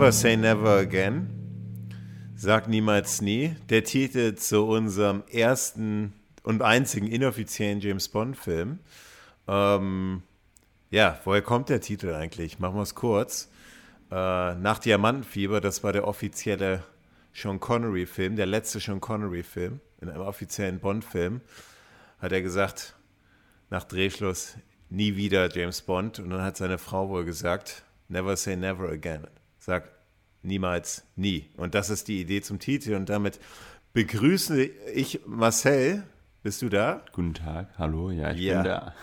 Never Say Never Again. Sag niemals nie. Der Titel zu unserem ersten und einzigen inoffiziellen James Bond-Film. Ähm, ja, woher kommt der Titel eigentlich? Machen wir es kurz. Äh, nach Diamantenfieber, das war der offizielle Sean Connery-Film, der letzte Sean Connery-Film, in einem offiziellen Bond-Film, hat er gesagt, nach Drehschluss, nie wieder James Bond. Und dann hat seine Frau wohl gesagt, never say never again. Sag niemals nie. Und das ist die Idee zum Titel. Und damit begrüße ich Marcel. Bist du da? Guten Tag, hallo, ja, ich ja. bin da.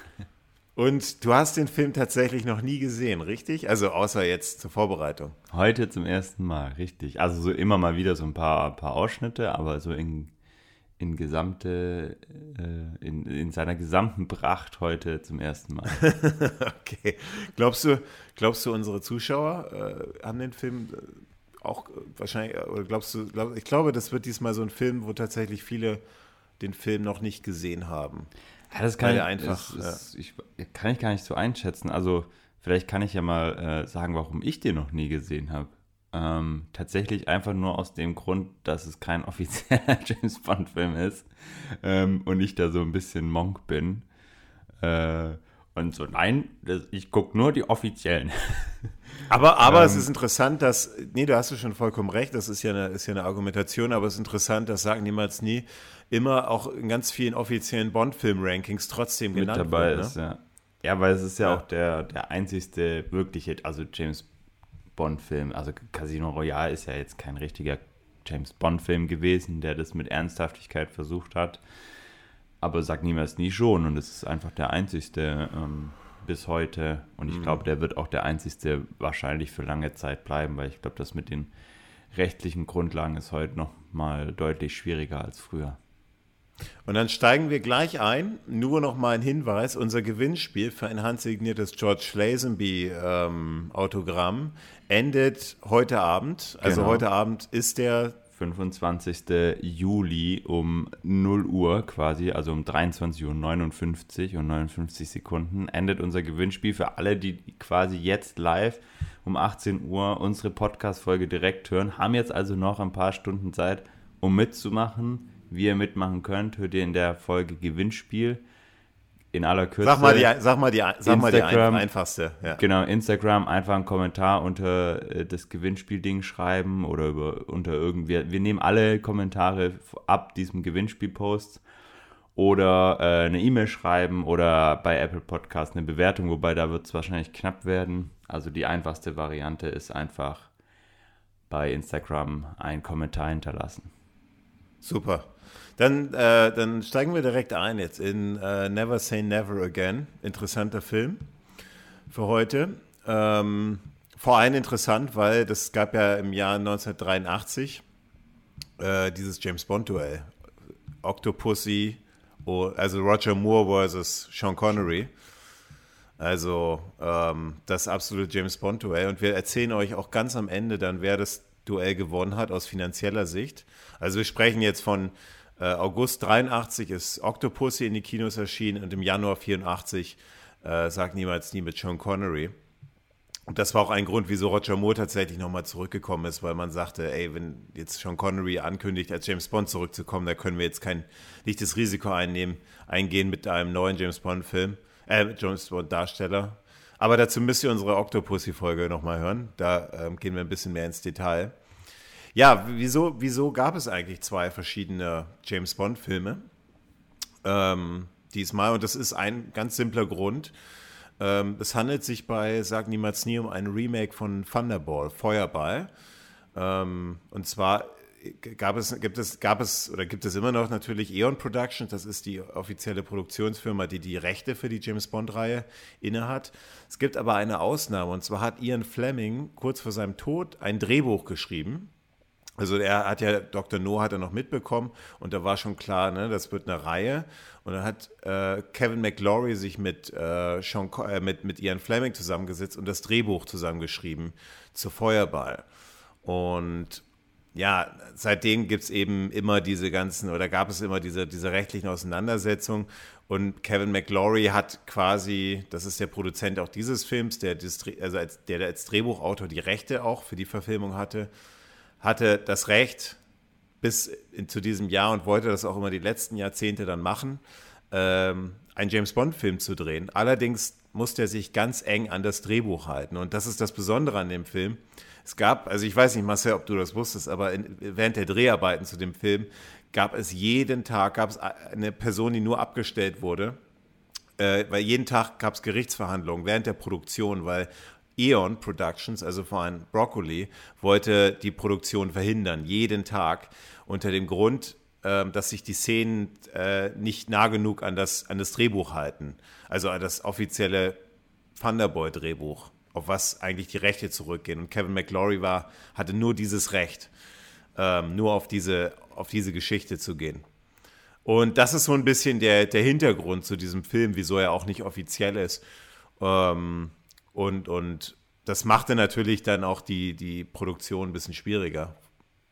Und du hast den Film tatsächlich noch nie gesehen, richtig? Also außer jetzt zur Vorbereitung. Heute zum ersten Mal, richtig. Also so immer mal wieder so ein paar, paar Ausschnitte, aber so in in gesamte, äh, in, in seiner gesamten Pracht heute zum ersten Mal. okay. Glaubst du, glaubst du, unsere Zuschauer äh, haben den Film äh, auch wahrscheinlich, oder glaubst du, glaub, ich glaube, das wird diesmal so ein Film, wo tatsächlich viele den Film noch nicht gesehen haben. Ja, das kann ich einfach. Ist, ja. ich, kann ich gar nicht so einschätzen. Also, vielleicht kann ich ja mal äh, sagen, warum ich den noch nie gesehen habe. Ähm, tatsächlich einfach nur aus dem Grund, dass es kein offizieller James Bond-Film ist ähm, und ich da so ein bisschen Monk bin. Äh, und so, nein, das, ich gucke nur die offiziellen. Aber, aber ähm, es ist interessant, dass, nee, da hast du schon vollkommen recht, das ist ja eine, ist ja eine Argumentation, aber es ist interessant, das sagen niemals nie, immer auch in ganz vielen offiziellen Bond-Film-Rankings trotzdem mit genannt dabei wird, ne? ist, ja. Ja, weil es ist ja, ja, auch der, der einzigste wirkliche, also James Bond-Film. Also Casino Royale ist ja jetzt kein richtiger James Bond-Film gewesen, der das mit Ernsthaftigkeit versucht hat. Aber sag niemals nie schon. Und es ist einfach der einzigste ähm, bis heute. Und ich mhm. glaube, der wird auch der einzigste wahrscheinlich für lange Zeit bleiben, weil ich glaube, das mit den rechtlichen Grundlagen ist heute noch mal deutlich schwieriger als früher. Und dann steigen wir gleich ein. Nur noch mal ein Hinweis: Unser Gewinnspiel für ein handsigniertes George Lazenby ähm, Autogramm endet heute Abend. Also genau. heute Abend ist der 25. Juli um 0 Uhr quasi, also um 23.59 Uhr und 59 Sekunden, endet unser Gewinnspiel für alle, die quasi jetzt live um 18 Uhr unsere Podcast-Folge direkt hören. Haben jetzt also noch ein paar Stunden Zeit, um mitzumachen. Wie ihr mitmachen könnt, hört ihr in der Folge Gewinnspiel in aller Kürze. Sag mal die, sag mal die, sag mal die einfachste. Ja. Genau, Instagram einfach einen Kommentar unter äh, das Gewinnspielding schreiben oder über, unter irgendwie. Wir nehmen alle Kommentare ab diesem Gewinnspielpost oder äh, eine E-Mail schreiben oder bei Apple Podcast eine Bewertung, wobei da wird es wahrscheinlich knapp werden. Also die einfachste Variante ist einfach bei Instagram einen Kommentar hinterlassen. Super. Dann, äh, dann steigen wir direkt ein jetzt in äh, Never Say Never Again. Interessanter Film für heute. Ähm, vor allem interessant, weil das gab ja im Jahr 1983 äh, dieses James Bond-Duell. Octopussy, also Roger Moore versus Sean Connery. Also ähm, das absolute James Bond-Duell. Und wir erzählen euch auch ganz am Ende dann, wer das Duell gewonnen hat aus finanzieller Sicht. Also wir sprechen jetzt von äh, August 83 ist Octopussy in die Kinos erschienen und im Januar 84 äh, sagt niemals nie mit Sean Connery. Und das war auch ein Grund, wieso Roger Moore tatsächlich nochmal zurückgekommen ist, weil man sagte, ey, wenn jetzt Sean Connery ankündigt, als James Bond zurückzukommen, da können wir jetzt kein, nicht das Risiko einnehmen, eingehen mit einem neuen James Bond-Film, äh, James Bond-Darsteller. Aber dazu müsst ihr unsere Octopussy-Folge nochmal hören. Da ähm, gehen wir ein bisschen mehr ins Detail. Ja, wieso, wieso gab es eigentlich zwei verschiedene James Bond-Filme? Ähm, diesmal, und das ist ein ganz simpler Grund. Ähm, es handelt sich bei Sag Niemals Nie um ein Remake von Thunderball, Feuerball. Ähm, und zwar gab es, gibt es, gab es oder gibt es immer noch natürlich Eon Productions, das ist die offizielle Produktionsfirma, die die Rechte für die James Bond-Reihe innehat. Es gibt aber eine Ausnahme und zwar hat Ian Fleming kurz vor seinem Tod ein Drehbuch geschrieben also er hat ja, Dr. No hat er noch mitbekommen und da war schon klar, ne, das wird eine Reihe. Und dann hat äh, Kevin McLaury sich mit, äh, Sean, äh, mit, mit Ian Fleming zusammengesetzt und das Drehbuch zusammengeschrieben zu Feuerball. Und ja, seitdem gibt es eben immer diese ganzen, oder gab es immer diese, diese rechtlichen Auseinandersetzungen. Und Kevin McLaury hat quasi, das ist der Produzent auch dieses Films, der, also als, der als Drehbuchautor die Rechte auch für die Verfilmung hatte, hatte das Recht bis zu diesem Jahr und wollte das auch immer die letzten Jahrzehnte dann machen, ähm, einen James Bond-Film zu drehen. Allerdings musste er sich ganz eng an das Drehbuch halten. Und das ist das Besondere an dem Film. Es gab, also ich weiß nicht, Marcel, ob du das wusstest, aber in, während der Dreharbeiten zu dem Film gab es jeden Tag gab es eine Person, die nur abgestellt wurde, äh, weil jeden Tag gab es Gerichtsverhandlungen während der Produktion, weil Eon Productions, also von Broccoli, wollte die Produktion verhindern, jeden Tag, unter dem Grund, äh, dass sich die Szenen äh, nicht nah genug an das, an das Drehbuch halten, also an das offizielle Thunderbolt-Drehbuch, auf was eigentlich die Rechte zurückgehen. Und Kevin McLaury war, hatte nur dieses Recht, ähm, nur auf diese, auf diese Geschichte zu gehen. Und das ist so ein bisschen der, der Hintergrund zu diesem Film, wieso er auch nicht offiziell ist. Ähm, und, und das machte natürlich dann auch die, die Produktion ein bisschen schwieriger,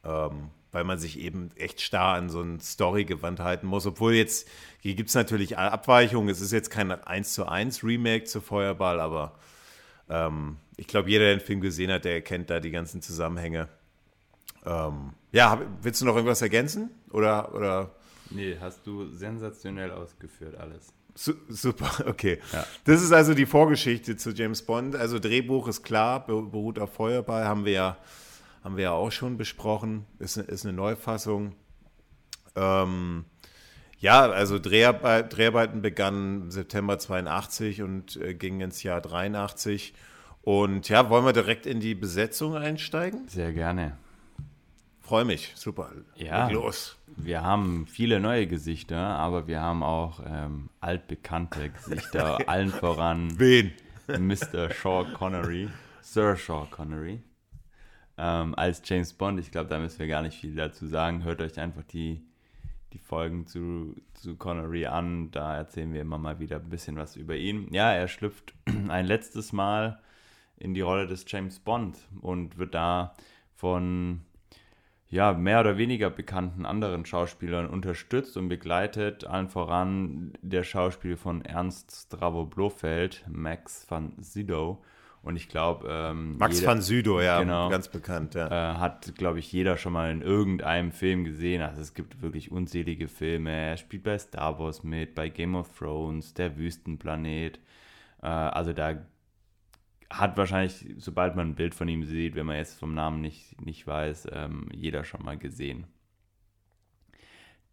ähm, weil man sich eben echt starr an so ein Story-Gewand halten muss. Obwohl jetzt, hier gibt es natürlich Abweichungen. Es ist jetzt kein 1 zu 1 Remake zu Feuerball, aber ähm, ich glaube, jeder, der den Film gesehen hat, der erkennt da die ganzen Zusammenhänge. Ähm, ja, willst du noch irgendwas ergänzen? Oder, oder? Nee, hast du sensationell ausgeführt alles. Su super, okay. Ja. Das ist also die Vorgeschichte zu James Bond. Also Drehbuch ist klar, beruht auf Feuerball, haben wir ja, haben wir ja auch schon besprochen. Ist, ist eine Neufassung. Ähm, ja, also Dreharbeit, Dreharbeiten begannen im September 82 und äh, gingen ins Jahr 83. Und ja, wollen wir direkt in die Besetzung einsteigen? Sehr gerne. Freue mich, super. Ja, los. Wir haben viele neue Gesichter, aber wir haben auch ähm, altbekannte Gesichter, allen voran. Wen? Mr. Sean Connery, Sir Sean Connery. Ähm, als James Bond, ich glaube, da müssen wir gar nicht viel dazu sagen. Hört euch einfach die, die Folgen zu, zu Connery an. Da erzählen wir immer mal wieder ein bisschen was über ihn. Ja, er schlüpft ein letztes Mal in die Rolle des James Bond und wird da von ja, mehr oder weniger bekannten anderen Schauspielern unterstützt und begleitet, allen voran der Schauspiel von Ernst Stravo Blofeld, Max van Sydow. Und ich glaube, ähm, Max jeder, van Sydow, ja, genau, ganz bekannt, ja. Äh, hat, glaube ich, jeder schon mal in irgendeinem Film gesehen. Also es gibt wirklich unzählige Filme. Er spielt bei Star Wars mit, bei Game of Thrones, Der Wüstenplanet. Äh, also da hat wahrscheinlich, sobald man ein Bild von ihm sieht, wenn man jetzt vom Namen nicht, nicht weiß, ähm, jeder schon mal gesehen.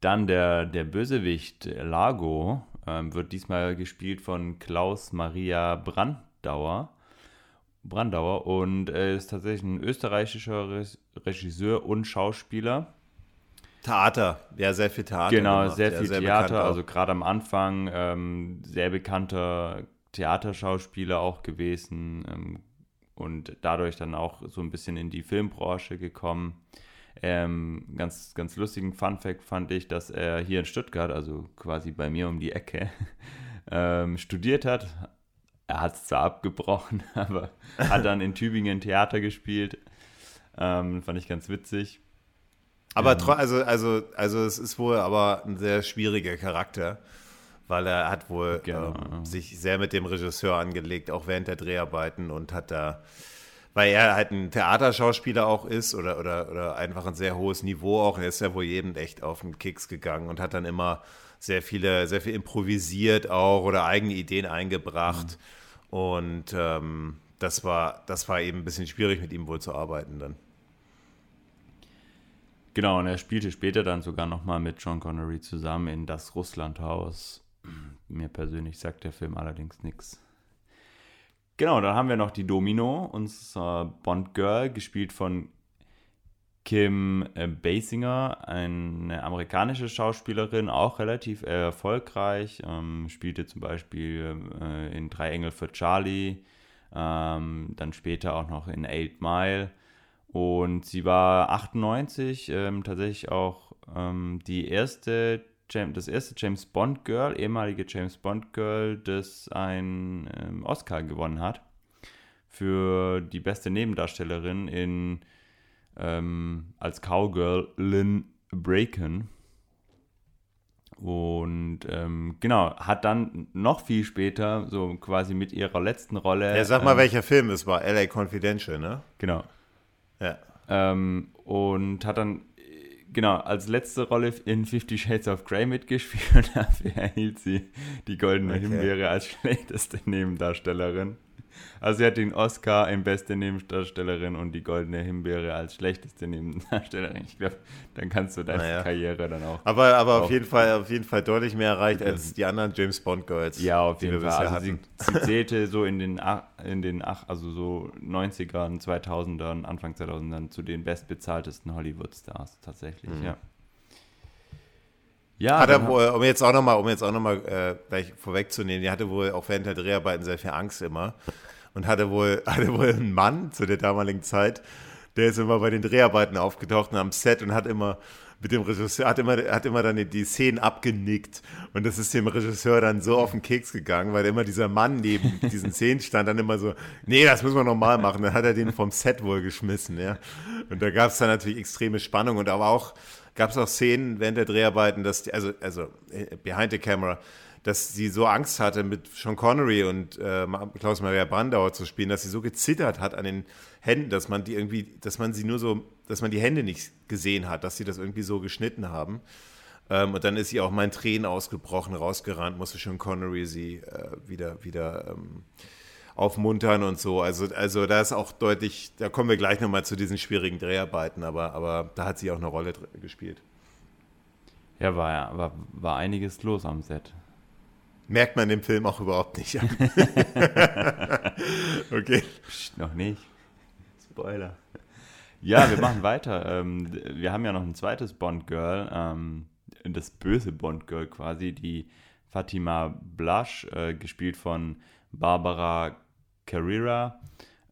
Dann der, der Bösewicht Lago ähm, wird diesmal gespielt von Klaus Maria Brandauer. Brandauer und er ist tatsächlich ein österreichischer Regisseur und Schauspieler. Theater, ja, sehr viel Theater. Genau, gemacht. sehr viel ja, sehr Theater, also gerade am Anfang ähm, sehr bekannter Theaterschauspieler auch gewesen ähm, und dadurch dann auch so ein bisschen in die Filmbranche gekommen. Ähm, ganz, ganz lustigen Fun Fact fand ich, dass er hier in Stuttgart, also quasi bei mir um die Ecke, ähm, studiert hat. Er hat es zwar abgebrochen, aber hat dann in Tübingen Theater gespielt. Ähm, fand ich ganz witzig. Aber ähm, also, also, also es ist wohl aber ein sehr schwieriger Charakter weil er hat wohl genau. ähm, sich sehr mit dem Regisseur angelegt, auch während der Dreharbeiten und hat da, weil er halt ein Theaterschauspieler auch ist oder, oder, oder einfach ein sehr hohes Niveau auch, er ist ja wohl jedem echt auf den Kicks gegangen und hat dann immer sehr viele, sehr viel improvisiert auch oder eigene Ideen eingebracht mhm. und ähm, das war, das war eben ein bisschen schwierig mit ihm wohl zu arbeiten dann. Genau, und er spielte später dann sogar nochmal mit John Connery zusammen in Das Russlandhaus mir persönlich sagt der Film allerdings nichts. Genau, dann haben wir noch die Domino, unser Bond Girl, gespielt von Kim äh, Basinger, eine amerikanische Schauspielerin, auch relativ erfolgreich, ähm, spielte zum Beispiel äh, in Drei Engel für Charlie, ähm, dann später auch noch in Eight Mile. Und sie war 98 ähm, tatsächlich auch ähm, die erste das erste James Bond Girl, ehemalige James Bond Girl, das einen ähm, Oscar gewonnen hat für die beste Nebendarstellerin in ähm, als Cowgirl Lynn Braken. Und ähm, genau, hat dann noch viel später, so quasi mit ihrer letzten Rolle. Ja, sag mal, ähm, welcher Film es war. LA Confidential, ne? Genau. Ja. Ähm, und hat dann, genau, als letzte Rolle in Fifty Shades of Grey mitgespielt und dafür erhielt sie die Goldene okay. Himbeere als schlechteste Nebendarstellerin. Also sie hat den Oscar in beste Nebendarstellerin und die Goldene Himbeere als schlechteste Nebendarstellerin. Ich glaube, dann kannst du deine naja. Karriere dann auch. Aber, aber auf, jeden Fall, auf jeden Fall deutlich mehr erreicht als die anderen James Bond Girls. Ja, auf jeden Fall. Also sie, sie, zählte so in den, in den also so 90ern, 2000ern, Anfang 2000ern zu den bestbezahltesten Hollywood-Stars tatsächlich, mhm. ja. Ja, hat er wohl, um jetzt auch nochmal, um jetzt auch nochmal äh, gleich vorwegzunehmen, die hatte wohl auch während der Dreharbeiten sehr viel Angst immer und hatte wohl, hatte wohl einen Mann zu der damaligen Zeit, der ist immer bei den Dreharbeiten aufgetaucht und am Set und hat immer mit dem Regisseur, hat immer, hat immer dann die Szenen abgenickt und das ist dem Regisseur dann so auf den Keks gegangen, weil immer dieser Mann neben diesen Szenen stand, dann immer so, nee, das müssen wir nochmal machen. Dann hat er den vom Set wohl geschmissen, ja. Und da gab es dann natürlich extreme Spannung und aber auch, gab es auch Szenen während der Dreharbeiten, dass die, also, also äh, behind the camera, dass sie so Angst hatte, mit Sean Connery und äh, Klaus Maria Brandauer zu spielen, dass sie so gezittert hat an den Händen, dass man die irgendwie, dass man sie nur so, dass man die Hände nicht gesehen hat, dass sie das irgendwie so geschnitten haben. Ähm, und dann ist sie auch mal in Tränen ausgebrochen, rausgerannt, musste Sean Connery sie äh, wieder, wieder ähm, aufmuntern und so. Also, also da ist auch deutlich, da kommen wir gleich nochmal zu diesen schwierigen Dreharbeiten, aber, aber da hat sie auch eine Rolle gespielt. Ja, war ja, war, war einiges los am Set. Merkt man im Film auch überhaupt nicht okay. Psst, noch nicht. Spoiler. Ja, wir machen weiter. Ähm, wir haben ja noch ein zweites Bond-Girl, ähm, das böse Bond-Girl quasi, die Fatima Blush, äh, gespielt von Barbara Carrera.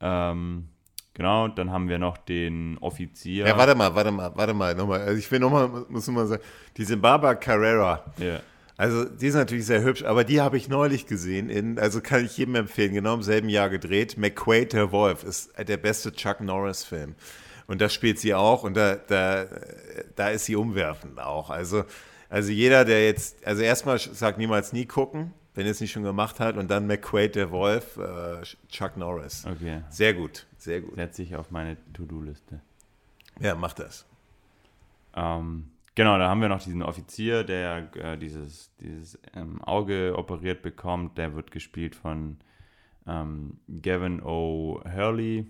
Ähm, genau, dann haben wir noch den Offizier. Ja, warte mal, warte mal, warte mal, nochmal. Also ich will nochmal, muss nochmal sagen, diese Barbara Carrera. Ja. Also die ist natürlich sehr hübsch, aber die habe ich neulich gesehen. In, also kann ich jedem empfehlen, genau im selben Jahr gedreht. McQuaid, der Wolf, ist der beste Chuck Norris-Film. Und da spielt sie auch und da, da, da ist sie umwerfend auch. Also, also jeder, der jetzt, also erstmal sagt niemals nie gucken, wenn ihr es nicht schon gemacht habt. Und dann McQuaid, der Wolf, äh, Chuck Norris. Okay. Sehr gut, sehr gut. Setze ich auf meine To-Do-Liste. Ja, mach das. Ähm, genau, da haben wir noch diesen Offizier, der äh, dieses, dieses ähm, Auge operiert bekommt. Der wird gespielt von ähm, Gavin O'Hurley.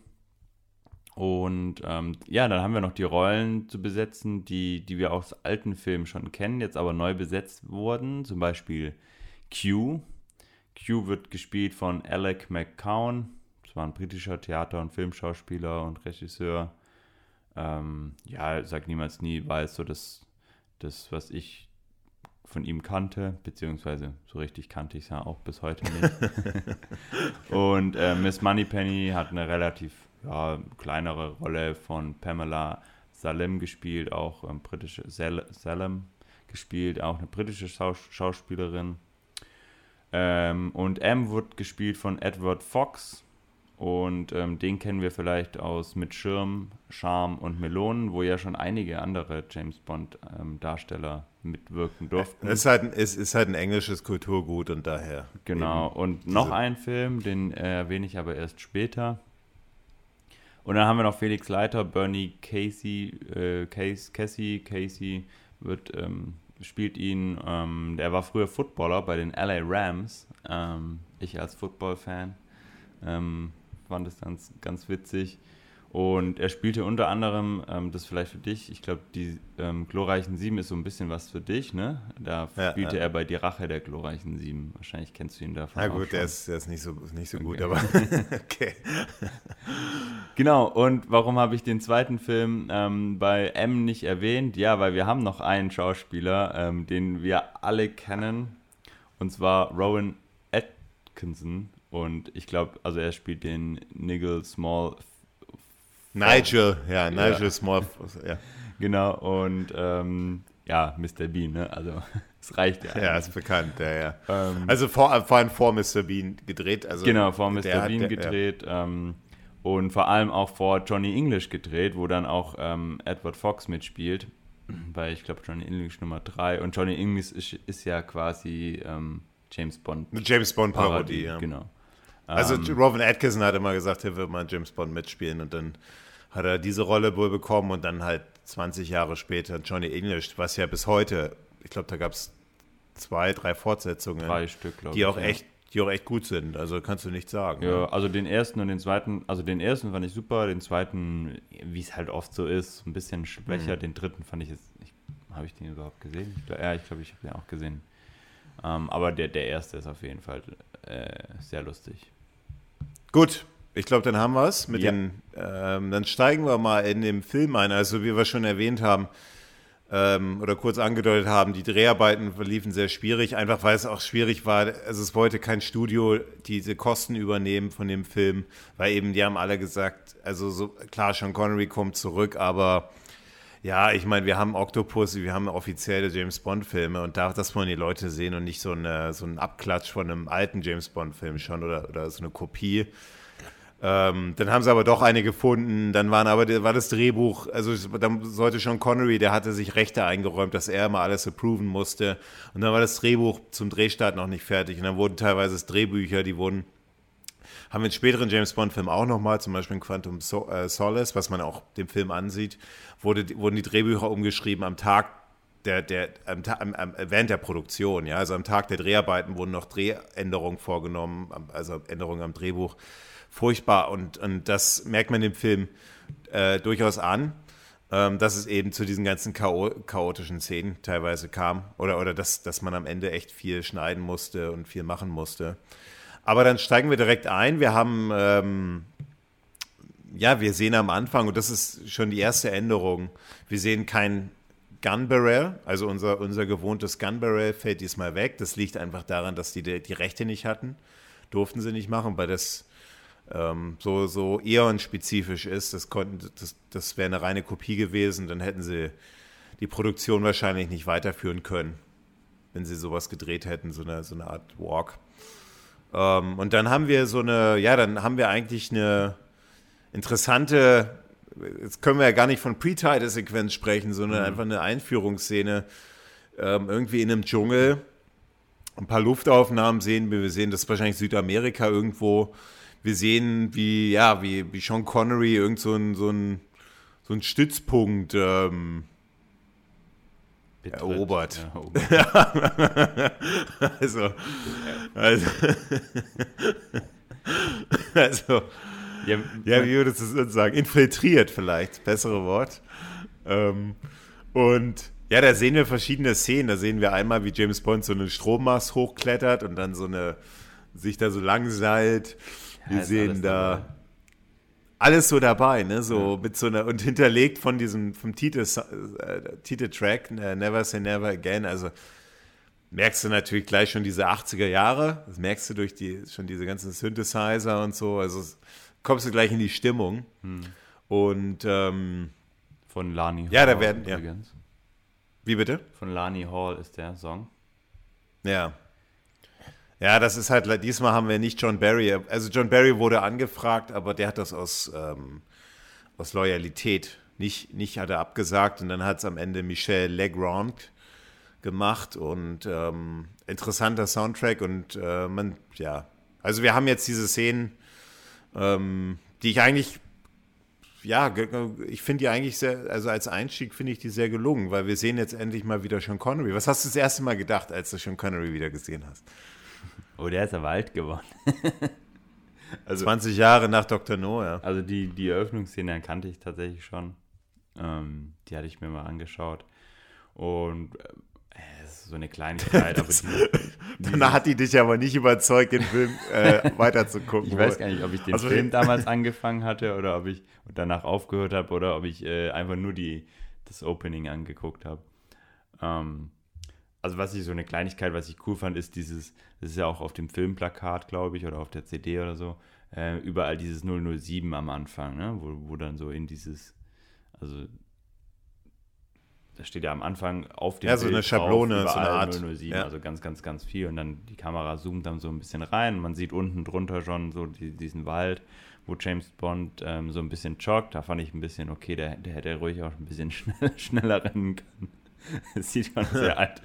Und ähm, ja, dann haben wir noch die Rollen zu besetzen, die, die wir aus alten Filmen schon kennen, jetzt aber neu besetzt wurden. Zum Beispiel Q. Q wird gespielt von Alec McCown. Das war ein britischer Theater- und Filmschauspieler und Regisseur. Ähm, ja, sag niemals nie, war es so das, das, was ich von ihm kannte, beziehungsweise so richtig kannte ich es ja auch bis heute nicht. und äh, Miss Moneypenny hat eine relativ ja, kleinere Rolle von Pamela Salem gespielt, auch ähm, britische Sal Salem gespielt, auch eine britische Schaus Schauspielerin. Ähm, und M wird gespielt von Edward Fox. Und ähm, den kennen wir vielleicht aus Mit Schirm, Charme und Melonen, wo ja schon einige andere James Bond-Darsteller ähm, mitwirken durften. Es ist, halt, es ist halt ein englisches Kulturgut und daher. Genau. Und noch ein Film, den äh, erwähne ich aber erst später. Und dann haben wir noch Felix Leiter, Bernie Casey, äh, Case, Casey, Casey wird ähm, spielt ihn, ähm, der war früher Footballer bei den LA Rams. Ähm, ich als Football-Fan ähm, fand es ganz, ganz witzig. Und er spielte unter anderem, ähm, das vielleicht für dich, ich glaube, die ähm, glorreichen Sieben ist so ein bisschen was für dich, ne? Da ja, spielte ja. er bei Die Rache der glorreichen Sieben. Wahrscheinlich kennst du ihn davon. Na gut, der ist, der ist nicht so, nicht so okay. gut, aber okay. Genau, und warum habe ich den zweiten Film ähm, bei M nicht erwähnt? Ja, weil wir haben noch einen Schauspieler, ähm, den wir alle kennen, und zwar Rowan Atkinson. Und ich glaube, also er spielt den Nigel Small Nigel, ja, Nigel ja. Small, ja. Genau, und ähm, ja, Mr. Bean, ne? Also es reicht ja. Ja, ist bekannt, ja, ja. Ähm, also vor, vor allem vor Mr. Bean gedreht. Also genau, vor Mr. Bean hat, gedreht. Ja. Ähm, und vor allem auch vor Johnny English gedreht, wo dann auch ähm, Edward Fox mitspielt, weil ich glaube Johnny English Nummer 3 und Johnny English ist, ist ja quasi ähm, James Bond. Eine James Bond Parodie, ja. Genau. Also Ähm, Robin Atkinson hat immer gesagt, er wird mal James Bond mitspielen und dann hat er diese Rolle wohl bekommen und dann halt 20 Jahre später Johnny English, was ja bis heute, ich glaube, da gab es zwei, drei Fortsetzungen, drei Stück, die ich. auch ja. echt, die auch echt gut sind. Also kannst du nicht sagen. Ja, ne? also den ersten und den zweiten, also den ersten fand ich super, den zweiten, wie es halt oft so ist, ein bisschen schwächer. Mhm. Den dritten fand ich jetzt, ich, habe ich den überhaupt gesehen? Ich glaub, ja, ich glaube, ich habe den auch gesehen. Ähm, aber der, der erste ist auf jeden Fall äh, sehr lustig. Gut, ich glaube, dann haben wir es. Mit Ja. den, ähm, dann steigen wir mal in den Film ein. Also wie wir schon erwähnt haben ähm, oder kurz angedeutet haben, die Dreharbeiten verliefen sehr schwierig, einfach weil es auch schwierig war. Also es wollte kein Studio diese Kosten übernehmen von dem Film, weil eben die haben alle gesagt, also so klar, Sean Connery kommt zurück, aber ja, ich meine, wir haben Octopus, wir haben offizielle James Bond-Filme und da, das wollen die Leute sehen und nicht so, eine, so einen Abklatsch von einem alten James Bond-Film schon oder, oder so eine Kopie. Ähm, dann haben sie aber doch eine gefunden. Dann waren aber war das Drehbuch, also dann sollte schon Connery, der hatte sich Rechte eingeräumt, dass er immer alles approven musste. Und dann war das Drehbuch zum Drehstart noch nicht fertig. Und dann wurden teilweise Drehbücher, die wurden haben wir in späteren James Bond-Filmen auch nochmal, zum Beispiel in Quantum so äh, Solace, was man auch dem Film ansieht, wurde, wurden die Drehbücher umgeschrieben am Tag der, der, am, am, während der Produktion, ja, also am Tag der Dreharbeiten wurden noch Drehänderungen vorgenommen, also Änderungen am Drehbuch. Furchtbar und, und das merkt man dem Film äh, durchaus an, ähm, dass es eben zu diesen ganzen Chao chaotischen Szenen teilweise kam oder, oder dass, dass man am Ende echt viel schneiden musste und viel machen musste. Aber dann steigen wir direkt ein. Wir haben, ähm, ja, wir sehen am Anfang, und das ist schon die erste Änderung, wir sehen kein Gun Barrel, also unser, unser gewohntes Gun Barrel fällt diesmal weg. Das liegt einfach daran, dass die die Rechte nicht hatten. Durften sie nicht machen, weil das ähm, so, so Eon-spezifisch ist. Das, das, das wäre eine reine Kopie gewesen. Dann hätten sie die Produktion wahrscheinlich nicht weiterführen können, wenn sie sowas gedreht hätten, so eine, so eine Art Walk. Ähm, und dann haben wir so eine, ja, dann haben wir eigentlich eine interessante, jetzt können wir ja gar nicht von Pre-Title-Sequenz sprechen, sondern einfach eine Einführungsszene ähm, irgendwie in einem Dschungel. Ein paar Luftaufnahmen sehen wir, wir sehen das ist wahrscheinlich Südamerika irgendwo. Wir sehen, wie, ja, wie, wie Sean Connery irgend so ein, so ein, so ein Stützpunkt ähm, Betritt. Erobert. Ja, also, also, also ja, Ja, wie würdest du es uns sagen? Infiltriert vielleicht, bessere Wort. Ähm, und ja, da sehen wir verschiedene Szenen. Da sehen wir einmal, wie James Bond so einen Strommast hochklettert und dann so eine, sich da so langseilt. Ja, Wir sehen da dabei. Alles so dabei, ne? So mit so einer, und hinterlegt von diesem, vom Titel, äh, Titeltrack, äh, Never Say Never Again. Also merkst du natürlich gleich schon diese 80er Jahre. Das merkst du durch die, schon diese ganzen Synthesizer und so. Also kommst du gleich in die Stimmung. Hm. Und ähm, Von Lani Hall. Ja, da werden- ja. wie bitte? Von Lani Hall ist der Song. Ja. Ja, das ist halt, diesmal haben wir nicht John Barry. Also John Barry wurde angefragt, aber der hat das aus, ähm, aus Loyalität nicht, nicht hat er abgesagt und dann hat es am Ende Michel Legrand gemacht und ähm, interessanter Soundtrack und äh, man, ja, also wir haben jetzt diese Szenen, ähm, die ich eigentlich, ja, ich finde die eigentlich sehr, also als Einstieg finde ich die sehr gelungen, weil wir sehen jetzt endlich mal wieder Sean Connery. Was hast du das erste Mal gedacht, als du Sean Connery wieder gesehen hast? Oh, der ist aber alt geworden. also, 20 Jahre nach Dr. No, ja. also die, die Eröffnungsszene kannte ich tatsächlich schon. Ähm, die hatte ich mir mal angeschaut. Und äh, es ist so eine Kleinigkeit, aber die, Danach hat die dich aber nicht überzeugt, den Film äh, weiterzugucken. ich weiß gar nicht, ob ich den Also- Film damals angefangen hatte oder ob ich danach aufgehört habe oder ob ich äh, einfach nur die, das Opening angeguckt habe. Ähm, also was ich so eine Kleinigkeit, was ich cool fand, ist dieses, das ist ja auch auf dem Filmplakat, glaube ich, oder auf der CD oder so, äh, überall dieses 007 am Anfang, ne? wo, wo dann so in dieses, also da steht ja am Anfang auf dem Ja, so eine Schablone, drauf, so eine Art, 007, ja. also ganz, ganz, ganz viel und dann die Kamera zoomt dann so ein bisschen rein, man sieht unten drunter schon so die, diesen Wald, wo James Bond ähm, so ein bisschen joggt. Da fand ich ein bisschen, okay, der, der hätte ruhig auch ein bisschen schnell, schneller rennen können. Es sieht schon sehr alt,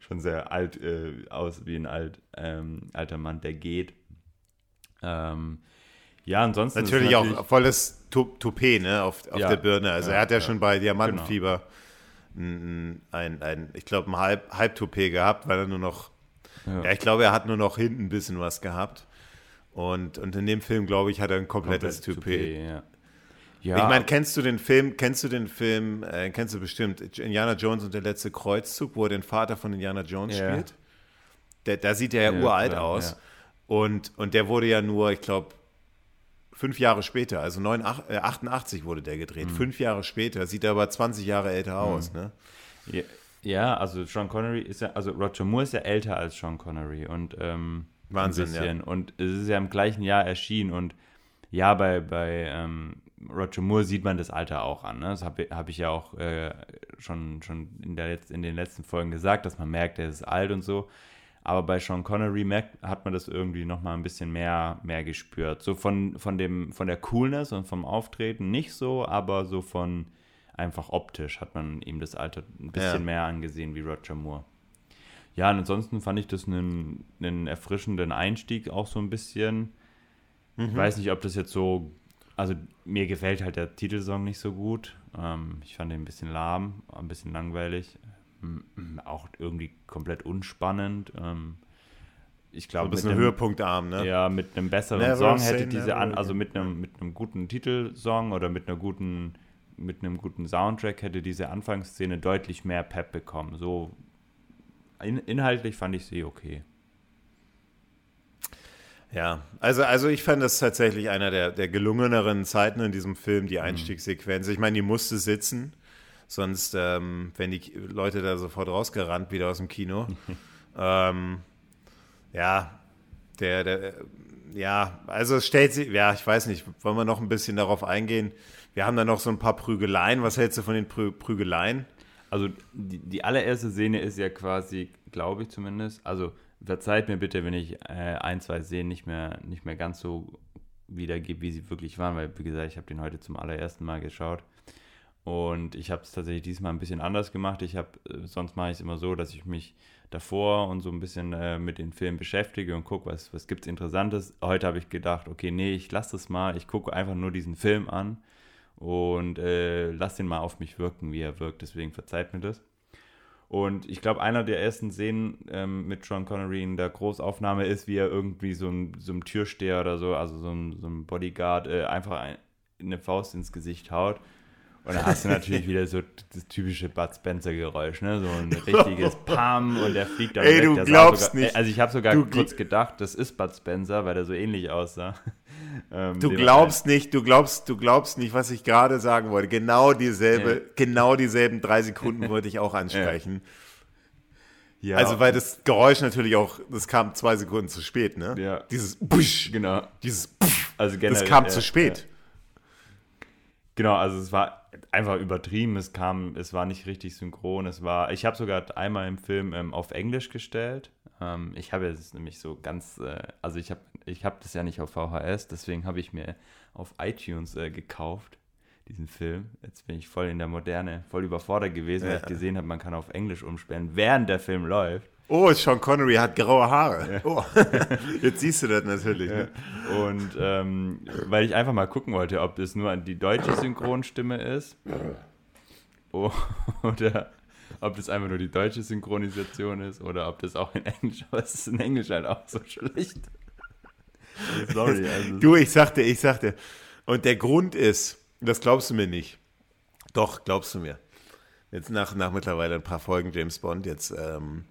schon sehr alt äh, aus, wie ein alt, ähm, alter Mann, der geht. Ähm, ja, ansonsten. Natürlich, natürlich auch volles Toupet ne, auf, auf ja, der Birne. Also ja, er hat ja, ja, schon bei Diamantenfieber genau. ein, ein, ich glaube, ein Halb, Halbtoupet gehabt, weil er nur noch, ja. ich glaube, er hat nur noch hinten ein bisschen was gehabt. Und, und in dem Film, glaube ich, hat er ein komplettes Komplett Toupet. Toupet ja. Ja. Ich meine, kennst du den Film, kennst du den Film, äh, kennst du bestimmt, Indiana Jones und der letzte Kreuzzug, wo er den Vater von Indiana Jones ja. spielt? Der, da sieht er ja, ja uralt klar, aus. Und, und der wurde ja nur, ich glaube, fünf Jahre später, also 9, 88 äh, wurde der gedreht. Mhm. Fünf Jahre später sieht er aber 20 Jahre älter mhm. aus, ne? Ja, also Sean Connery ist ja, also Roger Moore ist ja älter als Sean Connery und ähm, Wahnsinn, ja. Und es ist ja im gleichen Jahr erschienen und ja, bei, bei ähm, Roger Moore sieht man das Alter auch an. Ne? Das habe hab ich ja auch äh, schon, schon in, der, in den letzten Folgen gesagt, dass man merkt, er ist alt und so. Aber bei Sean Connery merkt, hat man das irgendwie nochmal ein bisschen mehr, mehr gespürt. So von, von, dem, von der Coolness und vom Auftreten nicht so, aber so von einfach optisch hat man ihm das Alter ein bisschen ja. mehr angesehen wie Roger Moore. Ja, und ansonsten fand ich das einen, einen erfrischenden Einstieg auch so ein bisschen. Mhm. Ich weiß nicht, ob das jetzt so also mir gefällt halt der Titelsong nicht so gut. Ähm, ich fand ihn ein bisschen lahm, ein bisschen langweilig, ähm, auch irgendwie komplett unspannend. Ähm, ich glaube, so ein bisschen einem, höhepunktarm, ne? Ja, mit einem besseren never Song hätte diese an, also mit einem mit einem guten Titelsong oder mit einer guten mit einem guten Soundtrack hätte diese Anfangsszene deutlich mehr Pep bekommen. So in, inhaltlich fand ich sie okay. Ja, also, also ich fand das tatsächlich einer der, der gelungeneren Zeiten in diesem Film, die mhm. Einstiegssequenz. Ich meine, die musste sitzen, sonst ähm, wären die Leute da sofort rausgerannt wieder aus dem Kino. ähm, ja, der, der, ja, also es stellt sich, ja, ich weiß nicht, wollen wir noch ein bisschen darauf eingehen? Wir haben da noch so ein paar Prügeleien. Was hältst du von den Prü Prügeleien? Also die, die allererste Szene ist ja quasi, glaube ich zumindest, also verzeiht mir bitte, wenn ich äh, ein, zwei Szenen nicht mehr, nicht mehr ganz so wiedergebe, wie sie wirklich waren, weil, wie gesagt, ich habe den heute zum allerersten Mal geschaut. Und ich habe es tatsächlich diesmal ein bisschen anders gemacht. Ich habe, äh, sonst mache ich es immer so, dass ich mich davor und so ein bisschen äh, mit den Filmen beschäftige und gucke, was, was gibt es Interessantes. Heute habe ich gedacht, okay, nee, ich lasse das mal. Ich gucke einfach nur diesen Film an und äh, lasse den mal auf mich wirken, wie er wirkt. Deswegen verzeiht mir das. Und ich glaube, einer der ersten Szenen ähm, mit Sean Connery in der Großaufnahme ist, wie er irgendwie so ein, so ein Türsteher oder so, also so ein, so ein Bodyguard, äh, einfach ein, eine Faust ins Gesicht haut. Und dann hast du natürlich wieder so das typische Bud Spencer-Geräusch, ne? So ein richtiges Pam und der fliegt dann Ey, weg. du der glaubst sogar, nicht. Also ich habe sogar du kurz gedacht, das ist Bud Spencer, weil der so ähnlich aussah. Ähm, du glaubst nicht, du glaubst, du glaubst nicht, was ich gerade sagen wollte. Genau dieselbe, ja. genau dieselben drei Sekunden wollte ich auch ansprechen. Ja. Also weil das Geräusch natürlich auch, das kam zwei Sekunden zu spät, ne? Ja. Dieses Busch, genau. Dieses Pff, also generell, das kam ja, zu spät. Genau, also es war einfach übertrieben. Es kam, es war nicht richtig synchron. Es war, ich habe sogar einmal im Film ähm, auf Englisch gestellt. Ähm, ich habe es nämlich so ganz, äh, also ich habe, ich habe das ja nicht auf VHS, deswegen habe ich mir auf iTunes äh, gekauft diesen Film. Jetzt bin ich voll in der Moderne, voll überfordert gewesen, ja. weil ich gesehen habe, man kann auf Englisch umsperren, während der Film läuft. Oh, Sean Connery hat graue Haare. Ja. Oh. Jetzt siehst du das natürlich. Ne? Und ähm, weil ich einfach mal gucken wollte, ob das nur die deutsche Synchronstimme ist oder ob das einfach nur die deutsche Synchronisation ist oder ob das auch in Englisch, aber es ist in Englisch halt auch so schlecht. Sorry. Also. Du, ich sagte, ich sagte, und der Grund ist, das glaubst du mir nicht. Doch, glaubst du mir. Jetzt nach, nach mittlerweile ein paar Folgen James Bond, jetzt ähm,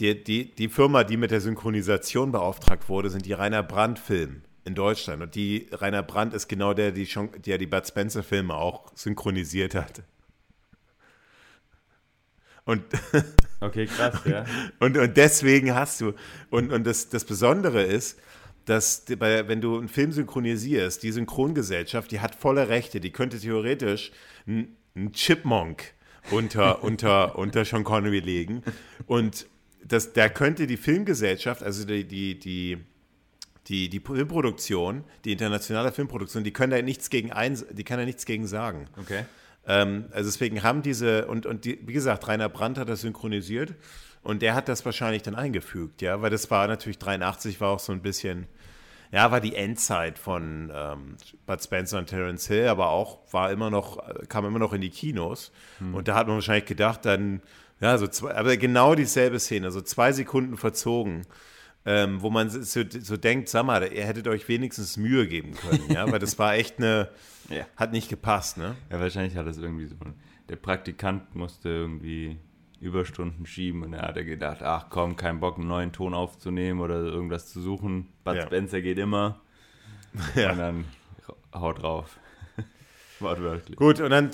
die, die, die Firma, die mit der Synchronisation beauftragt wurde, sind die Rainer Brandt Film in Deutschland. Und die Rainer Brandt ist genau der, die schon, der die Bud Spencer Filme auch synchronisiert hat. Und okay, krass, ja. Und, und deswegen hast du, und, und das, das Besondere ist, dass bei, wenn du einen Film synchronisierst, die Synchrongesellschaft, die hat volle Rechte, die könnte theoretisch einen Chipmunk unter, unter, unter Sean Connery legen. Und das, da könnte die Filmgesellschaft, also die, die, die, die, die Filmproduktion, die internationale Filmproduktion, die können da nichts gegen ein, die kann da nichts gegen sagen. Okay. Ähm, also deswegen haben diese, und, und die, wie gesagt, Rainer Brandt hat das synchronisiert und der hat das wahrscheinlich dann eingefügt, ja, weil das war natürlich 83 war auch so ein bisschen, ja, war die Endzeit von ähm, Bud Spencer und Terence Hill, aber auch war immer noch, kam immer noch in die Kinos. Hm. Und da hat man wahrscheinlich gedacht, dann, ja, so zwei, aber genau dieselbe Szene, so zwei Sekunden verzogen. Ähm, wo man so, so, denkt, sag mal, ihr hättet euch wenigstens Mühe geben können, ja, weil das war echt eine, ja. hat nicht gepasst, ne? Ja, wahrscheinlich hat das irgendwie so, der Praktikant musste irgendwie Überstunden schieben und er hat gedacht, ach komm, kein Bock, einen neuen Ton aufzunehmen oder irgendwas zu suchen. Bud ja. Spencer geht immer. Ja. Und dann haut drauf. Wortwörtlich. Gut, und dann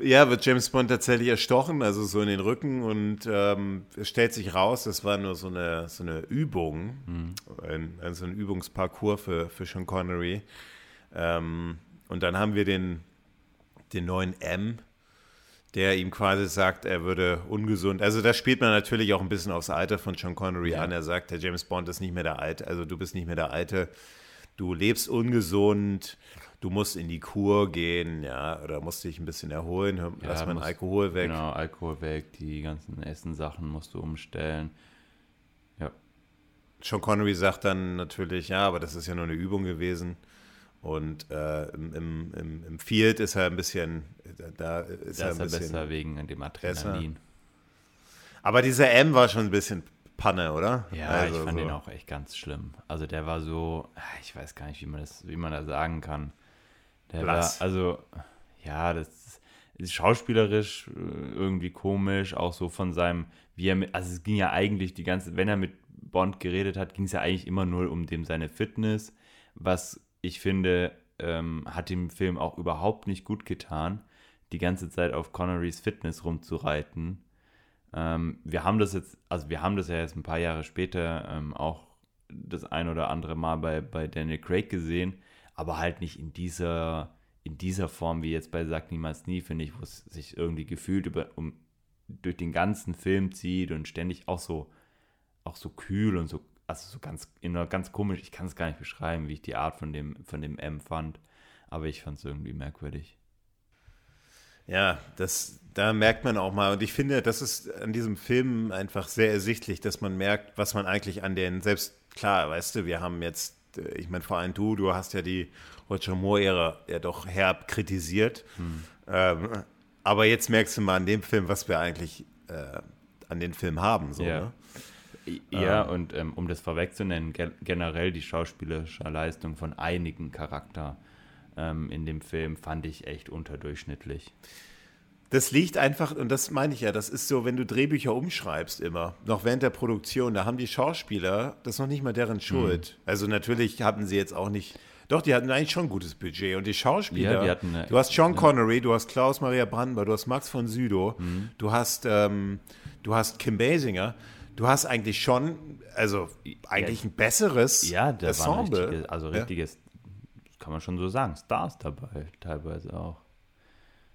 ja, wird James Bond tatsächlich erstochen, also so in den Rücken und ähm, es stellt sich raus, das war nur so eine, so eine Übung, mhm. ein, also ein Übungsparcours für, für Sean Connery. Ähm, und dann haben wir den, den neuen M, der ihm quasi sagt, er würde ungesund. Also da spielt man natürlich auch ein bisschen aufs Alter von Sean Connery ja. an. Er sagt, der James Bond ist nicht mehr der Alte, also du bist nicht mehr der Alte, du lebst ungesund, du musst in die Kur gehen, ja, oder musst dich ein bisschen erholen, lass ja, mal Alkohol weg. Genau, Alkohol weg, die ganzen Essensachen musst du umstellen. Ja. Sean Connery sagt dann natürlich, ja, aber das ist ja nur eine Übung gewesen. Und äh, im, im, im, Field ist er ein bisschen, da ist da er ein bisschen besser wegen dem Adrenalin. Aber dieser M war schon ein bisschen Panne, oder? Ja, also ich fand so. den auch echt ganz schlimm. Also der war so, ich weiß gar nicht, wie man das, wie man das sagen kann. Der Blass. war, also, ja, das ist schauspielerisch äh, irgendwie komisch, auch so von seinem, wie er mit, also es ging ja eigentlich die ganze, wenn er mit Bond geredet hat, ging es ja eigentlich immer nur um dem seine Fitness, was ich finde, ähm, hat dem Film auch überhaupt nicht gut getan, die ganze Zeit auf Connerys Fitness rumzureiten. Ähm, wir haben das jetzt, also wir haben das ja jetzt ein paar Jahre später ähm, auch das ein oder andere Mal bei, bei Daniel Craig gesehen, aber halt nicht in dieser, in dieser Form wie jetzt bei Sag Niemals Nie, finde ich, wo es sich irgendwie gefühlt über, um, durch den ganzen Film zieht und ständig auch so, auch so kühl und so also so ganz, ganz komisch, ich kann es gar nicht beschreiben, wie ich die Art von dem, von dem M fand, aber ich fand es irgendwie merkwürdig. Ja, das, da merkt man auch mal, und ich finde, das ist an diesem Film einfach sehr ersichtlich, dass man merkt, was man eigentlich an den, selbst klar, weißt du, wir haben jetzt, äh, ich meine, vor allem du, du hast ja die Roger Moore-Ära ja doch herb kritisiert, hm. ähm, aber jetzt merkst du mal an dem Film, was wir eigentlich äh, an den Film haben, so, ja. ne? Ja, ähm, und ähm, um das vorwegzunennen, ge generell die schauspielerische Leistung von einigen Charakter ähm, in dem Film fand ich echt unterdurchschnittlich. Das liegt einfach, und das meine ich ja, das ist so, wenn du Drehbücher umschreibst immer, noch während der Produktion, da haben die Schauspieler, das ist noch nicht mal deren Schuld. Mhm. Also natürlich hatten sie jetzt auch nicht, doch, die hatten eigentlich schon ein gutes Budget. Und die Schauspieler, ja, die hatten du hast Sean Connery, du hast Klaus Maria Brandenburg, du hast Max von Südow, mhm. du hast, ähm, du hast Kim Basinger du hast eigentlich schon, also eigentlich ja, ein besseres ja, da Ensemble. Waren richtige, also richtiges, ja. kann man schon so sagen, Stars dabei, teilweise auch.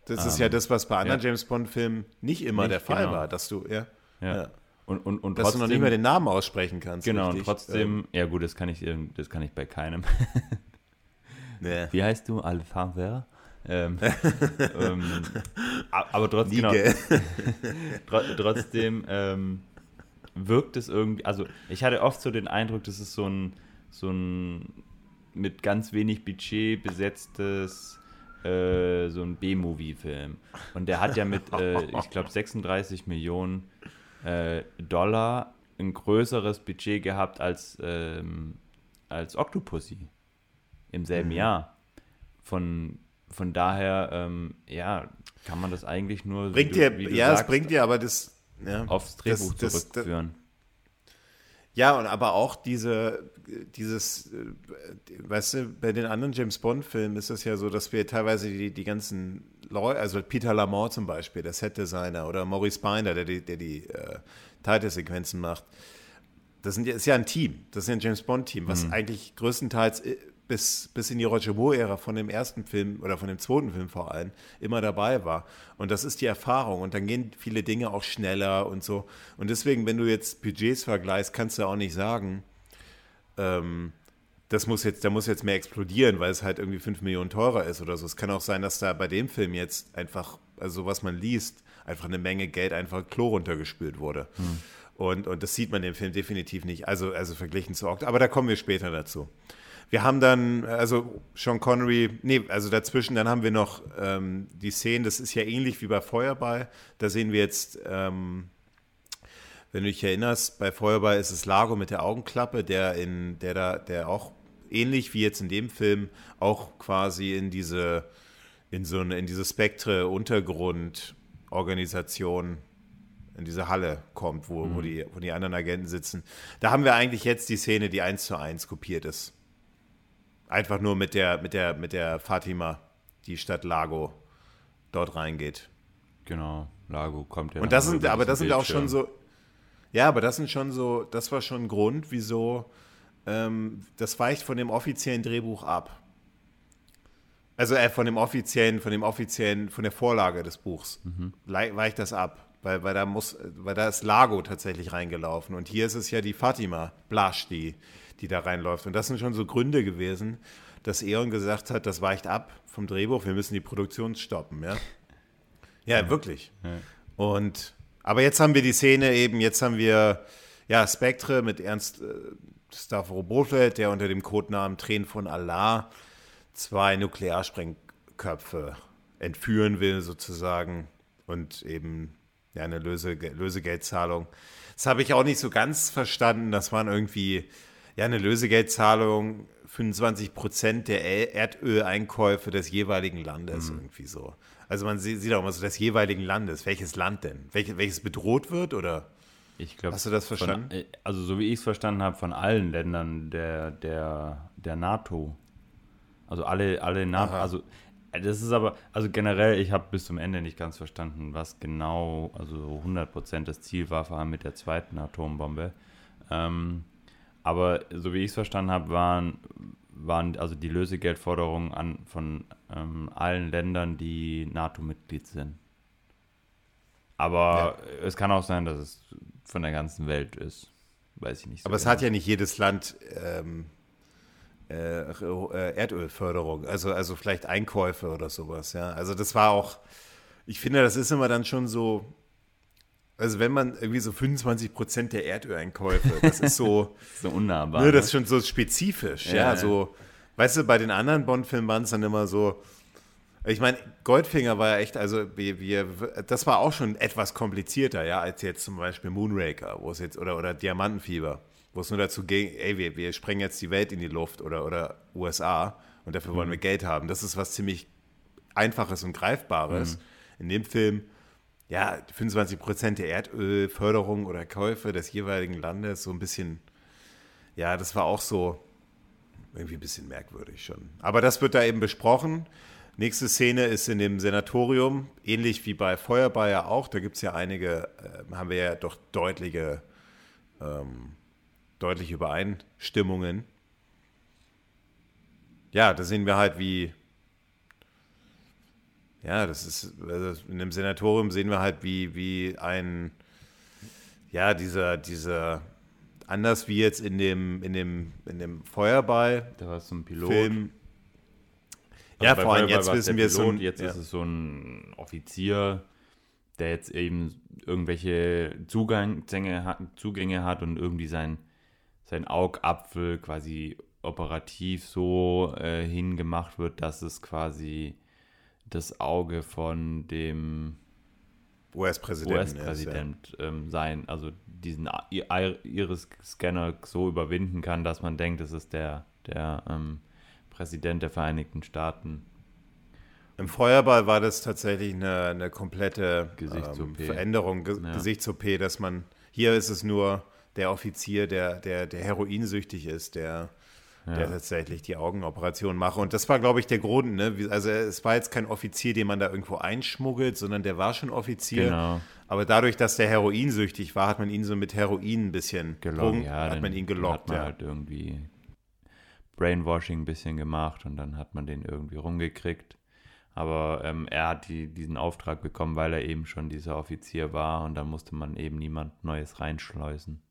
Das ähm, ist ja ähm, das, was bei anderen ja. James Bond-Filmen nicht immer nicht, der Fall genau. war, dass du, ja. ja. Und, und, und dass trotzdem, du noch nicht mehr den Namen aussprechen kannst. Genau, richtig. und trotzdem, ähm, ja gut, das kann ich, das kann ich bei keinem. nee. Wie heißt du? Alfaver? Ähm, ähm, aber trotzdem, genau, trotzdem ähm, wirkt es irgendwie, also ich hatte oft so den Eindruck, das ist so ein, so ein mit ganz wenig Budget besetztes, äh, so ein B-Movie-Film. Und der hat ja mit, äh, ich glaube, 36 Millionen äh, Dollar ein größeres Budget gehabt als, ähm, als Octopussy im selben mhm. Jahr. Von, von daher, ähm, ja, kann man das eigentlich nur. Bringt dir, ja, sagst, es bringt dir aber das, ja, aufs Drehbuch das, zurückführen. Das, ja, und aber auch diese, dieses, äh, weißt du, bei den anderen James Bond-Filmen ist es ja so, dass wir teilweise die, die ganzen Leute, also Peter Lamont zum Beispiel, der Set-Designer, oder Maurice Binder, der die, der die äh, Titelsequenzen macht, das sind, ist ja ein Team, das ist ja ein James Bond-Team, was mhm. eigentlich größtenteils äh, bis, bis in die Roger Moore-Ära von dem ersten Film oder von dem zweiten Film vor allem immer dabei war. Und das ist die Erfahrung. Und dann gehen viele Dinge auch schneller und so. Und deswegen, wenn du jetzt Budgets vergleichst, kannst du auch nicht sagen, ähm, das muss jetzt, der muss jetzt mehr explodieren, weil es halt irgendwie 5 Millionen teurer ist oder so. Es kann auch sein, dass da bei dem Film jetzt einfach, also was man liest, einfach eine Menge Geld einfach Klo runtergespült wurde. Hm. Und, und das sieht man im Film definitiv nicht. Also, also verglichen zu Octa. Aber da kommen wir später dazu. Wir haben dann, also Sean Connery, nee, also dazwischen, dann haben wir noch ähm, die Szenen, das ist ja ähnlich wie bei Feuerball. Da sehen wir jetzt, ähm, wenn du dich erinnerst, bei Feuerball ist es Lago mit der Augenklappe, der in, der da, der auch ähnlich wie jetzt in dem Film auch quasi in diese, in so eine, in diese Spektre-Untergrund-Organisation in diese Halle kommt, wo, mhm. wo, die, wo die anderen Agenten sitzen. Da haben wir eigentlich jetzt die Szene, die eins zu eins kopiert ist. Einfach nur mit der, mit der, mit der Fatima, die Stadt Lago dort reingeht. Genau, Lago kommt ja. Und das sind, aber das sind auch schon so, ja, aber das sind schon so, das war schon ein Grund, wieso ähm, das weicht von dem offiziellen Drehbuch ab. Also äh, von dem offiziellen, von dem offiziellen, von der Vorlage des Buchs mhm. weicht das ab weil, weil, da muss, weil da ist Lago tatsächlich reingelaufen. Und hier ist es ja die Fatima Blasch, die, die da reinläuft. Und das sind schon so Gründe gewesen, dass Eon gesagt hat, das weicht ab vom Drehbuch, wir müssen die Produktion stoppen, ja. Ja, ja. wirklich. Ja. Und aber jetzt haben wir die Szene eben, jetzt haben wir ja Spectre mit Ernst äh, Stavro Brofeld, der unter dem Codenamen Tränen von Allah zwei Nuklearsprengköpfe entführen will, sozusagen, und eben ja, eine Löse, Lösegeldzahlung. Das habe ich auch nicht so ganz verstanden. Das waren irgendwie, ja, eine Lösegeldzahlung, 25 Prozent der Erdöleinkäufe des jeweiligen Landes, mhm. irgendwie so. Also man sieht, sieht auch immer so des jeweiligen Landes. Welches Land denn? Welch, welches bedroht wird oder? Ich glaube, hast du das verstanden? Von, also so wie ich es verstanden habe, von allen Ländern der, der, der NATO. Also alle, alle NATO, also das ist aber, also generell, ich habe bis zum Ende nicht ganz verstanden, was genau, also 100% das Ziel war, vor allem mit der zweiten Atombombe. Ähm, aber so wie ich es verstanden habe, waren, waren also die Lösegeldforderungen an, von ähm, allen Ländern, die NATO-Mitglied sind. Aber ja. es kann auch sein, dass es von der ganzen Welt ist. Weiß ich nicht. So aber genau. es hat ja nicht jedes Land ähm, äh, äh, Erdölförderung, also, also vielleicht Einkäufe oder sowas, ja. Also das war auch, ich finde, das ist immer dann schon so, also wenn man irgendwie so 25 Prozent der Erdöleinkäufe, das ist so, so unnahbar. Ne, das ist schon so spezifisch, ja, ja so, weißt du, bei den anderen Bond-Filmen waren es dann immer so, ich meine, Goldfinger war ja echt, also wir, wir, das war auch schon etwas komplizierter, ja, als jetzt zum Beispiel Moonraker, wo es jetzt, oder, oder Diamantenfieber wo es nur dazu ging, ey, wir, wir sprengen jetzt die Welt in die Luft oder, oder USA und dafür wollen mhm. wir Geld haben. Das ist was ziemlich Einfaches und Greifbares. Mhm. In dem Film, ja, 25 Prozent der Erdölförderung oder Käufe des jeweiligen Landes, so ein bisschen, ja, das war auch so irgendwie ein bisschen merkwürdig schon. Aber das wird da eben besprochen. Nächste Szene ist in dem Senatorium, ähnlich wie bei Feuerball ja auch. Da gibt es ja einige, äh, haben wir ja doch deutliche ähm, deutliche Übereinstimmungen. Ja, da sehen wir halt, wie. Ja, das ist. Also in dem Senatorium sehen wir halt, wie, wie ein. Ja, dieser, dieser. Anders wie jetzt in dem, in dem, in dem Feuerball. Da war es so ein Pilot. Film. Also ja, vor allem jetzt wissen wir so. Jetzt ja. ist es so ein Offizier, der jetzt eben irgendwelche Zugänge hat, Zugänge hat und irgendwie sein sein Augapfel quasi operativ so äh, hingemacht wird, dass es quasi das Auge von dem US-Präsident US ja. ähm, sein, also diesen Iris-Scanner so überwinden kann, dass man denkt, es ist der, der ähm, Präsident der Vereinigten Staaten. Im Feuerball war das tatsächlich eine, eine komplette ähm, Veränderung, Ge ja. Gesichts-OP, dass man, hier ist es nur der Offizier, der, der, der heroinsüchtig ist, der, ja. der tatsächlich die Augenoperation macht. Und das war, glaube ich, der Grund. Ne? Also es war jetzt kein Offizier, den man da irgendwo einschmuggelt, sondern der war schon Offizier. Genau. Aber dadurch, dass der heroinsüchtig war, hat man ihn so mit Heroin ein bisschen gelockt. Ja, hat man ihn gelockt. Hat man ja. halt irgendwie Brainwashing ein bisschen gemacht und dann hat man den irgendwie rumgekriegt. Aber ähm, er hat die, diesen Auftrag bekommen, weil er eben schon dieser Offizier war und da musste man eben niemand Neues reinschleusen.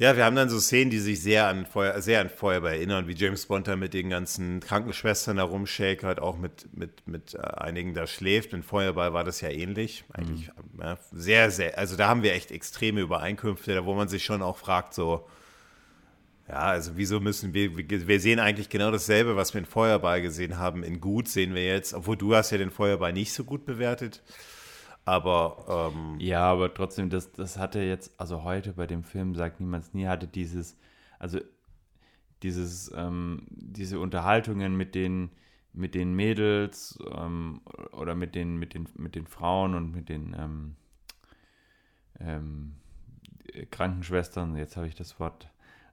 Ja, wir haben dann so Szenen, die sich sehr an Feuer, sehr an Feuerwehr erinnern, wie James Bond da mit den ganzen Krankenschwestern da rumshakert, auch mit, mit, mit äh, einigen da schläft. In Feuerball war das ja ähnlich. Eigentlich mhm. ja, sehr, sehr, also da haben wir echt extreme Übereinkünfte, wo man sich schon auch fragt, so, ja, also wieso müssen wir, wir sehen eigentlich genau dasselbe, was wir in Feuerball gesehen haben. In gut sehen wir jetzt, obwohl du hast ja den Feuerball nicht so gut bewertet. Aber ähm, ja, aber trotzdem, das, das hatte jetzt, also heute bei dem Film sagt niemand nie, hatte dieses, also dieses, ähm, diese Unterhaltungen mit den, mit den Mädels ähm, oder mit den, mit den, mit den Frauen und mit den ähm, ähm, Krankenschwestern, jetzt habe ich das Wort,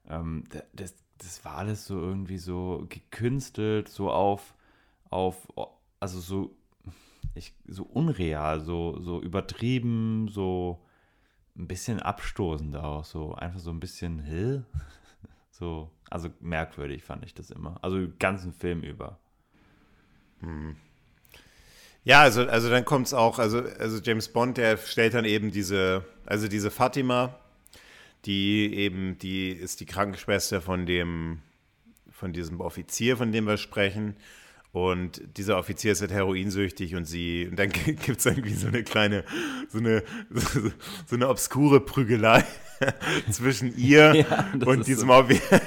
ähm, das, das war alles so irgendwie so gekünstelt, so auf, auf, also so ich, so unreal, so, so übertrieben, so ein bisschen abstoßend auch, so einfach so ein bisschen, hä? So, also merkwürdig fand ich das immer. Also den ganzen Film über. Hm. Ja, also, also dann kommt es auch, also, also James Bond, der stellt dann eben diese, also diese Fatima, die eben, die ist die Krankenschwester von dem, von diesem Offizier, von dem wir sprechen. Und dieser Offizier ist halt heroinsüchtig und sie, und dann gibt es irgendwie so eine kleine, so eine, so, so eine obskure Prügelei zwischen ihr ja, und diesem so. Offizier.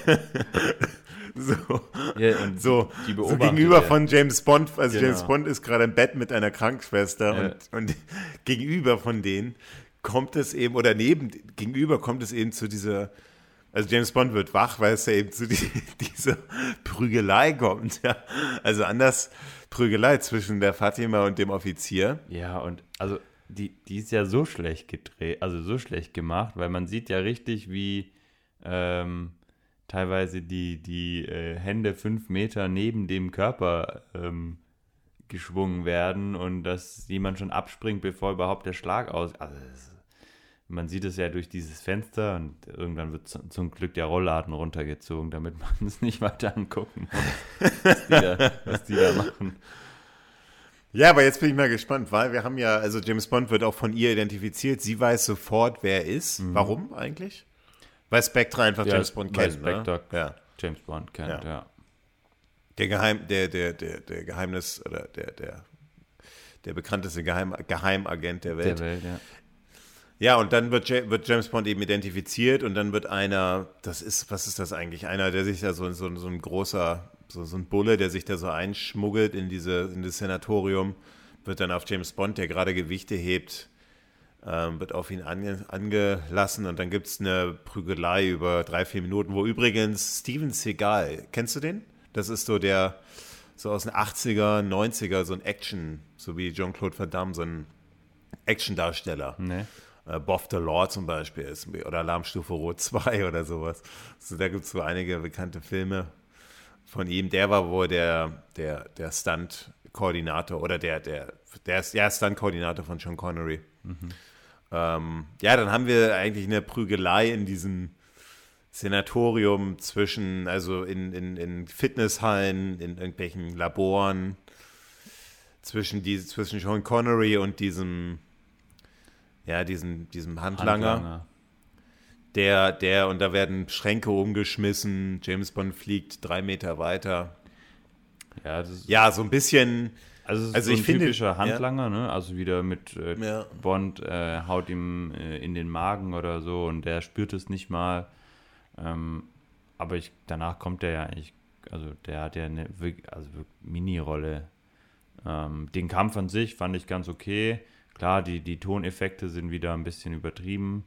so, ja, so, so, gegenüber ja. von James Bond, also genau. James Bond ist gerade im Bett mit einer Krankenschwester und, und gegenüber von denen kommt es eben, oder neben, gegenüber kommt es eben zu dieser also James Bond wird wach, weil es ja eben zu die, dieser Prügelei kommt. Ja. Also anders Prügelei zwischen der Fatima und dem Offizier. Ja, und also die, die ist ja so schlecht gedreht, also so schlecht gemacht, weil man sieht ja richtig, wie ähm, teilweise die, die äh, Hände fünf Meter neben dem Körper ähm, geschwungen werden und dass jemand schon abspringt, bevor überhaupt der Schlag aus. Also das man sieht es ja durch dieses Fenster und irgendwann wird zum Glück der Rollladen runtergezogen, damit man es nicht weiter angucken muss, was die, da, was die da machen. Ja, aber jetzt bin ich mal gespannt, weil wir haben ja, also James Bond wird auch von ihr identifiziert. Sie weiß sofort, wer er ist. Mhm. Warum eigentlich? Weil Spectre einfach ja, James Bond kennt. Weil Spectre ne? ja. James Bond kennt, ja. ja. Der Geheim, der, der, der, der Geheimnis oder der, der, der bekannteste Geheim, Geheimagent der Welt. Der Welt ja. Ja, und dann wird, wird, James Bond eben identifiziert und dann wird einer, das ist, was ist das eigentlich? Einer, der sich da so, so, so ein großer, so, so ein Bulle, der sich da so einschmuggelt in, diese, in das Senatorium, wird dann auf James Bond, der gerade Gewichte hebt, ähm, wird auf ihn ange, angelassen und dann gibt es eine Prügelei über drei, vier Minuten, wo übrigens Steven Seagal, kennst du den? Das ist so der, so aus den 80er, 90er, so ein Action, so wie Jean-Claude Van Damme, so ein Action-Darsteller. Nee äh, Boff the Law zum Beispiel ist, oder Alarmstufe Rot 2 oder sowas. Also da gibt es so einige bekannte Filme von ihm. Der war wohl der, der, der Stunt-Koordinator oder der, der, der ja Stunt-Koordinator von Sean Connery. Mhm. Ähm, ja, dann haben wir eigentlich eine Prügelei in diesem Senatorium zwischen, also in, in, in Fitnesshallen, in irgendwelchen Laboren, zwischen, die, zwischen Sean Connery und diesem ja, diesem, diesem Handlanger, Handlanger. Der, der, und da werden Schränke umgeschmissen, James Bond fliegt drei Meter weiter. Ja, ja so ein bisschen. Also, also so ein ich typischer finde, Handlanger, ja. ne? Also wieder mit äh, ja. Bond äh, haut ihm äh, in den Magen oder so und der spürt es nicht mal. Ähm, aber ich, danach kommt er ja eigentlich, also der hat ja eine also Mini-Rolle. Ähm, den Kampf an sich fand ich ganz okay. Klar, die, die Toneffekte sind wieder ein bisschen übertrieben.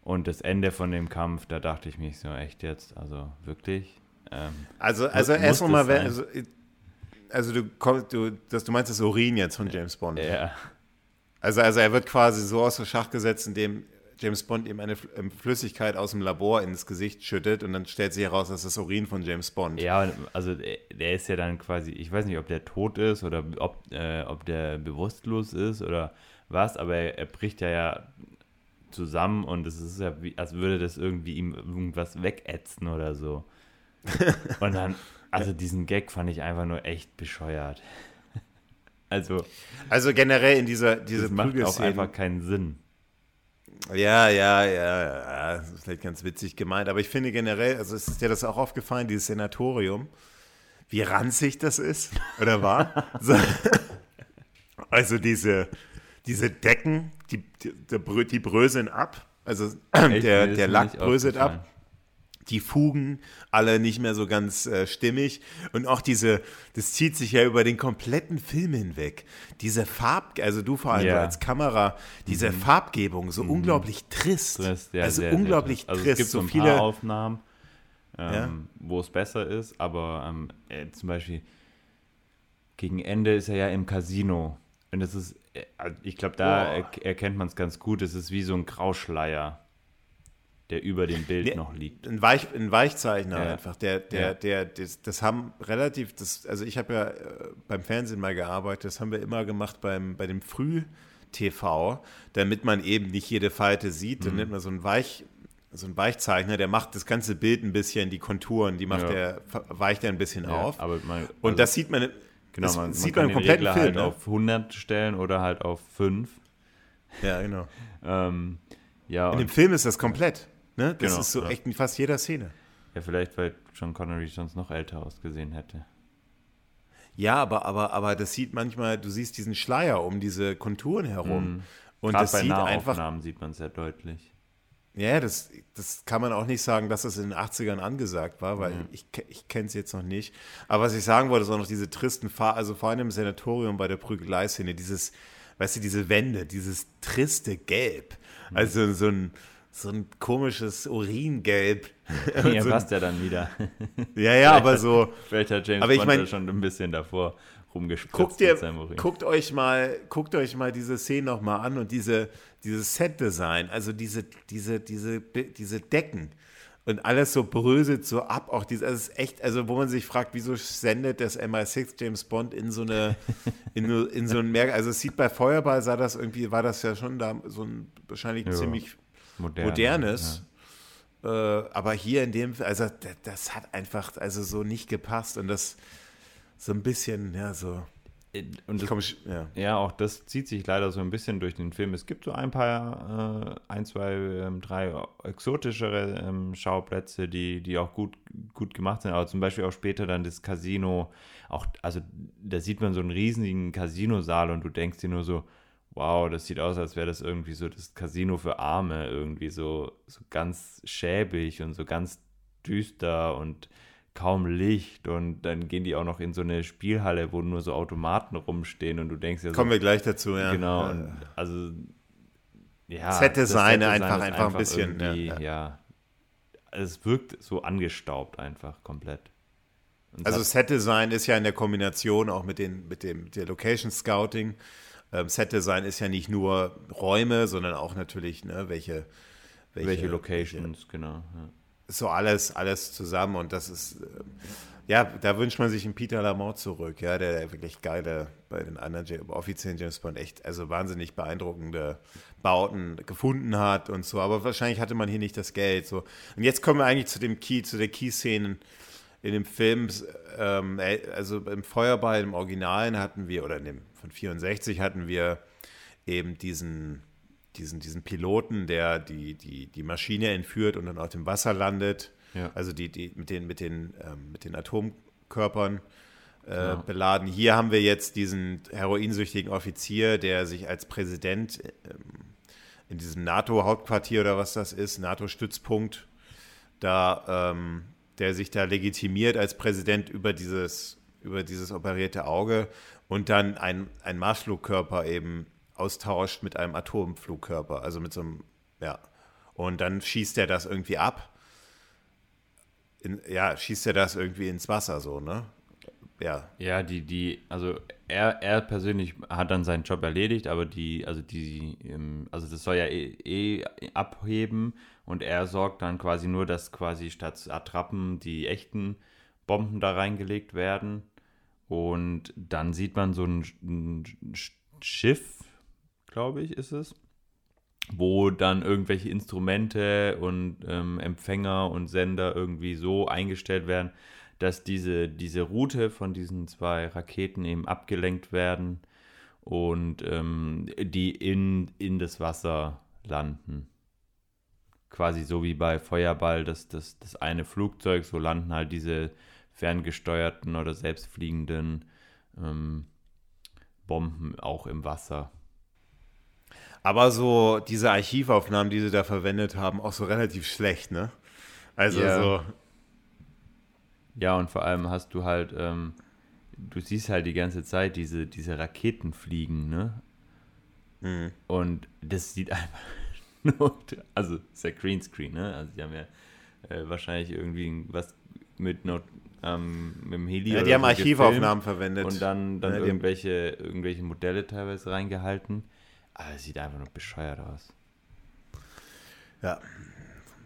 Und das Ende von dem Kampf, da dachte ich mich so, echt jetzt, also wirklich. Ähm, also, also erst nochmal, also, also du kommst, du, das, du meinst das Urin jetzt von James Bond. Ja. Also, also er wird quasi so außer Schach gesetzt, indem James Bond ihm eine ähm, Flüssigkeit aus dem Labor ins Gesicht schüttet und dann stellt sich heraus, dass das Urin von James Bond. Ja, also der ist ja dann quasi, ich weiß nicht, ob der tot ist oder ob, äh, ob der bewusstlos ist oder was, aber er, er bricht ja, ja zusammen und es ist ja wie, als würde das irgendwie ihm irgendwas wegätzen oder so. und dann, also diesen Gag fand ich einfach nur echt bescheuert. Also, also generell in dieser diese das macht auch einfach keinen Sinn. Ja, ja, ja, ja, das ist vielleicht ganz witzig gemeint, aber ich finde generell, also ist dir das auch aufgefallen, dieses Senatorium, wie ranzig das ist, oder war? so, also diese, diese Decken, die, die, die bröseln ab, also Echt? der, der Lack bröselt ab die Fugen alle nicht mehr so ganz äh, stimmig und auch diese, das zieht sich ja über den kompletten Film hinweg. Diese Farb, also du vor allem yeah. als Kamera, diese mhm. Farbgebung so mhm. unglaublich trist, trist ja, also sehr, unglaublich sehr trist. Also es gibt so, ein viele Aufnahmen, ähm, ja? wo es besser ist, aber ähm, äh, zum Beispiel gegen Ende ist er ja im Casino und das ist, ich glaube, da oh. er, erkennt man es ganz gut. Es ist wie so ein Grauschleier der über dem Bild nee, noch liegt. Ein, Weich, ein Weichzeichner ja. einfach. Der, der, ja. der, das, das, haben relativ, das, also ich habe ja äh, beim Fernsehen mal gearbeitet, das haben wir immer gemacht beim, bei dem Früh-TV, damit man eben nicht jede Falte sieht. Mhm. Dann nimmt man so einen Weich, so ein Weichzeichner, der macht das ganze Bild ein bisschen, die Konturen, die macht ja. der, weicht er ein bisschen ja, auf. Aber man, also, Und das sieht man, genau, das man, sieht man, man im kompletten Film. Halt ne? auf 100 stellen oder halt auf 5. Ja, genau. ähm, ja, in dem Film ist das komplett. Ne? Das genau, ist so ja. echt in fast jeder Szene. Ja, vielleicht, weil John Connery sonst noch älter ausgesehen hätte. Ja, aber, aber, aber das sieht manchmal, du siehst diesen Schleier um diese Konturen herum. Mm. Und Gerade das bei sieht einfach. sieht man sehr deutlich. Ja, das, das kann man auch nicht sagen, dass das in den 80ern angesagt war, weil mhm. ich, ich kenne es jetzt noch nicht. Aber was ich sagen wollte, ist auch noch diese tristen Fahr also vor allem im Sanatorium bei der Prügelei-Szene, dieses, weißt du, diese Wände, dieses triste Gelb. Mhm. Also so ein, so ein komisches Uringelb. Ja, so passt ja dann wieder. Ja, ja, aber so. Vielleicht hat James aber ich mein, schon ein bisschen davor rumgespritzt guckt ihr, Guckt euch mal, guckt euch mal diese Szene nochmal an und diese, dieses Set-Design, also diese, diese, diese, diese Decken und alles so bröselt so ab. Auch dieses, also ist echt, also wo man sich fragt, wieso sendet das MI6 James Bond in so eine, in, in so ein Meer, also es sieht bei Feuerball sah das irgendwie, war das ja schon da so ein wahrscheinlich ja. ziemlich Moderne, Modernes. Ja. Äh, aber hier in dem, also das, das, hat einfach also so nicht gepasst und das so ein bisschen, ja, so. Äh, und das, komm, ja. ja. auch das zieht sich leider so ein bisschen durch den Film. Es gibt so ein paar, äh, ein, zwei, ähm, drei exotischere ähm, Schauplätze, die, die auch gut, gut gemacht sind. Aber zum Beispiel auch später dann das Casino. Auch, also da sieht man so einen riesigen Casinosaal und du denkst dir nur so, wow, das sieht aus, als wäre das irgendwie so das Casino für Arme, irgendwie so, so ganz schäbig und so ganz düster und kaum Licht und dann gehen die auch noch in so eine Spielhalle, wo nur so Automaten rumstehen und du denkst ja so, Kommen wir gleich dazu, ja. Genau, und also ja. Set-Design einfach, einfach, ein bisschen. Ja, ja. ja, es wirkt so angestaubt einfach komplett. Und also Set-Design ist ja in der Kombination auch mit, den, mit dem der Location Scouting ähm, Set-Design ist ja nicht nur Räume, sondern auch natürlich, ne, welche, welche, welche Locations, welche, genau. Ja. So alles, alles zusammen und das ist, äh, ja, da wünscht man sich einen Peter Lamont zurück, ja, der, wirklich geile bei den anderen offiziellen James Bond echt, also wahnsinnig beeindruckende Bauten gefunden hat und so, aber wahrscheinlich hatte man hier nicht das Geld, so. Und jetzt kommen wir eigentlich zu dem Key, zu der Key-Szenen in dem Film, ähm, also im Feuerball, im Originalen hatten wir, oder in dem von 64 hatten wir eben diesen, diesen, diesen Piloten, der die, die, die Maschine entführt und dann auf dem Wasser landet. Ja. Also die, die mit den, mit den, ähm, mit den Atomkörpern äh, ja. beladen. Hier haben wir jetzt diesen heroinsüchtigen Offizier, der sich als Präsident ähm, in diesem NATO-Hauptquartier oder was das ist, NATO-Stützpunkt, da, ähm, der sich da legitimiert als Präsident über dieses, über dieses operierte Auge und dann ein, ein Marsflugkörper eben austauscht mit einem Atomflugkörper, also mit so einem, ja. Und dann schießt er das irgendwie ab. In, ja, schießt er das irgendwie ins Wasser so, ne? Ja. Ja, die, die, also er, er persönlich hat dann seinen Job erledigt, aber die, also die, ähm, also das soll ja eh, eh abheben und er sorgt dann quasi nur, dass quasi statt Attrappen die echten Bomben da reingelegt werden und dann sieht man so ein, ein Schiff, glaube ich, ist es, wo dann irgendwelche Instrumente und ähm, Empfänger und Sender irgendwie so eingestellt werden, dass diese, diese Route von diesen zwei Raketen eben abgelenkt werden und ähm, die in, in das Wasser landen. quasi so wie bei Feuerball, das, das, das eine Flugzeug, so landen halt diese ferngesteuerten oder selbstfliegenden ähm, Bomben auch im Wasser. Aber so diese Archivaufnahmen, die sie da verwendet haben, auch so relativ schlecht, ne? Also Ja. so, Ja, und vor allem hast du halt, ähm, du siehst halt die ganze Zeit diese, diese Raketen fliegen, ne? hm. Und das sieht einfach nur, also ist ja Greenscreen, ne? Also die haben ja äh, wahrscheinlich irgendwie was mit, Not, ähm, mit dem Heli ja, die haben so Archivaufnahmen verwendet. und dann, dann Ja, irgendwelche, irgendwelche Modelle teilweise reingehalten. Aber es sieht einfach nur bescheuert aus. Ja.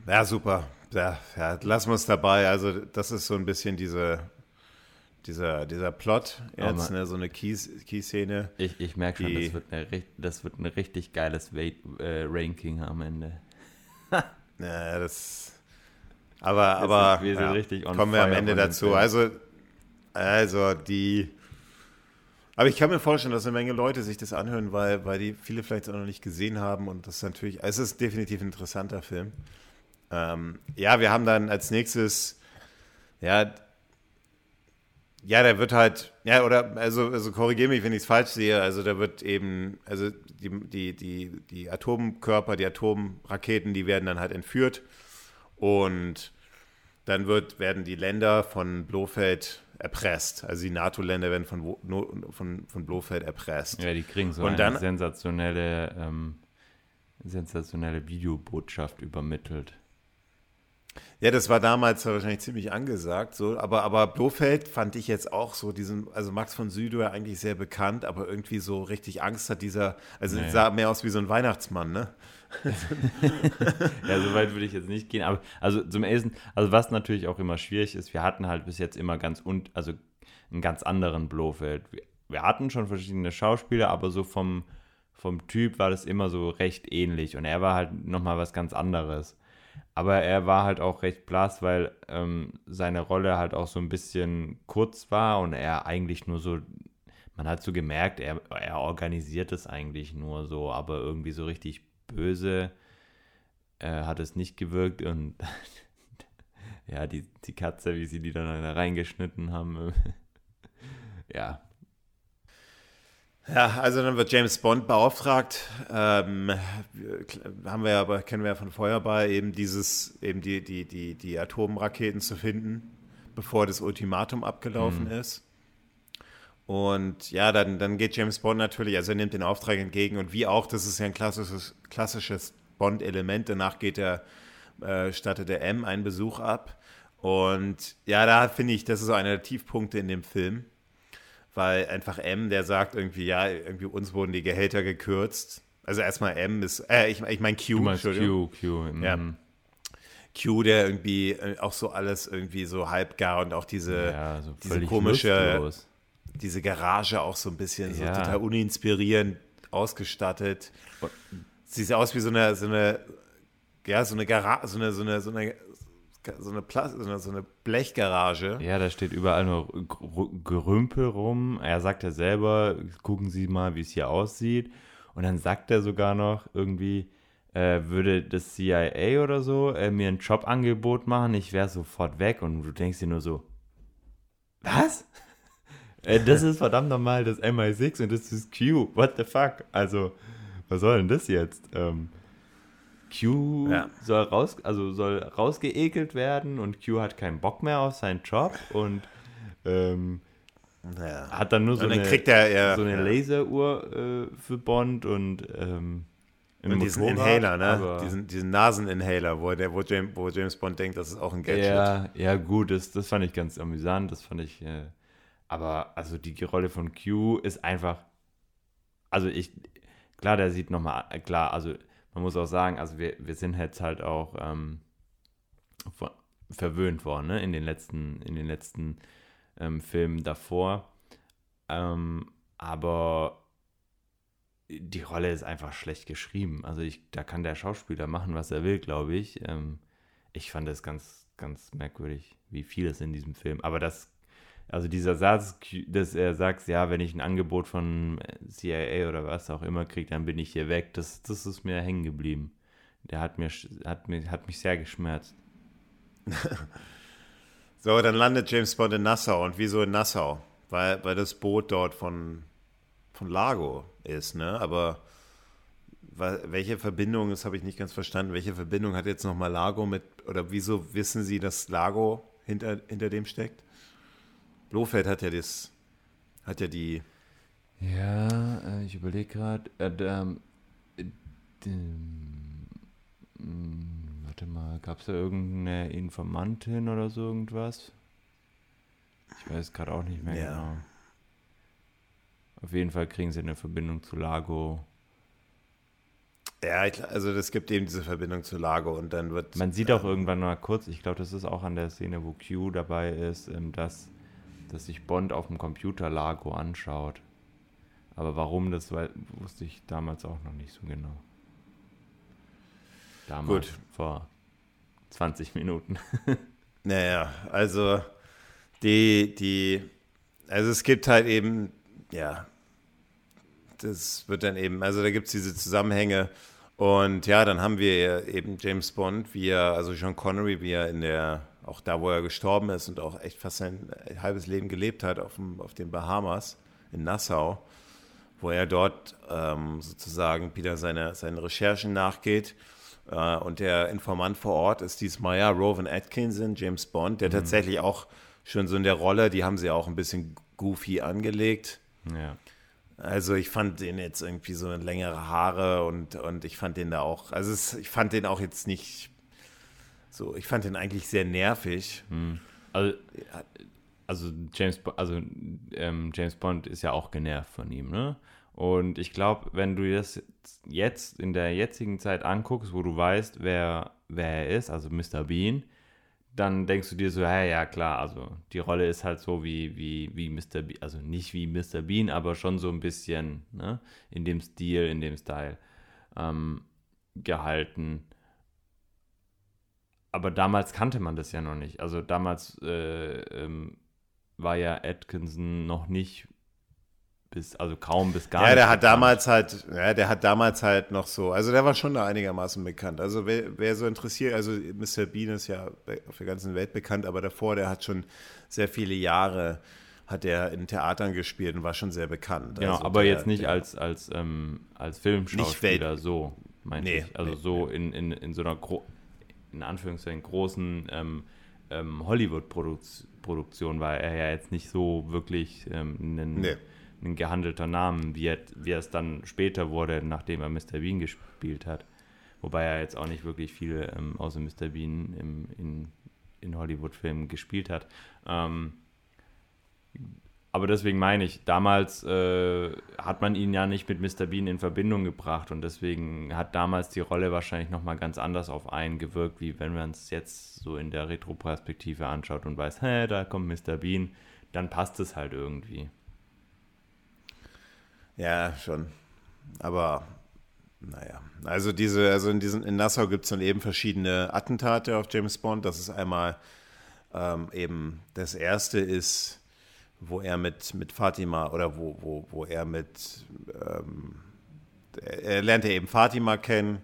Ja, super. Ja, ja, lassen wir es dabei. Also, das ist so ein bisschen diese, dieser, dieser Plot jetzt, man- ne, so eine Key- Key-Szene. Ich, ich merke schon, das wird, eine, das wird ein richtig geiles Wait, äh, Ranking am Ende. ja, das. Aber, aber sind- wir sind ja, kommen wir am Ende dazu. Also, also die. Aber ich kann mir vorstellen, dass eine Menge Leute sich das anhören, weil, weil die viele vielleicht auch noch nicht gesehen haben und das ist natürlich, es ist definitiv ein interessanter Film. Ähm, ja, wir haben dann als nächstes, ja, ja, der wird halt, ja, oder, also, also korrigiere mich, wenn ich es falsch sehe, also da wird eben, also die, die, die, die Atomkörper, die Atomraketen, die werden dann halt entführt und dann wird, werden die Länder von Blofeld erpresst. Also die NATO-Länder werden von, von, von Blofeld erpresst. Ja, die kriegen so Und eine dann- sensationelle, ähm, sensationelle Videobotschaft übermittelt. Ja, das war damals wahrscheinlich ziemlich angesagt, so, aber, aber Blofeld fand ich jetzt auch so diesen, also Max von Südow ja eigentlich sehr bekannt, aber irgendwie so richtig Angst hat dieser, also Nee. sah mehr aus wie so ein Weihnachtsmann, ne? Ja, so weit würde ich jetzt nicht gehen. Aber also zum ersten, also was natürlich auch immer schwierig ist, wir hatten halt bis jetzt immer ganz und also einen ganz anderen Blofeld. Wir, wir hatten schon verschiedene Schauspieler, aber so vom, vom Typ war das immer so recht ähnlich. Und er war halt nochmal was ganz anderes. Aber er war halt auch recht blass, weil ähm, seine Rolle halt auch so ein bisschen kurz war und er eigentlich nur so, man hat so gemerkt, er, er organisiert es eigentlich nur so, aber irgendwie so richtig böse äh, hat es nicht gewirkt und ja, die, die Katze, wie sie die dann da reingeschnitten haben, ja, Ja, also dann wird James Bond beauftragt. Ähm, haben wir ja aber, kennen wir ja von Feuerball, eben dieses, eben die, die, die, die Atomraketen zu finden, bevor das Ultimatum abgelaufen ist. Und ja, dann, dann geht James Bond natürlich, also er nimmt den Auftrag entgegen und wie auch, das ist ja ein klassisches, klassisches Bond-Element. Danach geht er, äh, stattet der M einen Besuch ab. Und ja, da finde ich, das ist so einer der Tiefpunkte in dem Film weil einfach M, der sagt irgendwie, ja, irgendwie uns wurden die Gehälter gekürzt. Also erstmal M ist, äh, ich, ich meine Q, du Entschuldigung. Q, Q, Ja. mhm. Q, der irgendwie äh, auch so alles irgendwie so halbgar und auch diese, ja, so diese komische, lustlos. Diese Garage auch so ein bisschen so Ja. total uninspirierend ausgestattet. Sieht aus wie so eine, so eine, ja, so eine Garage, so eine, so eine, so eine, so eine, Pla so eine, so Blechgarage. Ja, da steht überall nur Gerümpel rum. Er sagt ja selber, gucken Sie mal, wie es hier aussieht. Und dann sagt er sogar noch irgendwie, äh, würde das CIA oder so äh, mir ein Jobangebot machen, ich wäre sofort weg. Und du denkst dir nur so, was? Das ist verdammt nochmal das MI6 und das ist Q. What the fuck? Also, was soll denn das jetzt? Ähm, Q Ja. soll raus, also soll rausgeekelt werden und Q hat keinen Bock mehr auf seinen Job und ähm, Ja. hat dann nur so dann eine, er, ja, so eine. Laseruhr äh, für Bond und ähm, Und diesen Motorrad, Inhaler, ne? Diesen, diesen Naseninhaler, wo, der, wo, James, wo James Bond denkt, das ist auch ein Gadget. Ja, ja, gut, das, das fand ich ganz amüsant, das fand ich, äh, aber also die Rolle von Q ist einfach, also ich, klar, der sieht nochmal, klar, also man muss auch sagen, also wir, wir sind jetzt halt auch ähm, von, verwöhnt worden, ne, in den letzten, in den letzten ähm, Filmen davor, ähm, aber die Rolle ist einfach schlecht geschrieben, also ich, da kann der Schauspieler machen, was er will, glaube ich, ähm, ich fand das ganz, ganz merkwürdig, wie viel es in diesem Film. Aber das, also dieser Satz, dass er sagt, ja, wenn ich ein Angebot von CIA oder was auch immer kriege, dann bin ich hier weg, das, das ist mir hängen geblieben. der hat mir, hat mir, hat mich sehr geschmerzt. so, dann landet James Bond in Nassau. Und wieso in Nassau? Weil, weil das Boot dort von, von Lago ist, ne? Aber welche Verbindung, das habe ich nicht ganz verstanden, welche Verbindung hat jetzt nochmal Lago mit, oder wieso wissen Sie, dass Lago hinter, hinter dem steckt? Blofeld hat ja das, hat ja die. Ja, äh, ich überlege gerade, äh, ähm, äh, warte mal, gab es da irgendeine Informantin oder so irgendwas? Ich weiß gerade auch nicht mehr ja. genau. Auf jeden Fall kriegen sie eine Verbindung zu Lago. Ja, also es gibt eben diese Verbindung zu Lago und dann wird. Man sieht auch ähm, irgendwann mal kurz, ich glaube, das ist auch an der Szene, wo Q dabei ist, ähm, dass, dass sich Bond auf dem Computer Lago anschaut. Aber warum, das wusste ich damals auch noch nicht so genau. Damals, Gut. vor 20 Minuten. naja, also die, die, also es gibt halt eben, ja, das wird dann eben, also da gibt es diese Zusammenhänge und ja, dann haben wir eben James Bond, wie er, also Sean Connery, wie er in der, auch da, wo er gestorben ist und auch echt fast sein halbes Leben gelebt hat, auf, dem, auf den Bahamas, in Nassau, wo er dort ähm, sozusagen wieder seine, seinen Recherchen nachgeht. Äh, und der Informant vor Ort ist diesmal ja Rowan Atkinson, James Bond, der mhm. tatsächlich auch schon so in der Rolle, die haben sie auch ein bisschen goofy angelegt. Ja. Also ich fand den jetzt irgendwie so längere Haare und, und ich fand den da auch, also es, ich fand den auch jetzt nicht so, ich fand den eigentlich sehr nervig. Hm. Also, also, James, also ähm, James Bond ist ja auch genervt von ihm, ne? Und ich glaube, wenn du das jetzt in der jetzigen Zeit anguckst, wo du weißt, wer, wer er ist, also Mr. Bean, dann denkst du dir so, ja, ja, klar, also die Rolle ist halt so wie, wie, wie Mr. Bean, also nicht wie Mr. Bean, aber schon so ein bisschen ne, in dem Stil, in dem Style ähm, gehalten. Aber damals kannte man das ja noch nicht. Also damals äh, ähm, war ja Atkinson noch nicht bis, also kaum bis gar ja, nicht. Ja, der hat damals halt, ja, der hat damals halt noch so, also der war schon da einigermaßen bekannt. Also wer, wer so interessiert, also Mr. Bean ist ja auf der ganzen Welt bekannt, aber davor, der hat schon sehr viele Jahre hat er in Theatern gespielt und war schon sehr bekannt. Genau, also aber der, jetzt nicht der, als, als, ähm, als Filmschauspieler so, meine nee, ich. Also nee, so nee. In, in, in so einer, Gro in Anführungszeichen, großen ähm, ähm, Hollywood-Produktion war er ja jetzt nicht so wirklich ähm, einen nee ein gehandelter Namen, wie er, wie er es dann später wurde, nachdem er Mr. Bean gespielt hat. Wobei er jetzt auch nicht wirklich viel ähm, außer Mr. Bean im, in, in Hollywood-Filmen gespielt hat. Aber deswegen meine ich, damals äh, hat man ihn ja nicht mit Mr. Bean in Verbindung gebracht und deswegen hat damals die Rolle wahrscheinlich nochmal ganz anders auf einen gewirkt, wie wenn man es jetzt so in der Retroperspektive anschaut und weiß, hä, da kommt Mr. Bean, dann passt es halt irgendwie. Ja, schon. Aber naja, also diese, also in diesen, in Nassau gibt es dann eben verschiedene Attentate auf James Bond. Das ist einmal ähm, eben das erste ist, wo er mit, mit Fatima oder wo, wo, wo er mit ähm, er lernt ja eben Fatima kennen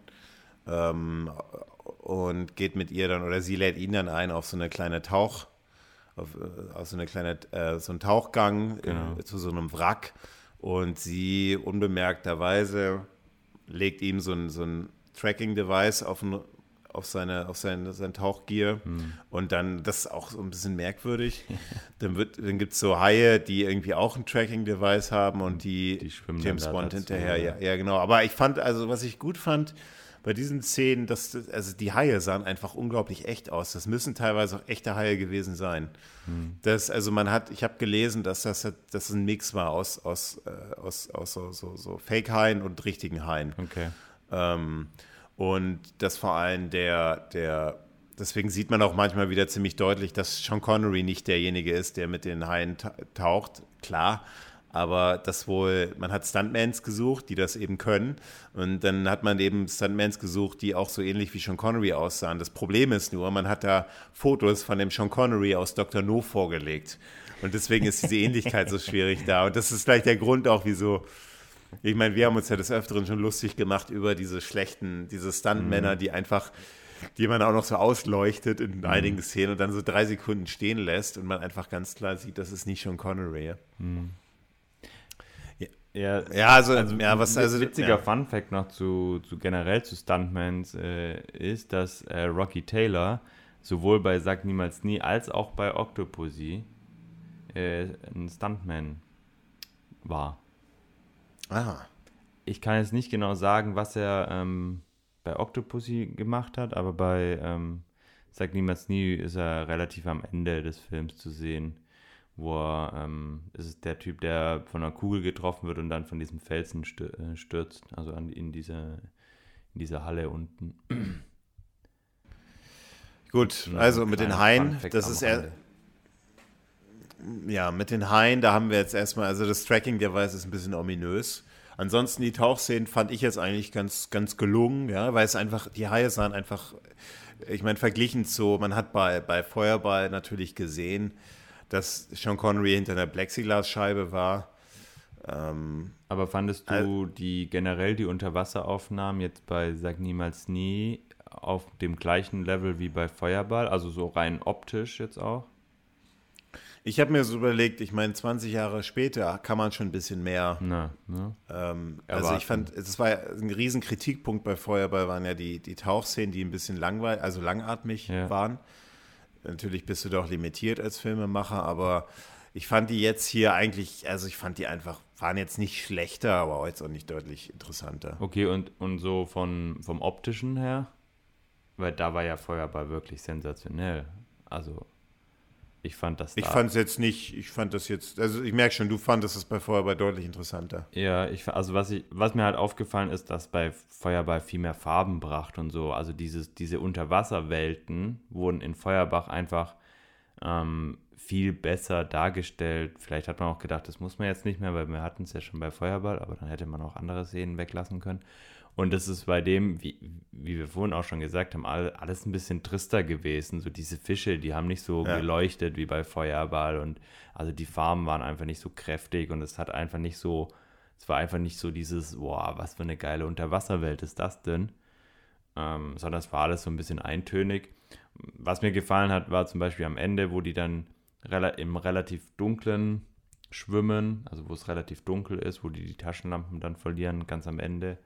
ähm, und geht mit ihr dann oder sie lädt ihn dann ein auf so eine kleine Tauch, auf, äh, auf so eine kleine, äh, so einen Tauchgang genau. in, zu so einem Wrack und sie unbemerkterweise legt ihm so ein, so ein Tracking-Device auf, auf, seine, auf sein, sein Tauchgier. Hm. Und dann, das ist auch so ein bisschen merkwürdig. dann dann gibt es so Haie, die irgendwie auch ein Tracking-Device haben und die, die James Bond hinterher. Ja, ja, genau. Aber ich fand, also was ich gut fand, bei diesen Szenen, dass, also die Haie sahen einfach unglaublich echt aus. Das müssen teilweise auch echte Haie gewesen sein. Hm. Das, also man hat, ich habe gelesen, dass das, das ein Mix war aus, aus, äh, aus, aus so, so, so Fake-Haien und richtigen Haien. Okay. Ähm, und das vor allem der, der, deswegen sieht man auch manchmal wieder ziemlich deutlich, dass Sean Connery nicht derjenige ist, der mit den Haien taucht. Klar, aber das wohl, man hat Stuntmans gesucht, die das eben können. Und dann hat man eben Stuntmans gesucht, die auch so ähnlich wie Sean Connery aussahen. Das Problem ist nur, man hat da Fotos von dem Sean Connery aus Dr. No vorgelegt. Und deswegen ist diese Ähnlichkeit so schwierig da. Und das ist vielleicht der Grund auch, wieso, Ich meine, wir haben uns ja des Öfteren schon lustig gemacht über diese schlechten, diese Stuntmänner, mhm. die einfach, die man auch noch so ausleuchtet in mhm. einigen Szenen und dann so drei Sekunden stehen lässt und man einfach ganz klar sieht, das ist nicht schon Connery. Mhm. Ja, ja, also, also, ja, was also witziger ja. Fun Fact noch zu, zu generell zu Stuntmans äh, ist, dass äh, Rocky Taylor sowohl bei Sag niemals nie als auch bei Octopussy äh, ein Stuntman war. Ah. Ich kann jetzt nicht genau sagen, was er ähm, bei Octopussy gemacht hat, aber bei ähm, Sag niemals nie ist er relativ am Ende des Films zu sehen wo er, ähm, es ist der Typ, der von einer Kugel getroffen wird und dann von diesem Felsen äh, stürzt, also an, in, diese, in dieser Halle unten. Gut, also mit den Haien, das ist er. Ja, mit den Haien, da haben wir jetzt erstmal, also das Tracking der Weiß ist ein bisschen ominös. Ansonsten die Tauchszenen fand ich jetzt eigentlich ganz, ganz gelungen, ja, weil es einfach, die Haie sahen einfach, ich meine, verglichen zu, man hat bei, bei Feuerball natürlich gesehen, dass Sean Connery hinter einer Plexiglasscheibe war. Ähm, Aber fandest du die generell die Unterwasseraufnahmen jetzt bei Sag niemals nie auf dem gleichen Level wie bei Feuerball, also so rein optisch jetzt auch? Ich habe mir so überlegt, ich meine, 20 Jahre später kann man schon ein bisschen mehr. Na, ne? ähm, also ich fand, es war ein riesen Kritikpunkt bei Feuerball, waren ja die, die Tauchszenen, die ein bisschen langweilig, also langatmig ja. waren. Natürlich bist du doch limitiert als Filmemacher, aber ich fand die jetzt hier eigentlich, also ich fand die einfach, waren jetzt nicht schlechter, aber auch jetzt auch nicht deutlich interessanter. Okay, und, und so von, vom optischen her? Weil da war ja Feuerball wirklich sensationell. Also ich fand das. Ich fand es jetzt nicht, ich fand das jetzt, also ich merke schon, du fandest es bei Feuerball deutlich interessanter. Ja, ich, also was, ich, was mir halt aufgefallen ist, dass bei Feuerball viel mehr Farben bracht und so. Also dieses, diese Unterwasserwelten wurden in Feuerbach einfach ähm, viel besser dargestellt. Vielleicht hat man auch gedacht, das muss man jetzt nicht mehr, weil wir hatten es ja schon bei Feuerball, aber dann hätte man auch andere Szenen weglassen können. Und das ist bei dem, wie, wie wir vorhin auch schon gesagt haben, alles ein bisschen trister gewesen. So diese Fische, die haben nicht so ja. geleuchtet wie bei Feuerball und also die Farben waren einfach nicht so kräftig und es hat einfach nicht so, es war einfach nicht so dieses, boah, was für eine geile Unterwasserwelt ist das denn? Ähm, sondern es war alles so ein bisschen eintönig. Was mir gefallen hat, war zum Beispiel am Ende, wo die dann im relativ dunklen schwimmen, also wo es relativ dunkel ist, wo die die Taschenlampen dann verlieren, ganz am Ende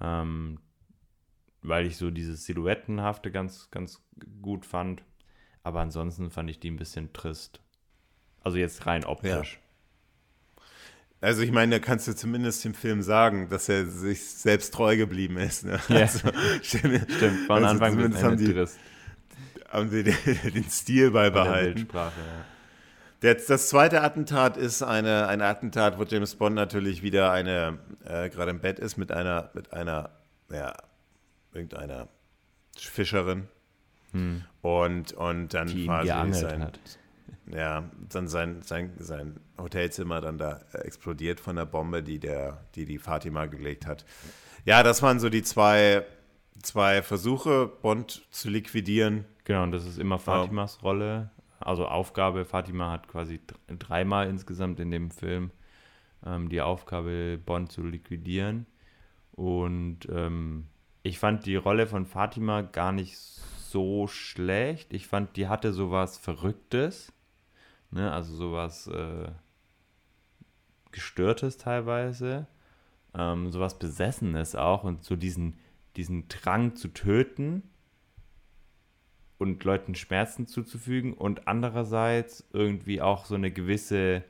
ähm, weil ich so dieses Silhouettenhafte ganz, ganz gut fand. Aber ansonsten fand ich die ein bisschen trist. Also jetzt rein optisch. Ja. Also ich meine, da kannst du zumindest im Film sagen, dass er sich selbst treu geblieben ist. Ne? Ja. Also, stimmt, von also Anfang bis haben die, haben sie den, den Stil beibehalten. Ja. Das, das zweite Attentat ist eine, ein Attentat, wo James Bond natürlich wieder eine, äh, gerade im Bett ist, mit einer, mit einer, ja, irgendeiner Fischerin. Hm. Und, und dann Die quasi sein, hat. ja, dann sein, sein, sein Hotelzimmer dann da äh, explodiert von der Bombe, die der, die, die Fatima gelegt hat. Ja, das waren so die zwei, zwei Versuche, Bond zu liquidieren. Genau, und das ist immer Fatimas um, Rolle also Aufgabe, Fatima hat quasi dreimal insgesamt in dem Film ähm, die Aufgabe, Bond zu liquidieren. Und ähm, ich fand die Rolle von Fatima gar nicht so schlecht. Ich fand, die hatte sowas Verrücktes. Ne? Also sowas äh, Gestörtes teilweise. Ähm, sowas Besessenes auch und so diesen, diesen Drang zu töten und Leuten Schmerzen zuzufügen und andererseits irgendwie auch so eine gewisse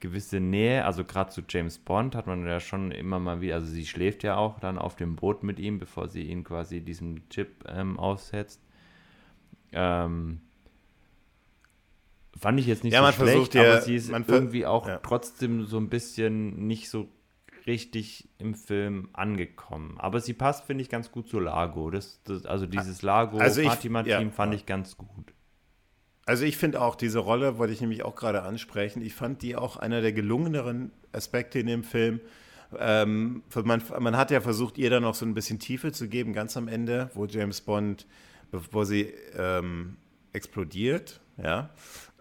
gewisse Nähe, also gerade zu James Bond hat man ja schon immer mal wieder, also sie schläft ja auch dann auf dem Boot mit ihm, bevor sie ihn quasi diesem Chip ähm, aussetzt. Ähm, fand ich jetzt nicht ja, so schlecht, ja, aber sie ist irgendwie auch ja. trotzdem so ein bisschen nicht so richtig im Film angekommen. Aber sie passt, finde ich, ganz gut zu Lago. Das, das also dieses Lago-Fatima-Team also ja, fand ich ganz gut. Also ich finde auch diese Rolle, wollte ich nämlich auch gerade ansprechen, ich fand die auch einer der gelungeneren Aspekte in dem Film. Ähm, man, man hat ja versucht, ihr dann noch so ein bisschen Tiefe zu geben, ganz am Ende, wo James Bond, bevor sie ähm, explodiert, ja.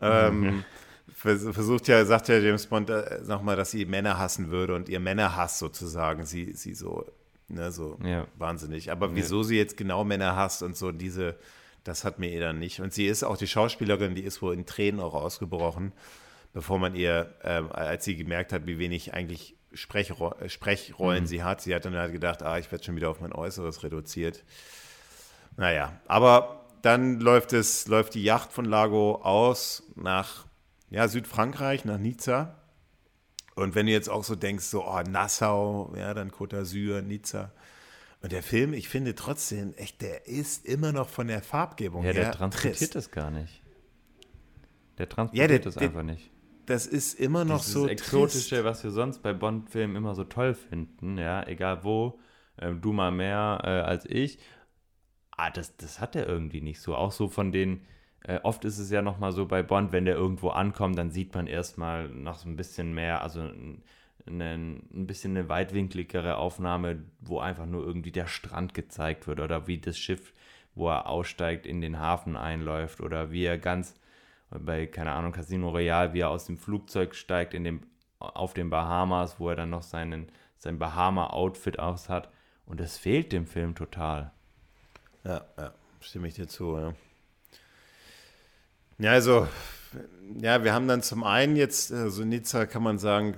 Ähm, versucht ja, sagt ja James Bond äh, nochmal, dass sie Männer hassen würde und ihr Männerhass sozusagen sie, sie so, ne, so ja. wahnsinnig. Aber wieso sie jetzt genau Männer hasst und so diese, das hat mir ihr dann nicht. Und sie ist auch die Schauspielerin, die ist wohl in Tränen auch ausgebrochen, bevor man ihr, äh, als sie gemerkt hat, wie wenig eigentlich Sprechro Sprechrollen mhm. sie hat. Sie hat dann halt gedacht, ah, ich werde schon wieder auf mein Äußeres reduziert. Naja, aber dann läuft es, läuft die Yacht von Lago aus nach ja, Südfrankreich, nach Nizza. Und wenn du jetzt auch so denkst, so, oh, Nassau, ja, dann Côte d'Azur, Nizza. Und der Film, ich finde trotzdem, echt, der ist immer noch von der Farbgebung ja, her. Ja, der transportiert das gar nicht. Der transportiert ja, der, das einfach nicht. Das ist immer noch Dieses so. Das Exotische, trist. was wir sonst bei Bond-Filmen immer so toll finden, ja, egal wo, äh, du mal mehr äh, als ich. Ah, das, das hat er irgendwie nicht so. Auch so von den, äh, oft ist es ja nochmal so bei Bond, wenn der irgendwo ankommt, dann sieht man erstmal noch so ein bisschen mehr, also ein, ein bisschen eine weitwinkligere Aufnahme, wo einfach nur irgendwie der Strand gezeigt wird oder wie das Schiff, wo er aussteigt, in den Hafen einläuft oder wie er ganz bei, keine Ahnung, Casino Royale, wie er aus dem Flugzeug steigt in dem, auf den Bahamas, wo er dann noch seinen, sein Bahama-Outfit aus hat. Und das fehlt dem Film total. Ja, ja, stimme ich dir zu, ja. Ja, also, ja, wir haben dann zum einen jetzt, also Nizza kann man sagen,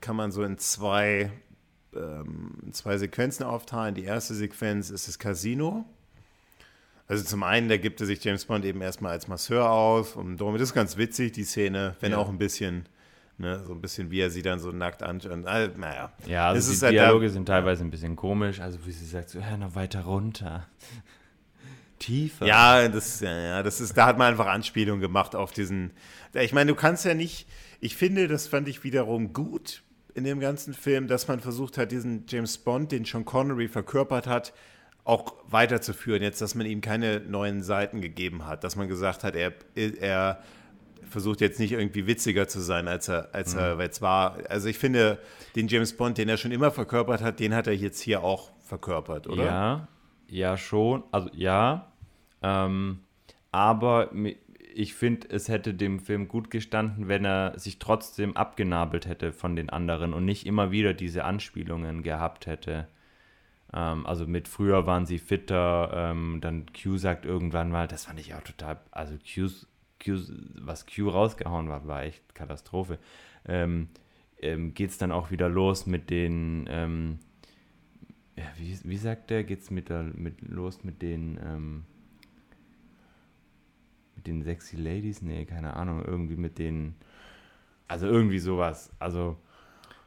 kann man so in zwei, ähm, zwei Sequenzen aufteilen. Die erste Sequenz ist das Casino. Also zum einen, da gibt er sich James Bond eben erstmal als Masseur aus und damit ist ganz witzig, die Szene, wenn ja. auch ein bisschen, ne, so ein bisschen, wie er sie dann so nackt anschaut. Also, naja. Ja, also die Dialoge halt da, sind teilweise ein bisschen komisch, also wie sie sagt, so, ja, noch weiter runter. Tiefer. Ja, das, ja, ja, das ist, da hat man einfach Anspielung gemacht auf diesen. Ich meine, du kannst ja nicht, ich finde, das fand ich wiederum gut in dem ganzen Film, dass man versucht hat, diesen James Bond, den Sean Connery verkörpert hat, auch weiterzuführen. Jetzt, dass man ihm keine neuen Seiten gegeben hat, dass man gesagt hat, er, er versucht jetzt nicht irgendwie witziger zu sein, als er, als mhm. er jetzt war. Also ich finde, den James Bond, den er schon immer verkörpert hat, den hat er jetzt hier auch verkörpert, oder? Ja, ja schon. Also ja, ähm, aber ich finde, es hätte dem Film gut gestanden, wenn er sich trotzdem abgenabelt hätte von den anderen und nicht immer wieder diese Anspielungen gehabt hätte. Ähm, also mit früher waren sie fitter, ähm, dann Q sagt irgendwann mal, das fand ich auch total, also Q, Q was Q rausgehauen war, war echt Katastrophe. Ähm, ähm, Geht es dann auch wieder los mit den, ähm, ja, wie, wie sagt der, geht es mit, mit, los mit den, ähm, den Sexy Ladies? Nee, keine Ahnung, irgendwie mit den, also irgendwie sowas, also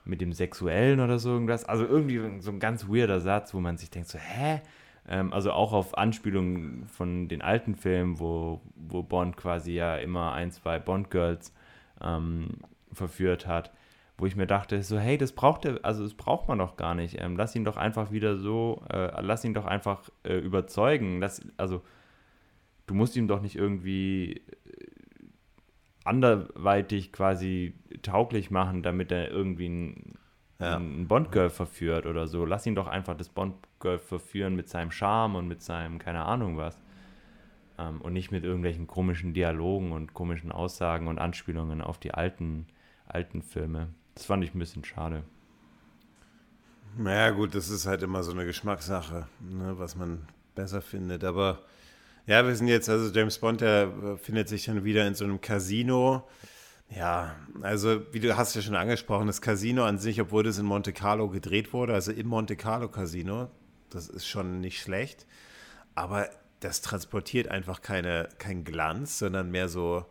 mit dem Sexuellen oder so irgendwas, also irgendwie so ein ganz weirder Satz, wo man sich denkt so, hä? Ähm, also auch auf Anspielungen von den alten Filmen, wo, wo Bond quasi ja immer ein, zwei Bond-Girls ähm, verführt hat, wo ich mir dachte, so, hey, das braucht er, also das braucht man doch gar nicht. Ähm, lass ihn doch einfach wieder so, äh, lass ihn doch einfach äh, überzeugen. Lass, also du musst ihm doch nicht irgendwie äh, anderweitig quasi tauglich machen, damit er irgendwie ein, ja. ein Bond-Girl verführt oder so. Lass ihn doch einfach das Bond-Girl verführen mit seinem Charme und mit seinem, keine Ahnung was. Ähm, und nicht mit irgendwelchen komischen Dialogen und komischen Aussagen und Anspielungen auf die alten, alten Filme. Das fand ich ein bisschen schade. Naja, gut, das ist halt immer so eine Geschmackssache, ne, was man besser findet. Aber ja, wir sind jetzt, also James Bond, der äh, findet sich dann wieder in so einem Casino. Ja, also wie du hast ja schon angesprochen, das Casino an sich, obwohl das in Monte Carlo gedreht wurde, also im Monte Carlo Casino, das ist schon nicht schlecht, aber das transportiert einfach keine, keinen Glanz, sondern mehr so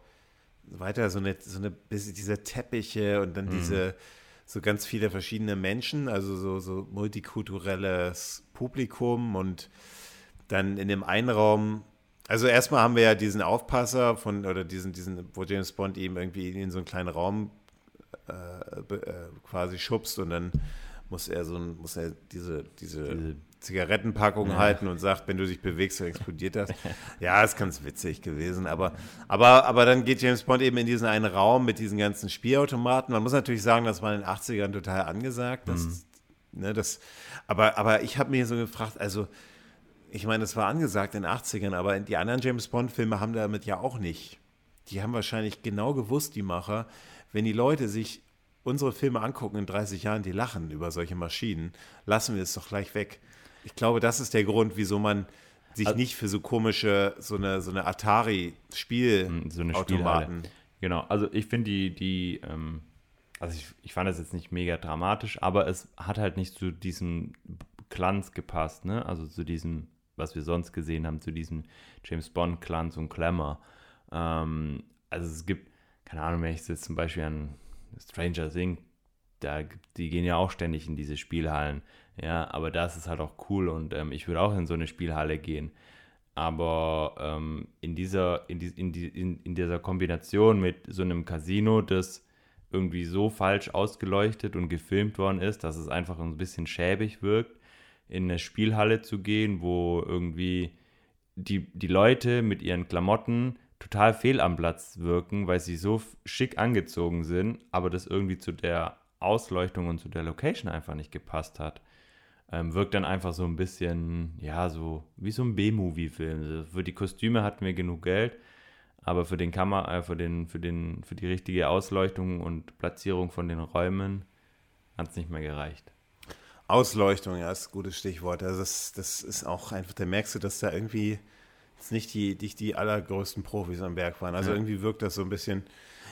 weiter so eine, so eine diese Teppiche und dann mhm. diese so ganz viele verschiedene Menschen, also so, so multikulturelles Publikum und dann in dem einen Raum also erstmal haben wir ja diesen Aufpasser von, oder diesen, diesen, wo James Bond eben irgendwie in so einen kleinen Raum äh, äh, quasi schubst und dann muss er so ein, muss er diese, diese, diese Zigarettenpackung ja. halten und sagt, wenn du dich bewegst, dann explodiert das. ja, ist ganz witzig gewesen. Aber, aber, aber dann geht James Bond eben in diesen einen Raum mit diesen ganzen Spielautomaten. Man muss natürlich sagen, das war in den 80ern total angesagt. Das, mhm. ne, das, aber, aber ich habe mir so gefragt, also ich meine, es war angesagt in den 80ern, aber die anderen James Bond-Filme haben damit ja auch nicht die haben wahrscheinlich genau gewusst, die Macher, wenn die Leute sich unsere Filme angucken in 30 Jahren, die lachen über solche Maschinen, lassen wir es doch gleich weg. Ich glaube, das ist der Grund, wieso man sich also, nicht für so komische, so eine, so eine Atari-Spielautomaten. So genau, also ich finde die, die, ähm, also ich, ich fand das jetzt nicht mega dramatisch, aber es hat halt nicht zu diesem Glanz gepasst, ne? Also zu diesem, was wir sonst gesehen haben, zu diesem James Bond-Glanz und Glamour. Ähm, also es gibt, keine Ahnung, wenn ich jetzt zum Beispiel an Stranger Things, da, die gehen ja auch ständig in diese Spielhallen. Ja, aber das ist halt auch cool und ähm, ich würde auch in so eine Spielhalle gehen. Aber ähm, in, dieser, in, die, in, die, in, in dieser Kombination mit so einem Casino, das irgendwie so falsch ausgeleuchtet und gefilmt worden ist, dass es einfach ein bisschen schäbig wirkt, in eine Spielhalle zu gehen, wo irgendwie die, die Leute mit ihren Klamotten total fehl am Platz wirken, weil sie so schick angezogen sind, aber das irgendwie zu der Ausleuchtung und zu der Location einfach nicht gepasst hat. Ähm, wirkt dann einfach so ein bisschen, ja, so wie so ein B-Movie-Film. Für die Kostüme hatten wir genug Geld, aber für den Kammer, äh, für den, für den, für die richtige Ausleuchtung und Platzierung von den Räumen hat es nicht mehr gereicht. Ausleuchtung, ja, ist ein gutes Stichwort. Also das, das ist auch einfach, da merkst du, dass da irgendwie nicht die, nicht die allergrößten Profis am Berg waren. Also ja. irgendwie wirkt das so ein bisschen.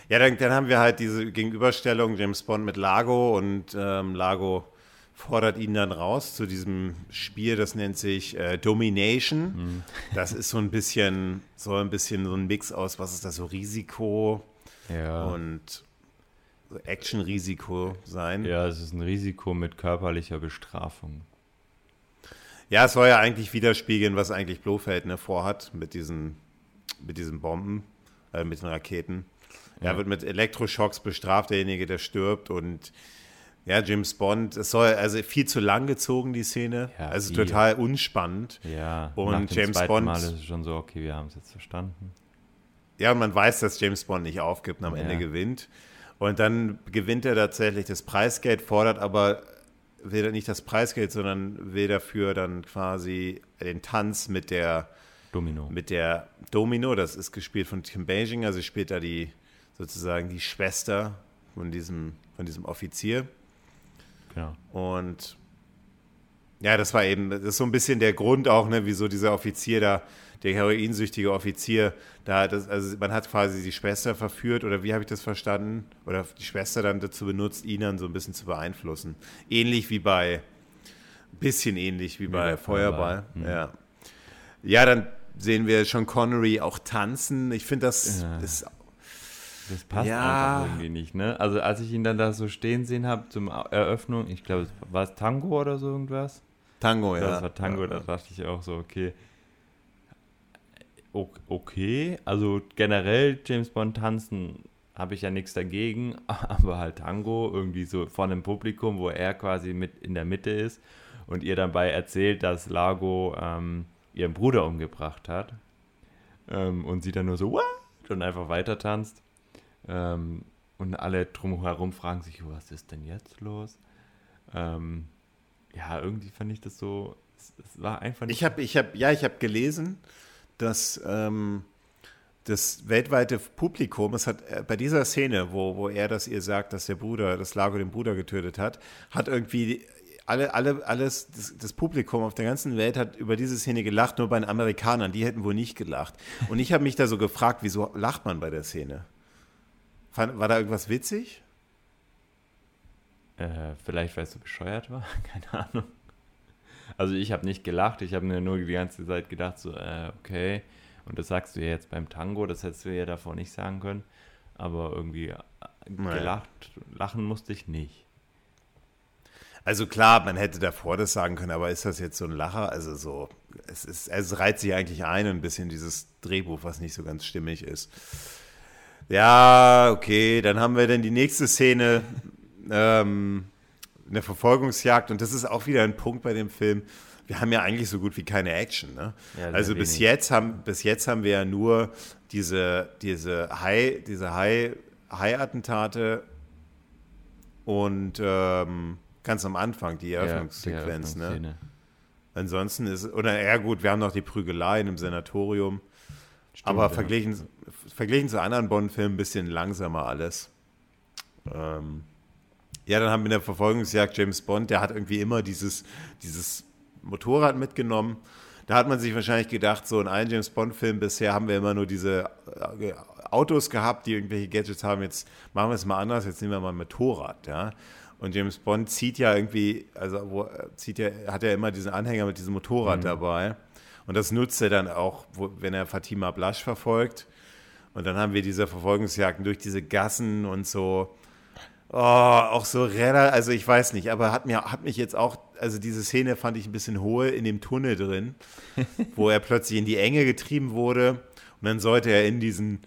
Ja, dann, dann haben wir halt diese Gegenüberstellung James Bond mit Lago und ähm, Lago fordert ihn dann raus zu diesem Spiel, das nennt sich äh, Domination. Mhm. Das ist so ein bisschen, so ein bisschen so ein Mix aus, was ist das, so Risiko ja. und so Action-Risiko sein. Ja, es ist ein Risiko mit körperlicher Bestrafung. Ja, es soll ja eigentlich widerspiegeln, was eigentlich Blofeld ne, vorhat mit diesen, mit diesen Bomben, äh, mit den Raketen. Ja. Er wird mit Elektroschocks bestraft, derjenige, der stirbt und ja, James Bond, es soll also viel zu lang gezogen, die Szene. Ja, also viel. total unspannend. Ja, und nach dem James Bond. Mal ist es schon so, okay, wir haben es jetzt verstanden. Ja, und man weiß, dass James Bond nicht aufgibt und am ja. Ende gewinnt. Und dann gewinnt er tatsächlich das Preisgeld, fordert aber will nicht das Preisgeld, sondern will dafür dann quasi den Tanz mit der Domino. Mit der Domino, das ist gespielt von Kim Beijing, also spielt da die sozusagen die Schwester von diesem, von diesem Offizier. Ja. Und ja, das war eben, das ist so ein bisschen der Grund auch, ne, wieso dieser Offizier da, der heroinsüchtige Offizier, da, das, also man hat quasi die Schwester verführt, oder wie habe ich das verstanden? Oder die Schwester dann dazu benutzt, ihn dann so ein bisschen zu beeinflussen. Ähnlich wie bei, bisschen ähnlich wie, bei Feuerball. Mhm. Ja. ja, dann sehen wir schon Connery auch tanzen. Ich finde, das ja. ist das passt ja. einfach irgendwie nicht, ne? Also als ich ihn dann da so stehen sehen habe zum Eröffnung, ich glaube, war es Tango oder so irgendwas? Tango, ja. Das war Tango, ja. da dachte ich auch so, okay. Okay, also generell James Bond tanzen habe ich ja nichts dagegen, aber halt Tango irgendwie so vor einem Publikum, wo er quasi mit in der Mitte ist und ihr dabei erzählt, dass Lago ähm, ihren Bruder umgebracht hat ähm, und sie dann nur so What? und einfach weiter tanzt. Ähm, und alle drumherum fragen sich, was ist denn jetzt los? Ähm, ja, irgendwie fand ich das so, es, es war einfach nicht. Ich habe, ich habe, ja, ich habe gelesen, dass ähm, das weltweite Publikum, es hat äh, bei dieser Szene, wo, wo er das ihr sagt, dass der Bruder, das Lago den Bruder getötet hat, hat irgendwie alle, alle, alles, das, das, Publikum auf der ganzen Welt hat über diese Szene gelacht, nur bei den Amerikanern, die hätten wohl nicht gelacht. Und ich habe mich da so gefragt, wieso lacht man bei der Szene? War da irgendwas witzig? Äh, vielleicht, weil es so bescheuert war. Keine Ahnung. Also ich habe nicht gelacht, ich habe mir nur die ganze Zeit gedacht, so, äh, okay. Und das sagst du ja jetzt beim Tango, das hättest du ja davor nicht sagen können. Aber irgendwie äh, gelacht, lachen musste ich nicht. Also klar, man hätte davor das sagen können, aber ist das jetzt so ein Lacher? Also so, es, ist, es reiht sich eigentlich ein, ein bisschen dieses Drehbuch, was nicht so ganz stimmig ist. Ja, okay, dann haben wir dann die nächste Szene, ähm, eine Verfolgungsjagd und das ist auch wieder ein Punkt bei dem Film. Wir haben ja eigentlich so gut wie keine Action. Ne? Ja, also bis jetzt, haben, bis jetzt haben wir ja nur diese, diese Hai, diese Hai, Hai-Attentate und ähm, ganz am Anfang die Eröffnungssequenz. Ja, ne? Ansonsten ist, oder ja gut, wir haben noch die Prügelei in einem Sanatorium. Stimmt, Aber verglichen, verglichen zu anderen Bond-Filmen ein bisschen langsamer alles. Ähm, ja, dann haben wir in der Verfolgungsjagd James Bond, der hat irgendwie immer dieses, dieses Motorrad mitgenommen. Da hat man sich wahrscheinlich gedacht, so in allen James Bond-Filmen bisher haben wir immer nur diese äh, Autos gehabt, die irgendwelche Gadgets haben. Jetzt machen wir es mal anders, jetzt nehmen wir mal ein Motorrad, ja. Und James Bond zieht ja irgendwie, also wo, zieht ja, hat ja immer diesen Anhänger mit diesem Motorrad mhm. dabei. Und das nutzt er dann auch, wo, wenn er Fatima Blasch verfolgt. Und dann haben wir diese Verfolgungsjagden durch diese Gassen und so. Oh, auch so relativ, also ich weiß nicht, aber hat, mir, hat mich jetzt auch, also diese Szene fand ich ein bisschen hohe in dem Tunnel drin, wo er plötzlich in die Enge getrieben wurde und dann sollte er in diesen,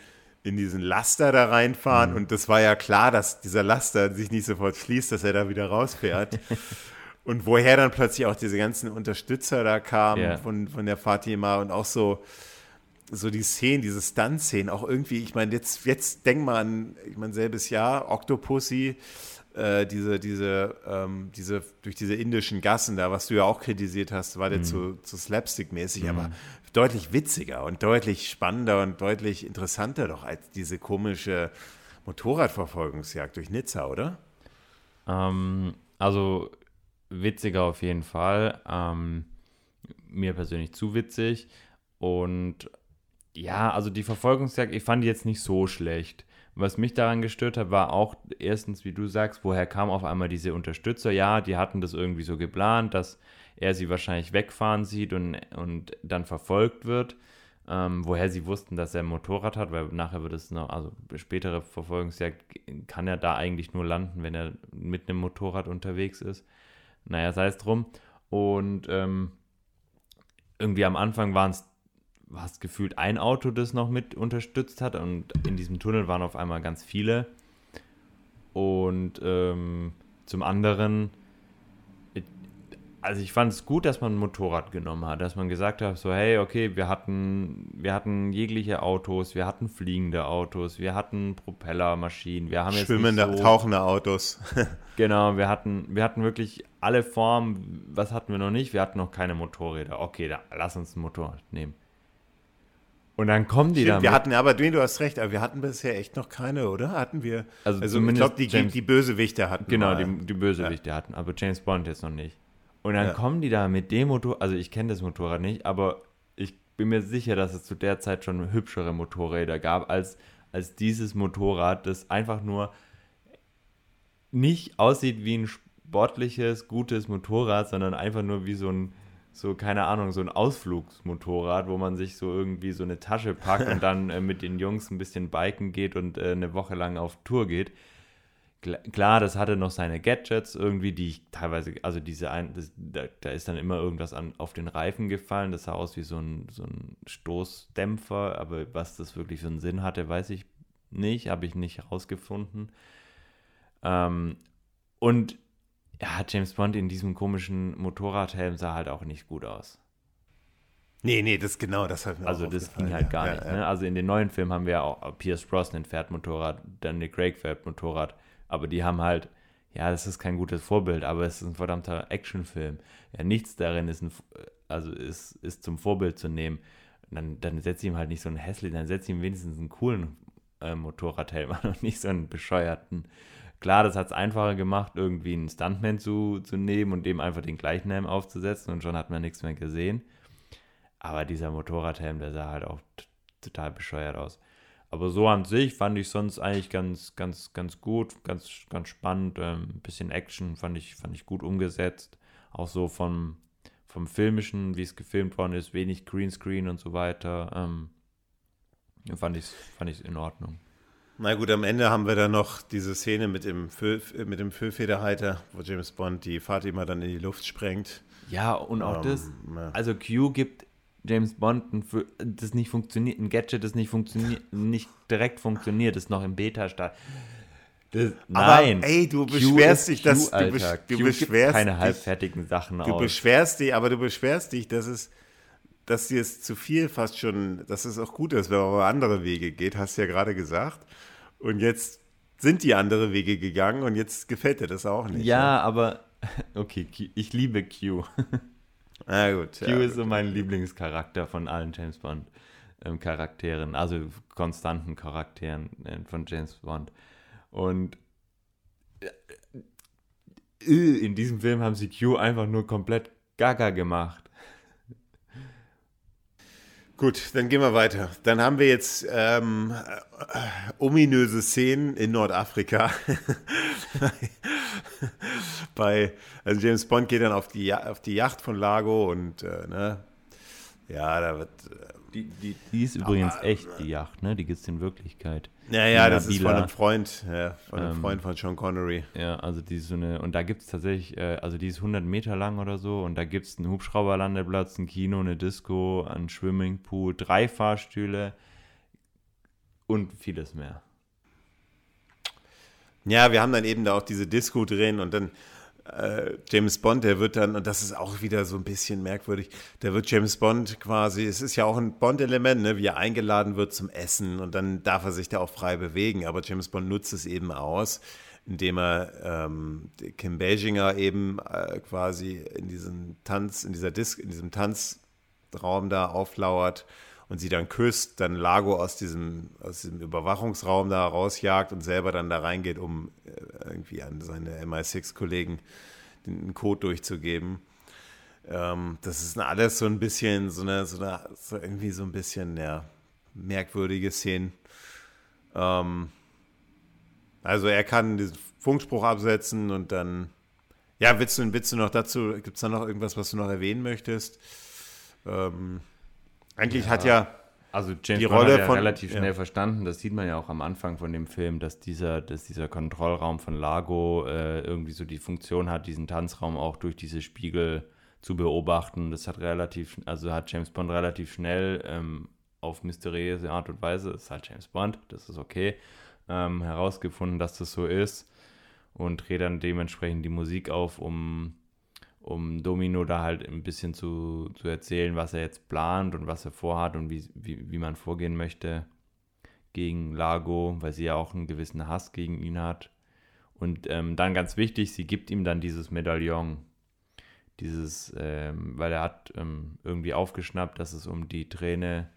in diesen Laster da reinfahren mhm. und das war ja klar, dass dieser Laster sich nicht sofort schließt, dass er da wieder rausfährt. und woher dann plötzlich auch diese ganzen Unterstützer da kamen yeah. von, von der Fatima und auch so, so die Szenen, diese Stunt-Szenen, auch irgendwie, ich meine, jetzt, jetzt denk mal an, ich meine, selbes Jahr, Octopussy, äh, diese, diese, ähm, diese, durch diese indischen Gassen da, was du ja auch kritisiert hast, war der mhm. zu, zu slapstick-mäßig, mhm. aber deutlich witziger und deutlich spannender und deutlich interessanter doch als diese komische Motorradverfolgungsjagd durch Nizza, oder? Ähm, also witziger auf jeden Fall. Ähm, mir persönlich zu witzig. Und ja, also die Verfolgungsjagd, ich fand die jetzt nicht so schlecht. Was mich daran gestört hat, war auch erstens, wie du sagst, woher kamen auf einmal diese Unterstützer? Ja, die hatten das irgendwie so geplant, dass er sie wahrscheinlich wegfahren sieht und, und dann verfolgt wird. Ähm, woher sie wussten, dass er ein Motorrad hat, weil nachher wird es noch, also spätere Verfolgungsjagd kann er da eigentlich nur landen, wenn er mit einem Motorrad unterwegs ist. Naja, sei es drum. Und ähm, irgendwie am Anfang waren es es gefühlt ein Auto, das noch mit unterstützt hat. Und in diesem Tunnel waren auf einmal ganz viele. Und ähm, zum anderen, also ich fand es gut, dass man ein Motorrad genommen hat, dass man gesagt hat, so hey, okay, wir hatten, wir hatten jegliche Autos, wir hatten fliegende Autos, wir hatten Propellermaschinen, wir haben jetzt schwimmende, so, tauchende Autos. genau, wir hatten, wir hatten wirklich alle Formen. Was hatten wir noch nicht? Wir hatten noch keine Motorräder. Okay, da, lass uns ein Motorrad nehmen. Und dann kommen die Stimmt, Wir hatten, aber du hast recht, aber wir hatten bisher echt noch keine, oder? Hatten wir? Also, also ich glaube, die, James, die Bösewichte hatten. Genau, die, die Bösewichte ja. hatten, aber James Bond jetzt noch nicht. Und dann ja. kommen die da mit dem Motor, also ich kenne das Motorrad nicht, aber ich bin mir sicher, dass es zu der Zeit schon hübschere Motorräder gab, als, als dieses Motorrad, das einfach nur nicht aussieht wie ein sportliches, gutes Motorrad, sondern einfach nur wie so ein so, keine Ahnung, so ein Ausflugsmotorrad, wo man sich so irgendwie so eine Tasche packt und dann äh, mit den Jungs ein bisschen biken geht und äh, eine Woche lang auf Tour geht. Klar, das hatte noch seine Gadgets irgendwie, die ich teilweise, also diese ein, das, da, da, ist dann immer irgendwas an, auf den Reifen gefallen. Das sah aus wie so ein, so ein Stoßdämpfer, aber was das wirklich für einen Sinn hatte, weiß ich nicht, habe ich nicht herausgefunden. Ähm, und ja, James Bond in diesem komischen Motorradhelm sah halt auch nicht gut aus. Nee, nee, das genau, das hat mir Also das ging halt gar ja, nicht. Ja, ne? Also in den neuen Filmen haben wir ja auch Pierce Brosnan fährt Motorrad, dann Nick Craig fährt Motorrad, aber die haben halt, ja, das ist kein gutes Vorbild, aber es ist ein verdammter Actionfilm. Ja, nichts darin ist, ein, also ist, ist zum Vorbild zu nehmen. Dann, dann setzt ihm halt nicht so einen hässlichen, dann setzt ihm wenigstens einen coolen äh, Motorradhelm an und nicht so einen bescheuerten Klar, das hat es einfacher gemacht, irgendwie einen Stuntman zu, zu nehmen und dem einfach den gleichen Helm aufzusetzen und schon hat man nichts mehr gesehen. Aber dieser Motorradhelm, der sah halt auch total bescheuert aus. Aber so an sich fand ich sonst eigentlich ganz, ganz, ganz gut, ganz, ganz spannend. Ähm, ein bisschen Action fand ich, fand ich gut umgesetzt. Auch so vom, vom Filmischen, wie es gefilmt worden ist, wenig Greenscreen und so weiter. Ähm, fand ich es fand in Ordnung. Na gut, am Ende haben wir dann noch diese Szene mit dem, Füll, mit dem Füllfederhalter, wo James Bond die Fatima dann in die Luft sprengt. Ja, und auch um, das, ja. also Q gibt James Bond ein, das nicht funktioniert, ein Gadget, das nicht funktioniert, nicht direkt funktioniert, das noch im Beta-Start. nein, aber, ey, du beschwerst dich, dass du, besch du beschwerst keine halbfertigen Sachen Du aus. beschwerst dich, aber du beschwerst dich, dass es dass dir es zu viel fast schon, dass es auch gut ist, wenn man über andere Wege geht, hast du ja gerade gesagt. Und jetzt sind die andere Wege gegangen und jetzt gefällt dir das auch nicht. Ja, ja? aber okay, Q, ich liebe Q. Ah, gut. Q ja, ist gut. so mein Lieblingscharakter von allen James Bond. ähm, Charakteren, also konstanten Charakteren äh, von James Bond. Und äh, in diesem Film haben sie Q einfach nur komplett gaga gemacht. Gut, dann gehen wir weiter. Dann haben wir jetzt ähm, äh, ominöse Szenen in Nordafrika. Bei, also James Bond geht dann auf die, auf die Yacht von Lago und äh, ne, ja, da wird. Äh, die, die, die ist übrigens aber, echt, die Yacht, ne? Die gibt es in Wirklichkeit. Ja, ja, das ist von einem Freund, ja, von einem ähm, Freund von Sean Connery. Ja, also die ist so eine, und da gibt es tatsächlich, äh, also die ist 100 Meter lang oder so und da gibt es einen Hubschrauberlandeplatz, ein Kino, eine Disco, einen Swimmingpool, drei Fahrstühle und vieles mehr. Ja, wir haben dann eben da auch diese Disco drin und dann äh, James Bond, der wird dann, und das ist auch wieder so ein bisschen merkwürdig, der wird James Bond quasi, es ist ja auch ein Bond-Element, ne, wie er eingeladen wird zum Essen und dann darf er sich da auch frei bewegen, aber James Bond nutzt es eben aus, indem er ähm, Kim Basinger eben äh, quasi in diesem Tanz, in dieser Dis in diesem Tanzraum da auflauert und sie dann küsst, dann Lago aus diesem, aus diesem Überwachungsraum da rausjagt und selber dann da reingeht, um äh, irgendwie an seine MI6-Kollegen den Code durchzugeben. Ähm, das ist alles so ein bisschen, so eine, so eine, so irgendwie so ein bisschen, ja, merkwürdige Szenen. Ähm, also er kann diesen Funkspruch absetzen und dann, ja, willst du, willst du noch dazu, gibt es da noch irgendwas, was du noch erwähnen möchtest? Ähm, eigentlich ja, hat ja also James die Bond Rolle hat ja von, relativ schnell ja. verstanden, das sieht man ja auch am Anfang von dem Film, dass dieser, dass dieser Kontrollraum von Lago äh, irgendwie so die Funktion hat, diesen Tanzraum auch durch diese Spiegel zu beobachten. Das hat relativ, also hat James Bond relativ schnell ähm, auf mysteriöse Art und Weise, das ist halt James Bond, das ist okay, ähm, herausgefunden, dass das so ist und dreht dann dementsprechend die Musik auf, um um Domino da halt ein bisschen zu, zu erzählen, was er jetzt plant und was er vorhat und wie, wie, wie man vorgehen möchte gegen Lago, weil sie ja auch einen gewissen Hass gegen ihn hat. Und ähm, dann ganz wichtig, sie gibt ihm dann dieses Medaillon. Dieses, ähm, weil er hat ähm, irgendwie aufgeschnappt, dass es um die Träne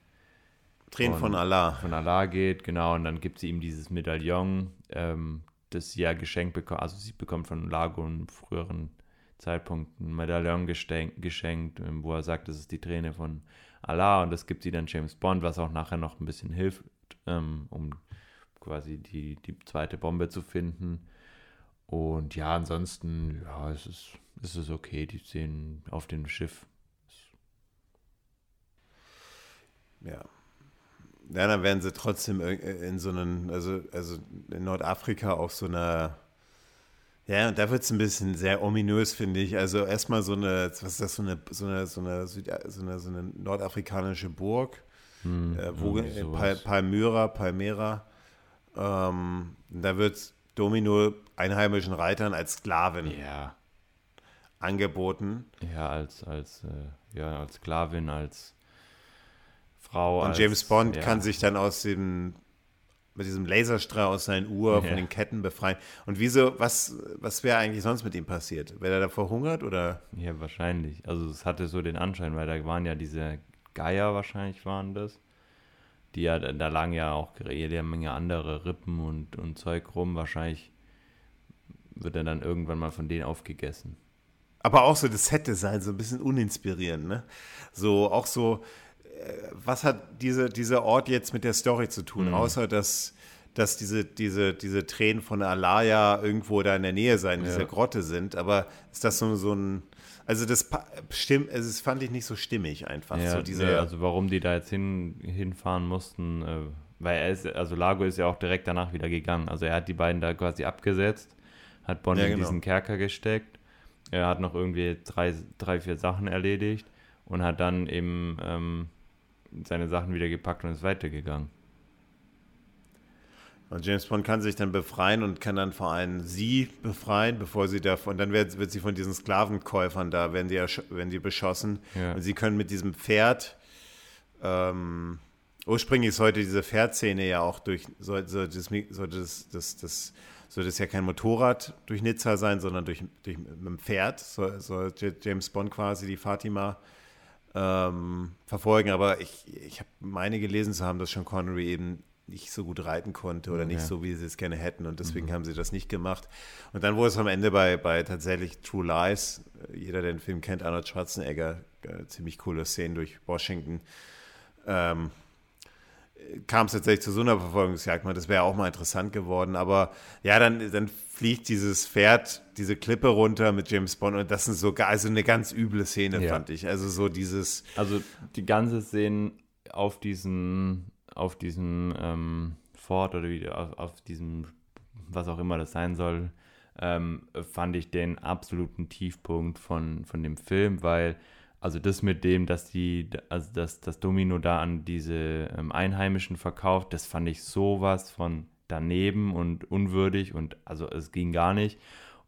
Tränen von, von Allah. Von Allah geht, genau. Und dann gibt sie ihm dieses Medaillon, ähm, das sie ja geschenkt bekommt. Also sie bekommt von Lago einen früheren Zeitpunkt ein Medaillon geschenkt, ähm, wo er sagt, das ist die Träne von Allah und das gibt sie dann James Bond, was auch nachher noch ein bisschen hilft, ähm, um quasi die, die zweite Bombe zu finden. Und ja, ansonsten, ja, es ist, es ist okay, die Szenen auf dem Schiff. Ja. Ja, dann werden sie trotzdem in so einem, also, also in Nordafrika auf so einer ja, und da wird es ein bisschen sehr ominös, finde ich. Also erstmal so eine, was ist das, so eine, so eine, so eine, so eine, so eine nordafrikanische Burg, hm, äh, wo, äh, Pal Palmyra, Palmera. Ähm, da wird Domino einheimischen Reitern als Sklavin ja. angeboten. Ja, als, als, äh, ja, als Sklavin, als Frau. Und als, James Bond ja. kann sich dann aus dem mit diesem Laserstrahl aus seinen Uhr ja. von den Ketten befreien. Und wieso, was, was wäre eigentlich sonst mit ihm passiert? Wäre er da verhungert oder? Ja, wahrscheinlich. Also es hatte so den Anschein, weil da waren ja diese Geier wahrscheinlich waren das. Die ja, da lagen ja auch jede Menge andere Rippen und, und Zeug rum. Wahrscheinlich wird er dann irgendwann mal von denen aufgegessen. Aber auch so das Set-Design, so ein bisschen uninspirierend, ne? So, auch so, was hat diese, dieser Ort jetzt mit der Story zu tun, mhm. außer dass, dass diese, diese, diese Tränen von Alaya irgendwo da in der Nähe sein, in ja. dieser Grotte sind. Aber ist das so, so ein. Also das stimmt, also das fand ich nicht so stimmig einfach. Ja, so diese, nee, also warum die da jetzt hin, hinfahren mussten, äh, weil er ist, also Lago ist ja auch direkt danach wieder gegangen. Also er hat die beiden da quasi abgesetzt, hat Bonnie ja, genau. in diesen Kerker gesteckt. Er hat noch irgendwie drei, drei, vier Sachen erledigt und hat dann eben ähm, seine Sachen wieder gepackt und ist weitergegangen. Und James Bond kann sich dann befreien und kann dann vor allem sie befreien, bevor sie da und dann wird, wird sie von diesen Sklavenkäufern da, werden die, werden die beschossen. Ja. Und sie können mit diesem Pferd, ähm, ursprünglich ist heute diese Pferdszene ja auch durch, sollte, sollte, das, sollte das, das, das, sollte es ja kein Motorrad durch Nizza sein, sondern durch, durch mit dem Pferd, soll, soll James Bond quasi die Fatima ähm, verfolgen. Aber ich, ich habe meine gelesen zu haben, dass Sean Connery eben nicht so gut reiten konnte oder nicht so, wie sie es gerne hätten. Und deswegen mhm. haben sie das nicht gemacht. Und dann wurde es am Ende bei, bei tatsächlich True Lies, jeder, der den Film kennt, Arnold Schwarzenegger, äh, ziemlich coole Szenen durch Washington. Ähm, kam es tatsächlich zu so einer Verfolgungsjagd. Das wäre auch mal interessant geworden. Aber ja, dann, dann fliegt dieses Pferd diese Klippe runter mit James Bond und das ist so also eine ganz üble Szene, ja. fand ich. Also so dieses. Also die ganze Szene auf diesem, auf diesem ähm, Fort oder wie, auf, auf diesem, was auch immer das sein soll, ähm, fand ich den absoluten Tiefpunkt von, von dem Film, weil also das mit dem, dass die, also dass das Domino da an diese ähm, Einheimischen verkauft, das fand ich sowas von daneben und unwürdig und also es ging gar nicht.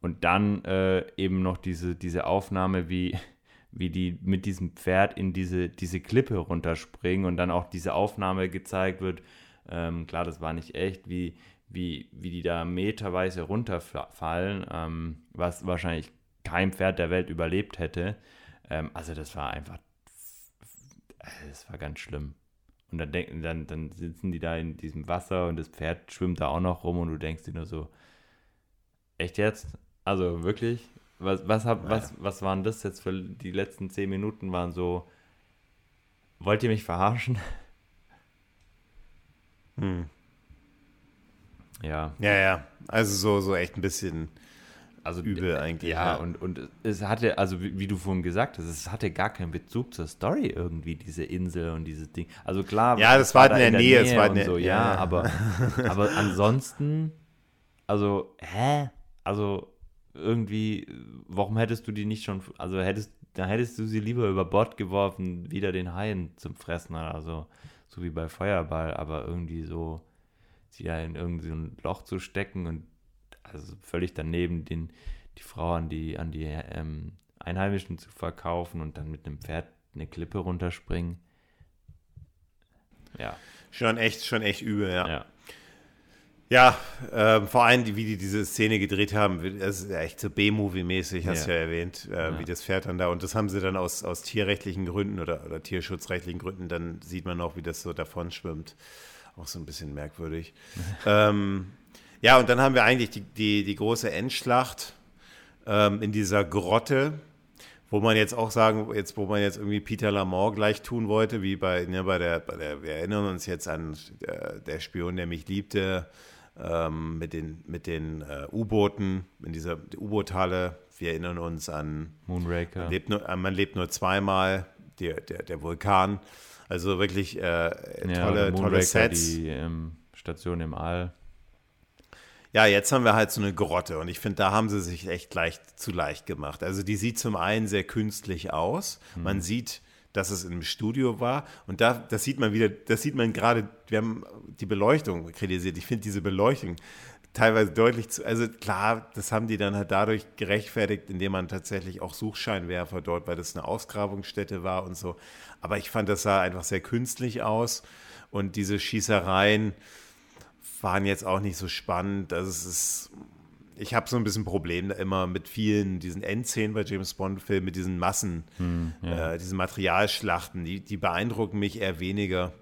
Und dann äh, eben noch diese, diese Aufnahme, wie, wie die mit diesem Pferd in diese, diese Klippe runterspringen und dann auch diese Aufnahme gezeigt wird. Ähm, klar, das war nicht echt, wie, wie, wie die da meterweise runterfallen, ähm, was wahrscheinlich kein Pferd der Welt überlebt hätte. Ähm, also das war einfach, das war ganz schlimm. Und dann, denken, dann, dann sitzen die da in diesem Wasser und das Pferd schwimmt da auch noch rum und du denkst dir nur so, echt jetzt? Also wirklich? Was, was, hab, was, was waren das jetzt für die letzten zehn Minuten? Waren so, wollt ihr mich verarschen? Hm. Ja. Ja, ja. Also so, so echt ein bisschen also übel eigentlich. Ja, ja, Und, und es hatte, also wie, wie, du vorhin gesagt hast, es hatte gar keinen Bezug zur Story irgendwie, diese Insel und dieses Ding. Also klar, ja, das war, war in, der Nähe, Nähe, es war in der, so, ja, ja, aber, aber ansonsten, also, hä? Also irgendwie, warum hättest du die nicht schon, also hättest, dann hättest du sie lieber über Bord geworfen, wieder den Haien zum Fressen oder so, so wie bei Feuerball, aber irgendwie so, sie da in irgendein Loch zu stecken und also völlig daneben, den, die Frau an die, an die ähm, Einheimischen zu verkaufen und dann mit einem Pferd eine Klippe runterspringen. Ja. Schon echt, schon echt übel, ja. Ja, ja äh, vor allem, wie die diese Szene gedreht haben, das ist ja echt so B-Movie-mäßig, hast du ja. ja erwähnt, äh, ja. wie das Pferd dann da, und das haben sie dann aus, aus tierrechtlichen Gründen oder, oder tierschutzrechtlichen Gründen, dann sieht man auch, wie das so davon schwimmt. Auch so ein bisschen merkwürdig. ähm, ja, und dann haben wir eigentlich die, die, die große Endschlacht ähm, in dieser Grotte, wo man jetzt auch sagen, jetzt, wo man jetzt irgendwie Peter Lamont gleich tun wollte, wie bei, ne, bei, der, bei der, wir erinnern uns jetzt an der, der Spion, der mich liebte, ähm, mit den, mit den äh, U-Booten in dieser U-Boot-Halle. Wir erinnern uns an Moonraker. Man lebt nur, äh, man lebt nur zweimal, der, der, der Vulkan. Also wirklich äh, tolle, ja, tolle Sets. Die ähm, Station im All. Ja, jetzt haben wir halt so eine Grotte und ich finde, da haben sie sich echt leicht zu leicht gemacht. Also die sieht zum einen sehr künstlich aus. Mhm. Man sieht, dass es einem Studio war und da, das sieht man wieder, das sieht man gerade, wir haben die Beleuchtung kritisiert. Ich finde diese Beleuchtung teilweise deutlich zu, also klar, das haben die dann halt dadurch gerechtfertigt, indem man tatsächlich auch Suchscheinwerfer dort, weil das eine Ausgrabungsstätte war und so. Aber ich fand, das sah einfach sehr künstlich aus und diese Schießereien, waren jetzt auch nicht so spannend. Also es ist, ich habe so ein bisschen Problem immer mit vielen diesen Endszenen bei James Bond-Filmen, mit diesen Massen, hm, ja. äh, diesen Materialschlachten, die, die beeindrucken mich eher weniger.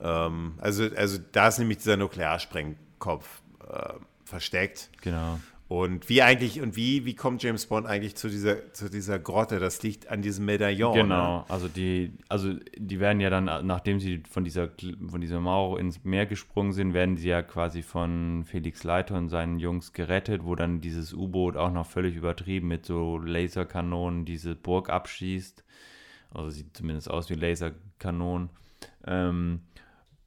Ähm, also, also da ist nämlich dieser Nuklearsprengkopf äh, versteckt. Genau. Und wie eigentlich, und wie, wie kommt James Bond eigentlich zu dieser, zu dieser Grotte? Das liegt an diesem Medaillon. Genau, ne? also die, also die werden ja dann, nachdem sie von dieser, von dieser Mauer ins Meer gesprungen sind, werden sie ja quasi von Felix Leiter und seinen Jungs gerettet, wo dann dieses U-Boot auch noch völlig übertrieben mit so Laserkanonen diese Burg abschießt. Also sieht zumindest aus wie Laserkanonen. Ähm,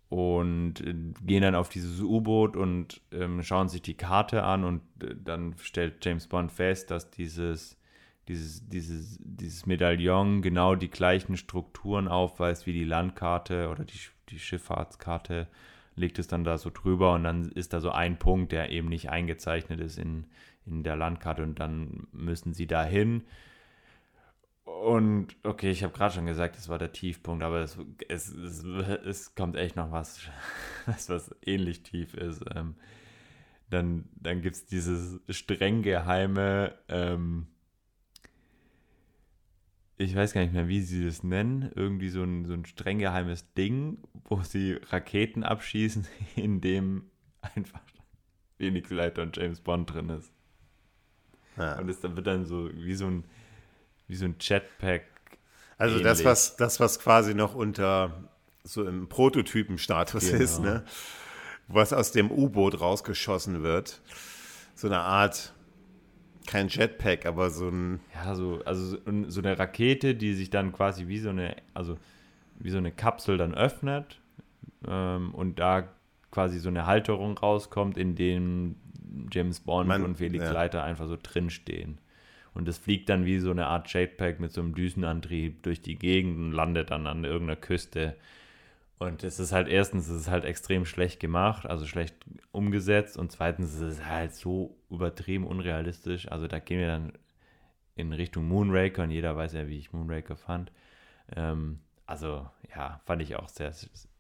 und äh, gehen dann auf dieses U-Boot und ähm, schauen sich die Karte an und äh, dann stellt James Bond fest, dass dieses, dieses, dieses, dieses Medaillon genau die gleichen Strukturen aufweist wie die Landkarte oder die, die Schifffahrtskarte, legt es dann da so drüber und dann ist da so ein Punkt, der eben nicht eingezeichnet ist in, in der Landkarte und dann müssen sie da hin und okay, ich habe gerade schon gesagt, es war der Tiefpunkt, aber es, es, es, es kommt echt noch was, was, was ähnlich tief ist. Ähm, dann dann gibt es dieses streng geheime, ähm, ich weiß gar nicht mehr, wie sie das nennen, irgendwie so ein, so ein streng geheimes Ding, wo sie Raketen abschießen, in dem einfach Phoenix Leiter und James Bond drin ist. Ja. Und es wird dann so wie so ein, wie so ein Jetpack. Also ähnlich. das, was, das, was quasi noch unter so im Prototypenstatus genau. ist, ne? Was aus dem U-Boot rausgeschossen wird. So eine Art, kein Jetpack, aber so ein. Ja, so, also so eine Rakete, die sich dann quasi wie so eine, also wie so eine Kapsel dann öffnet ähm, und da quasi so eine Halterung rauskommt, in dem James Bond Man, und Felix ja. Leiter einfach so drinstehen. Und es fliegt dann wie so eine Art Jetpack mit so einem Düsenantrieb durch die Gegend und landet dann an irgendeiner Küste. Und es ist halt erstens, es ist halt extrem schlecht gemacht, also schlecht umgesetzt. Und zweitens ist es halt so übertrieben unrealistisch. Also da gehen wir dann in Richtung Moonraker und jeder weiß ja, wie ich Moonraker fand. Ähm, also ja, fand ich auch sehr,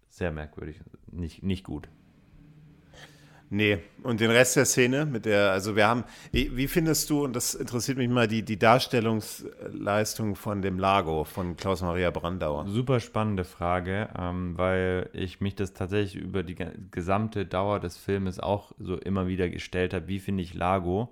sehr merkwürdig. Nicht, nicht gut. Nee, und den Rest der Szene mit der, also wir haben, wie findest du, und das interessiert mich mal, die, die Darstellungsleistung von dem Lago von Klaus-Maria Brandauer? Super spannende Frage, ähm, weil ich mich das tatsächlich über die gesamte Dauer des Filmes auch so immer wieder gestellt habe, wie finde ich Lago?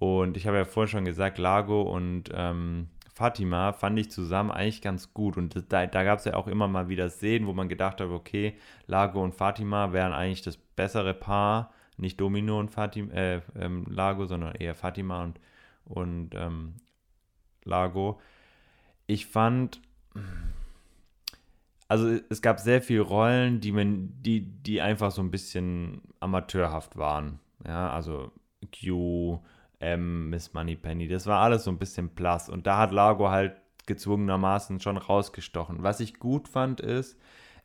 Und ich habe ja vorhin schon gesagt, Lago und ähm, Fatima fand ich zusammen eigentlich ganz gut. Und da, da gab es ja auch immer mal wieder Szenen, wo man gedacht hat, okay, Lago und Fatima wären eigentlich das bessere Paar. Nicht Domino und Fatima, äh, ähm, Lago, sondern eher Fatima und, und ähm, Lago. Ich fand, also es gab sehr viele Rollen, die, man, die, die einfach so ein bisschen amateurhaft waren. Ja, also Q, M, Miss Moneypenny. Das war alles so ein bisschen blass. Und da hat Lago halt gezwungenermaßen schon rausgestochen. Was ich gut fand, ist,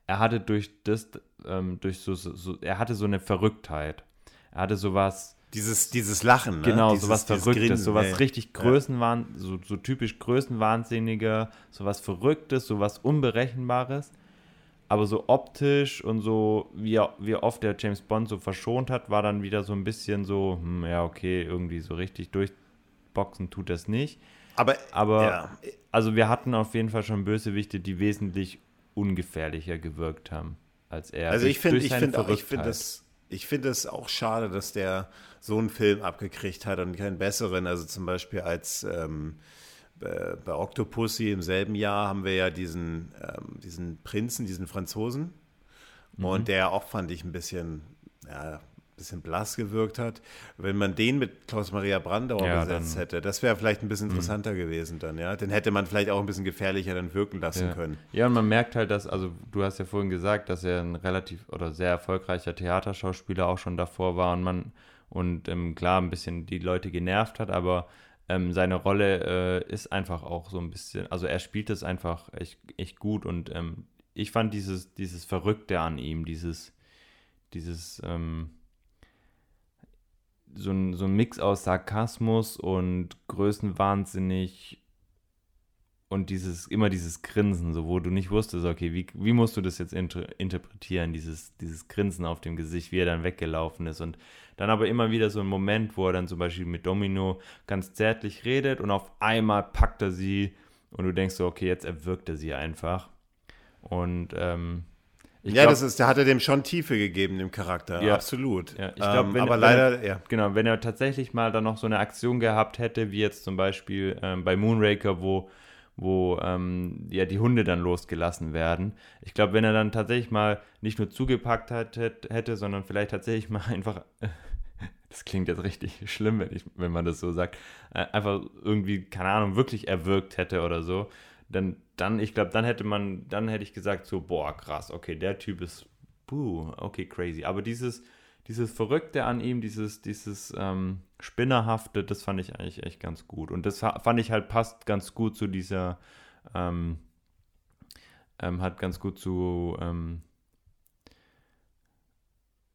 er hatte durch das, ähm, durch so, so, er hatte so eine Verrücktheit. Er hatte sowas. Dieses, dieses Lachen, ne? Genau, dieses, sowas Verrücktes, Grinsen, sowas ey. richtig Größenwahn, ja. so, so typisch Größenwahnsinniger, sowas Verrücktes, sowas Unberechenbares aber so optisch und so, wie, wie oft der James Bond so verschont hat, war dann wieder so ein bisschen so, hm, ja, okay, irgendwie so richtig durchboxen tut das nicht. Aber, aber ja. also wir hatten auf jeden Fall schon Bösewichte, die wesentlich ungefährlicher gewirkt haben als er. Also ich finde, ich finde ich finde das, ich finde es auch schade, dass der so einen Film abgekriegt hat und keinen besseren, also zum Beispiel als ähm, bei Octopussy im selben Jahr haben wir ja diesen, ähm, diesen Prinzen, diesen Franzosen. Mhm. Und der auch, fand ich, ein bisschen, ja, bisschen blass gewirkt hat. Wenn man den mit Klaus-Maria Brandauer ja, besetzt dann, hätte, das wäre vielleicht ein bisschen mhm. interessanter mh. gewesen dann, ja. Den hätte man vielleicht auch ein bisschen gefährlicher dann wirken lassen ja. können. Ja, und man merkt halt, dass, also du hast ja vorhin gesagt, dass er ein relativ oder sehr erfolgreicher Theaterschauspieler auch schon davor war und man und ähm, klar ein bisschen die Leute genervt hat, aber ähm, seine Rolle äh, ist einfach auch so ein bisschen, also er spielt es einfach echt, echt gut und ähm, ich fand dieses, dieses Verrückte an ihm, dieses, dieses, ähm, so ein, so ein Mix aus Sarkasmus und Größenwahnsinnig und dieses, immer dieses Grinsen, so wo du nicht wusstest, okay, wie, wie musst du das jetzt inter interpretieren, dieses, dieses Grinsen auf dem Gesicht, wie er dann weggelaufen ist und dann aber immer wieder so ein Moment, wo er dann zum Beispiel mit Domino ganz zärtlich redet und auf einmal packt er sie und du denkst so, okay, jetzt erwürgt er sie einfach. Und ähm, ja, glaub, das ist, da hat er dem schon Tiefe gegeben, dem Charakter, ja, absolut. Ja, ich glaub, ähm, wenn, aber wenn leider, ja. Genau, wenn er tatsächlich mal dann noch so eine Aktion gehabt hätte, wie jetzt zum Beispiel ähm, bei Moonraker, wo wo ähm, ja die Hunde dann losgelassen werden. Ich glaube, wenn er dann tatsächlich mal nicht nur zugepackt hat, hätte, sondern vielleicht tatsächlich mal einfach, das klingt jetzt richtig schlimm, wenn, ich, wenn man das so sagt, äh, einfach irgendwie, keine Ahnung, wirklich erwürgt hätte oder so, dann, dann ich glaube, dann hätte man, dann hätte ich gesagt so, boah, krass, okay, der Typ ist, puh, okay, crazy. Aber dieses, dieses Verrückte an ihm, dieses, dieses ähm, Spinnerhafte, das fand ich eigentlich echt ganz gut. Und das fand ich halt passt ganz gut zu dieser, ähm, ähm, hat ganz gut zu, ähm,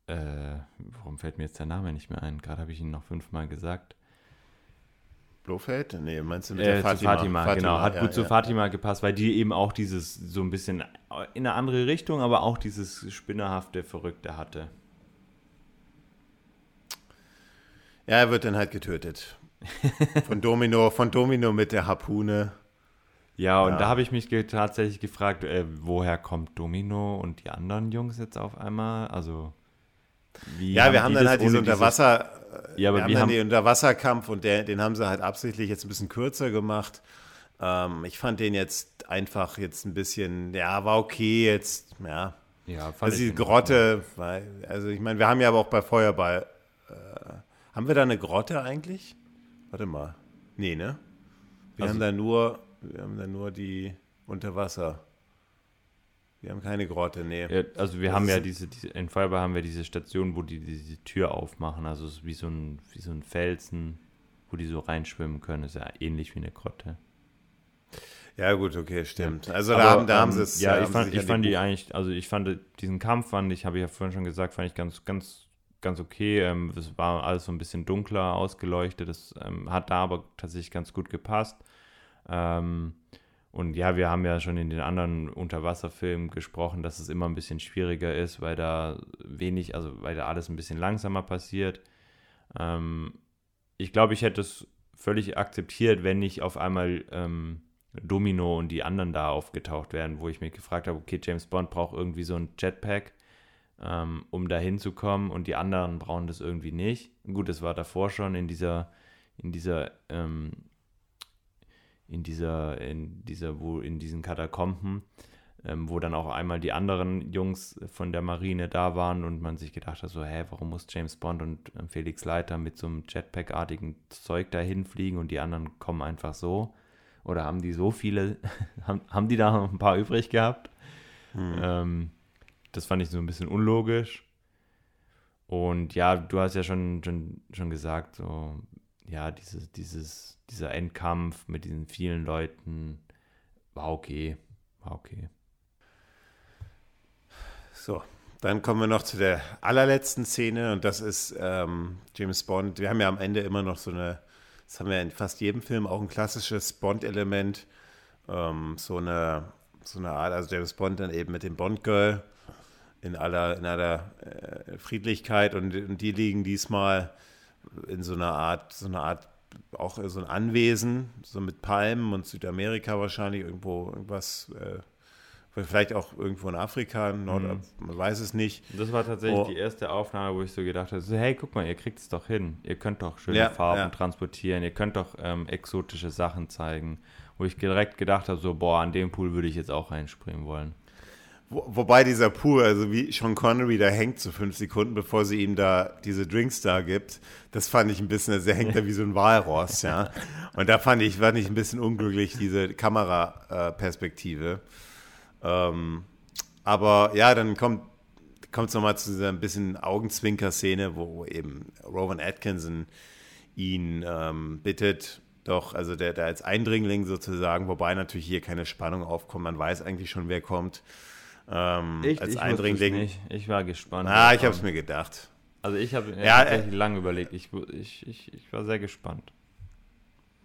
äh, warum fällt mir jetzt der Name nicht mehr ein? Gerade habe ich ihn noch fünfmal gesagt. Blofeld? Nee, meinst du mit äh, der Fatima? Fatima? Fatima? genau. Hat ja, gut ja, zu Fatima gepasst, weil die eben auch dieses so ein bisschen in eine andere Richtung, aber auch dieses spinnerhafte, verrückte hatte. Ja, er wird dann halt getötet. Von Domino, von Domino mit der Harpune. Ja, und ja. da habe ich mich ge tatsächlich gefragt, äh, woher kommt Domino und die anderen Jungs jetzt auf einmal? Also ja, wir haben dann halt diese Unterwasser, ja, aber wir haben dann haben den Unterwasserkampf und der, den haben sie halt absichtlich jetzt ein bisschen kürzer gemacht. Ähm, ich fand den jetzt einfach jetzt ein bisschen, ja, war okay jetzt, ja. Ja, fand also die Grotte, weil, also ich meine, wir haben ja aber auch bei Feuerball, äh, haben wir da eine Grotte eigentlich? Warte mal. Nee, ne? Wir also, haben da nur, wir haben da nur die Unterwasser. Wir haben keine Grotte, nee. Ja, also wir das haben ja diese, diese, in Feuerball haben wir diese Station, wo die diese Tür aufmachen, also es ist wie so ein, wie so ein Felsen, wo die so reinschwimmen können. Das ist ja ähnlich wie eine Grotte. Ja, gut, okay, stimmt. Ja. Also da, Aber, haben, da ähm, haben sie es. Ja, ich fand, ich fand die eigentlich, also ich fand diesen Kampf, fand ich, habe ich ja vorhin schon gesagt, fand ich ganz, ganz, ganz okay. Ähm, es war alles so ein bisschen dunkler ausgeleuchtet. Das ähm, hat da aber tatsächlich ganz gut gepasst. Ähm, und ja, wir haben ja schon in den anderen Unterwasserfilmen gesprochen, dass es immer ein bisschen schwieriger ist, weil da wenig, also weil da alles ein bisschen langsamer passiert. Ähm, ich glaube, ich hätte es völlig akzeptiert, wenn nicht auf einmal ähm, Domino und die anderen da aufgetaucht wären, wo ich mich gefragt habe, okay, James Bond braucht irgendwie so ein Jetpack, ähm, um da hinzukommen und die anderen brauchen das irgendwie nicht. Gut, das war davor schon in dieser, in dieser ähm, in dieser, in dieser, wo in diesen Katakomben, ähm, wo dann auch einmal die anderen Jungs von der Marine da waren und man sich gedacht hat, so, hä, warum muss James Bond und ähm, Felix Leiter mit so einem Jetpack-artigen Zeug dahin fliegen und die anderen kommen einfach so? Oder haben die so viele, haben, haben die da noch ein paar übrig gehabt? Hm. Ähm, das fand ich so ein bisschen unlogisch. Und ja, du hast ja schon, schon, schon gesagt, so, ja, dieses, dieses dieser Endkampf mit diesen vielen Leuten war okay. War okay. So, dann kommen wir noch zu der allerletzten Szene und das ist ähm, James Bond. Wir haben ja am Ende immer noch so eine, das haben wir in fast jedem Film auch ein klassisches Bond-Element. Ähm, so, eine, so eine Art, also James Bond dann eben mit dem Bond-Girl in aller, in aller äh, Friedlichkeit und, und, die liegen diesmal in so einer Art, so einer Art auch so ein Anwesen, so mit Palmen und Südamerika wahrscheinlich, irgendwo irgendwas, äh, vielleicht auch irgendwo in Afrika, Nord, mhm. man weiß es nicht. Das war tatsächlich oh. die erste Aufnahme, wo ich so gedacht habe, so, hey, guck mal, ihr kriegt es doch hin. Ihr könnt doch schöne ja, Farben ja. transportieren, ihr könnt doch ähm, exotische Sachen zeigen. Wo ich direkt gedacht habe, so, boah, an dem Pool würde ich jetzt auch reinspringen wollen. Wo, wobei dieser Pool, also wie Sean Connery da hängt so fünf Sekunden, bevor sie ihm da diese Drinks da gibt, das fand ich ein bisschen, also er hängt da wie so ein Walross, ja. Und da fand ich, fand ich ein bisschen unglücklich, diese Kameraperspektive. Ähm, aber ja, dann kommt kommt es nochmal zu dieser ein bisschen Augenzwinker-Szene, wo eben Rowan Atkinson ihn ähm, bittet, doch, also der, der als Eindringling sozusagen, wobei natürlich hier keine Spannung aufkommt, man weiß eigentlich schon, wer kommt. Ähm, ich, als ich Eindringling. Nicht. Ich war gespannt. Ah, ich habe es mir gedacht. Also ich habe ja, äh, lange überlegt. Ich, ich, ich, ich war sehr gespannt.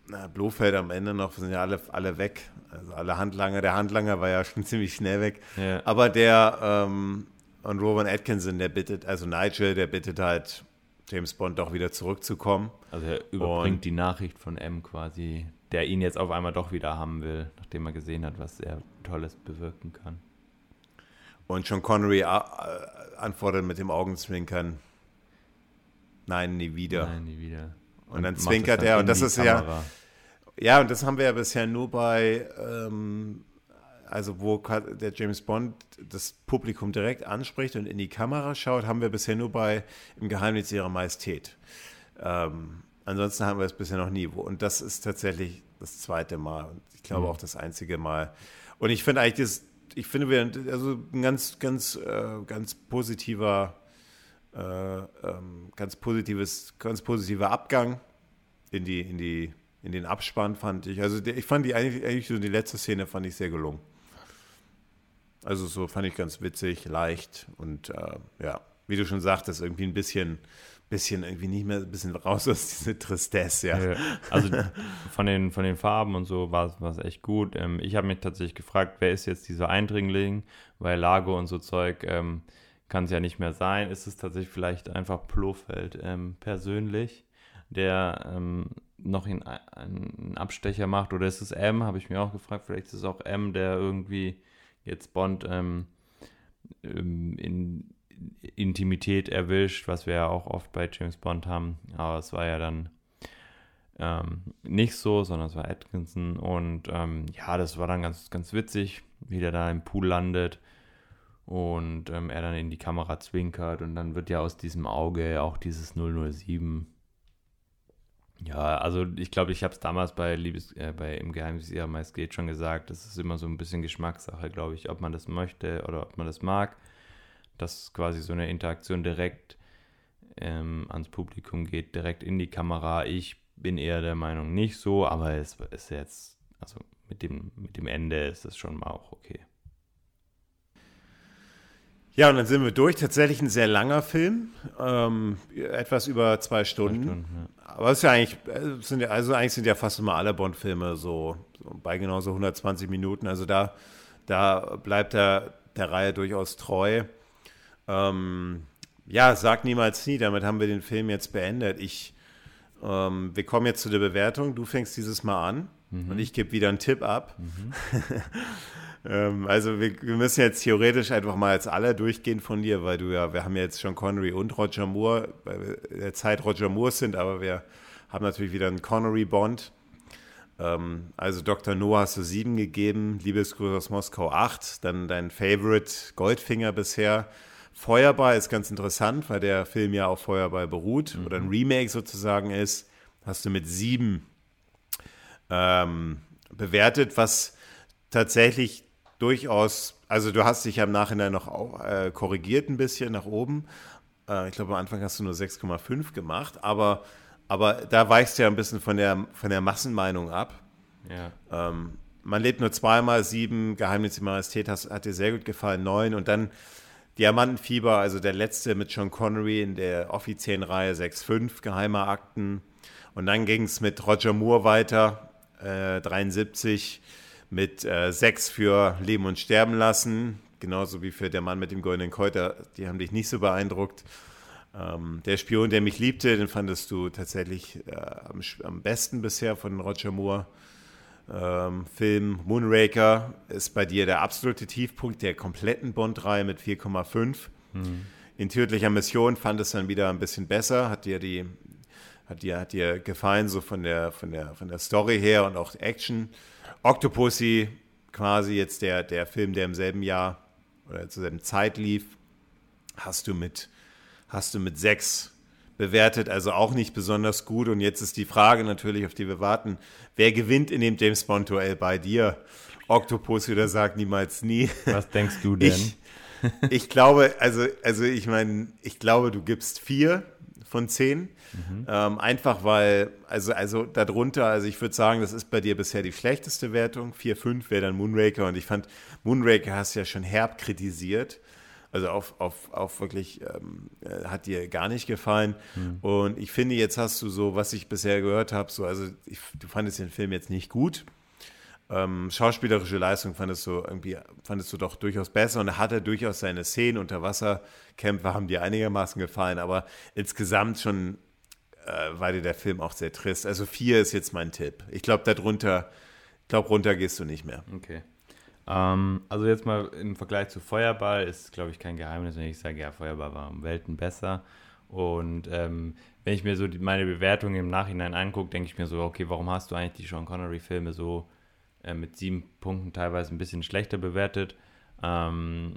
Na, Blofeld am Ende noch sind ja alle, alle weg. Also alle Handlanger. Der Handlanger war ja schon ziemlich schnell weg. Ja. Aber der ähm, und Rowan Atkinson, der bittet, also Nigel, der bittet halt James Bond doch wieder zurückzukommen. Also er überbringt und, die Nachricht von M quasi, der ihn jetzt auf einmal doch wieder haben will, nachdem er gesehen hat, was er Tolles bewirken kann. Und Sean Connery äh, antwortet mit dem Augenzwinkern, nein, nie wieder. Nein, nie wieder. Und, und dann zwinkert dann er und das ist Kamera. ja, ja, und das haben wir ja bisher nur bei, ähm, also wo der James Bond das Publikum direkt anspricht und in die Kamera schaut, haben wir bisher nur bei Im Geheimnis ihrer Majestät. Ähm, ansonsten haben wir es bisher noch nie. Und das ist tatsächlich das zweite Mal und ich glaube mhm. auch das einzige Mal. Und ich finde eigentlich das ich finde, wir, also ein ganz, ganz, äh, ganz positiver, äh, ähm, ganz positives, ganz positiver Abgang in die, in die, in den Abspann fand ich. Also ich fand die eigentlich, eigentlich so die letzte Szene fand ich sehr gelungen. Also so fand ich ganz witzig, leicht und äh, ja, wie du schon sagtest, irgendwie ein bisschen bisschen irgendwie nicht mehr ein bisschen raus aus dieser Tristesse, ja. ja. Also von den, von den Farben und so war es echt gut. Ähm, ich habe mich tatsächlich gefragt, wer ist jetzt dieser Eindringling, weil Lago und so Zeug ähm, kann es ja nicht mehr sein. Ist es tatsächlich vielleicht einfach Plofeld ähm, persönlich, der ähm, noch in, einen Abstecher macht. Oder ist es M, habe ich mir auch gefragt. Vielleicht ist es auch M, der irgendwie jetzt Bond ähm, ähm in Intimität erwischt, was wir ja auch oft bei James Bond haben. Aber es war ja dann ähm, nicht so, sondern es war Atkinson. Und ähm, ja, das war dann ganz, ganz witzig, wie der da im Pool landet und ähm, er dann in die Kamera zwinkert und dann wird ja aus diesem Auge auch dieses 007. Ja, also ich glaube, ich habe es damals bei Liebes, äh, bei Im Geheimnis ihrer geht schon gesagt, das ist immer so ein bisschen Geschmackssache, glaube ich, ob man das möchte oder ob man das mag, dass quasi so eine Interaktion direkt ähm, ans Publikum geht, direkt in die Kamera. Ich bin eher der Meinung nicht so, aber es ist jetzt, also mit dem, mit dem Ende ist es schon mal auch okay. Ja, und dann sind wir durch. Tatsächlich ein sehr langer Film, ähm, etwas über zwei Stunden. Zwei Stunden ja. Aber es ist ja eigentlich, äh, sind ja, also eigentlich sind ja fast immer alle Bond-Filme so, so bei genauso 120 Minuten. Also da, da bleibt er der Reihe durchaus treu. Ähm, ja, sag niemals nie. Damit haben wir den Film jetzt beendet. Ich, ähm, wir kommen jetzt zu der Bewertung. Du fängst dieses Mal an mhm. und ich gebe wieder einen Tipp ab. Mhm. Ähm, also wir, wir, müssen jetzt theoretisch einfach mal jetzt alle durchgehen von dir, weil du ja, wir haben ja jetzt schon Connery und Roger Moore, weil wir der Zeit Roger Moore sind, aber wir haben natürlich wieder einen Connery-Bond. Ähm, also Dr. Noah hast du sieben gegeben, Liebesgrüße aus Moskau acht, dann dein Favorite Goldfinger bisher. Feuerball ist ganz interessant, weil der Film ja auf Feuerball beruht mhm. oder ein Remake sozusagen ist. Hast du mit sieben ähm, bewertet, was tatsächlich durchaus, also du hast dich ja im Nachhinein noch äh, korrigiert ein bisschen nach oben. Äh, ich glaube, am Anfang hast du nur 6,5 gemacht, aber, aber da weichst du ja ein bisschen von der, von der Massenmeinung ab. Ja. Ähm, man lebt nur zweimal, sieben, Geheimnis der Majestät hat, hat dir sehr gut gefallen, neun und dann Diamantenfieber, also der letzte mit Sean Connery in der offiziellen Reihe 6,5, Geheime Akten. Und dann ging es mit Roger Moore weiter, äh, 73 mit äh, sechs für Leben und Sterben lassen, genauso wie für der Mann mit dem goldenen Kräuter, die haben dich nicht so beeindruckt. Ähm, der Spion, der mich liebte, den fandest du tatsächlich äh, am, am, besten bisher von Roger Moore. Ähm, Film Moonraker ist bei dir der absolute Tiefpunkt der kompletten Bond-Reihe mit 4,5. Mhm. In tödlicher Mission fand es dann wieder ein bisschen besser, hat dir die hat dir, hat dir gefallen, so von der, von, der, von der Story her und auch Action. Octopussy, quasi jetzt der, der Film, der im selben Jahr oder zur selben Zeit lief, hast du mit, hast du mit sechs bewertet, also auch nicht besonders gut. Und jetzt ist die Frage natürlich, auf die wir warten, wer gewinnt in dem James Bond-Duell bei dir? Octopus oder sagt niemals nie. Was denkst du denn? Ich, ich glaube, also, also ich meine, ich glaube, du gibst vier von zehn. Mhm. Ähm, einfach weil, also, also darunter, also ich würde sagen, das ist bei dir bisher die schlechteste Wertung. 4, 5 wäre dann Moonraker und ich fand, Moonraker hast du ja schon herb kritisiert. Also auf, auf, auf wirklich, ähm, äh, hat dir gar nicht gefallen. Mhm. Und ich finde, jetzt hast du so, was ich bisher gehört habe, so, also ich, du fandest den Film jetzt nicht gut. Ähm, schauspielerische Leistung fandest du irgendwie, fandest du doch durchaus besser und er hatte durchaus seine Szenen, Unterwasserkämpfe haben dir einigermaßen gefallen, aber insgesamt schon äh, war dir der Film auch sehr trist. Also vier ist jetzt mein Tipp. Ich glaube, darunter, ich glaube, runter gehst du nicht mehr. Okay. Ähm, also jetzt mal im Vergleich zu Feuerball ist, glaube ich, kein Geheimnis, wenn ich sage, ja, Feuerball war um Welten besser. Und ähm, wenn ich mir so die, meine Bewertung im Nachhinein angucke, denke ich mir so, okay, warum hast du eigentlich die Sean Connery-Filme so äh, mit sieben Punkten teilweise ein bisschen schlechter bewertet. Ähm,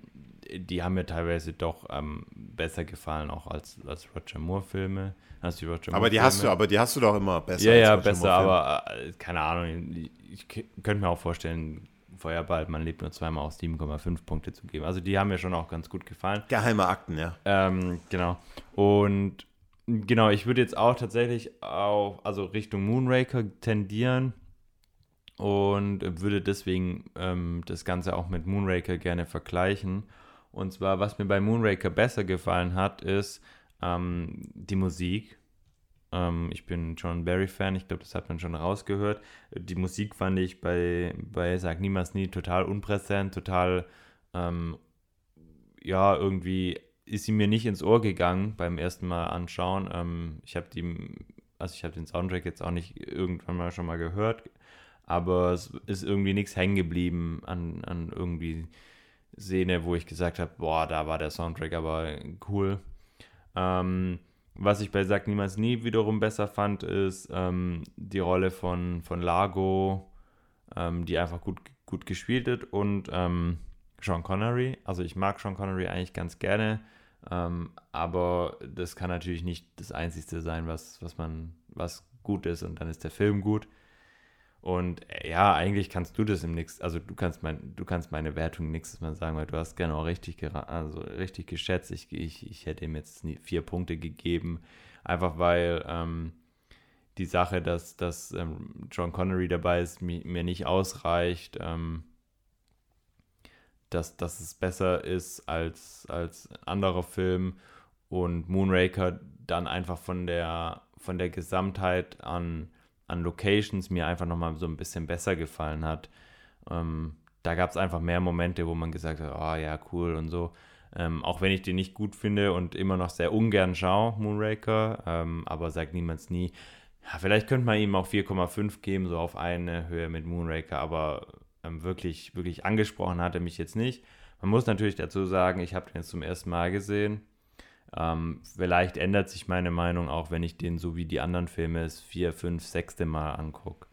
die haben mir teilweise doch ähm, besser gefallen, auch als, als Roger Moore-Filme. Als Roger aber die hast du, aber die hast du doch immer besser. Ja, ja, besser, aber äh, keine Ahnung. Ich, ich könnte mir auch vorstellen, Feuerball, man lebt nur zweimal aus 7,5 Punkte zu geben. Also die haben mir schon auch ganz gut gefallen. Geheime Akten, ja. Ähm, genau. Und genau, ich würde jetzt auch tatsächlich auch, also Richtung Moonraker tendieren und würde deswegen ähm, das Ganze auch mit Moonraker gerne vergleichen. Und zwar, was mir bei Moonraker besser gefallen hat, ist ähm, die Musik. Ähm, ich bin John Barry-Fan, ich glaube, das hat man schon rausgehört. Die Musik fand ich bei, bei Sag Niemals Nie total unpräsent, total, ähm, ja, irgendwie ist sie mir nicht ins Ohr gegangen beim ersten Mal anschauen. Ähm, ich habe die also ich habe den Soundtrack jetzt auch nicht irgendwann mal schon mal gehört, aber es ist irgendwie nichts hängen geblieben an, an irgendwie Szene, wo ich gesagt habe, boah, da war der Soundtrack aber cool. Ähm, was ich bei Sag Niemals Nie wiederum besser fand, ist ähm, die Rolle von, von Lago, ähm, die einfach gut, gut gespielt wird und ähm, Sean Connery. Also ich mag Sean Connery eigentlich ganz gerne, ähm, aber das kann natürlich nicht das Einzige sein, was, was man, was gut ist und dann ist der Film gut. Und äh, ja, eigentlich kannst du das im nächsten, also du kannst mein, du kannst meine Wertung nächstes Mal sagen, weil du hast genau richtig, also richtig geschätzt. Ich, ich, ich hätte ihm jetzt vier Punkte gegeben, einfach weil ähm, die Sache, dass, dass ähm, John Connery dabei ist, mi, mir nicht ausreicht, ähm, dass, dass es besser ist als, als anderer Film und Moonraker dann einfach von der, von der Gesamtheit an an Locations mir einfach nochmal so ein bisschen besser gefallen hat. Ähm, da gab es einfach mehr Momente, wo man gesagt hat, oh ja, cool und so. Ähm, auch wenn ich den nicht gut finde und immer noch sehr ungern schaue, Moonraker, ähm, aber sagt niemals nie. Ja, vielleicht könnte man ihm auch 4,5 geben, so auf eine Höhe mit Moonraker, aber ähm, wirklich, wirklich angesprochen hat er mich jetzt nicht. Man muss natürlich dazu sagen, ich habe den jetzt zum ersten Mal gesehen. Ähm, vielleicht ändert sich meine Meinung auch, wenn ich den so wie die anderen Filme das vier, fünf, sechste Mal angucke.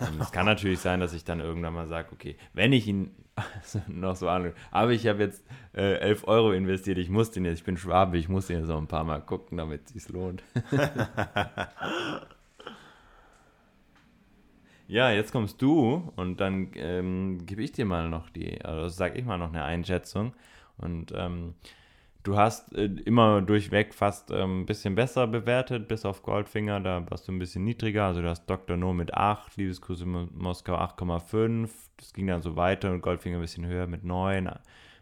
Ähm, es kann natürlich sein, dass ich dann irgendwann mal sage, okay, wenn ich ihn noch so angucke, aber ich habe jetzt äh, 11 Euro investiert, ich muss den jetzt, ich bin Schwabe, ich muss den jetzt noch ein paar Mal gucken, damit es sich lohnt. ja, jetzt kommst du und dann ähm, gebe ich dir mal noch die, also sage ich mal noch eine Einschätzung und ähm, Du hast äh, immer durchweg fast ähm, ein bisschen besser bewertet, bis auf Goldfinger, da warst du ein bisschen niedriger. Also du hast Dr. No mit 8, Liebesgrüße Moskau 8,5. Das ging dann so weiter und Goldfinger ein bisschen höher mit 9,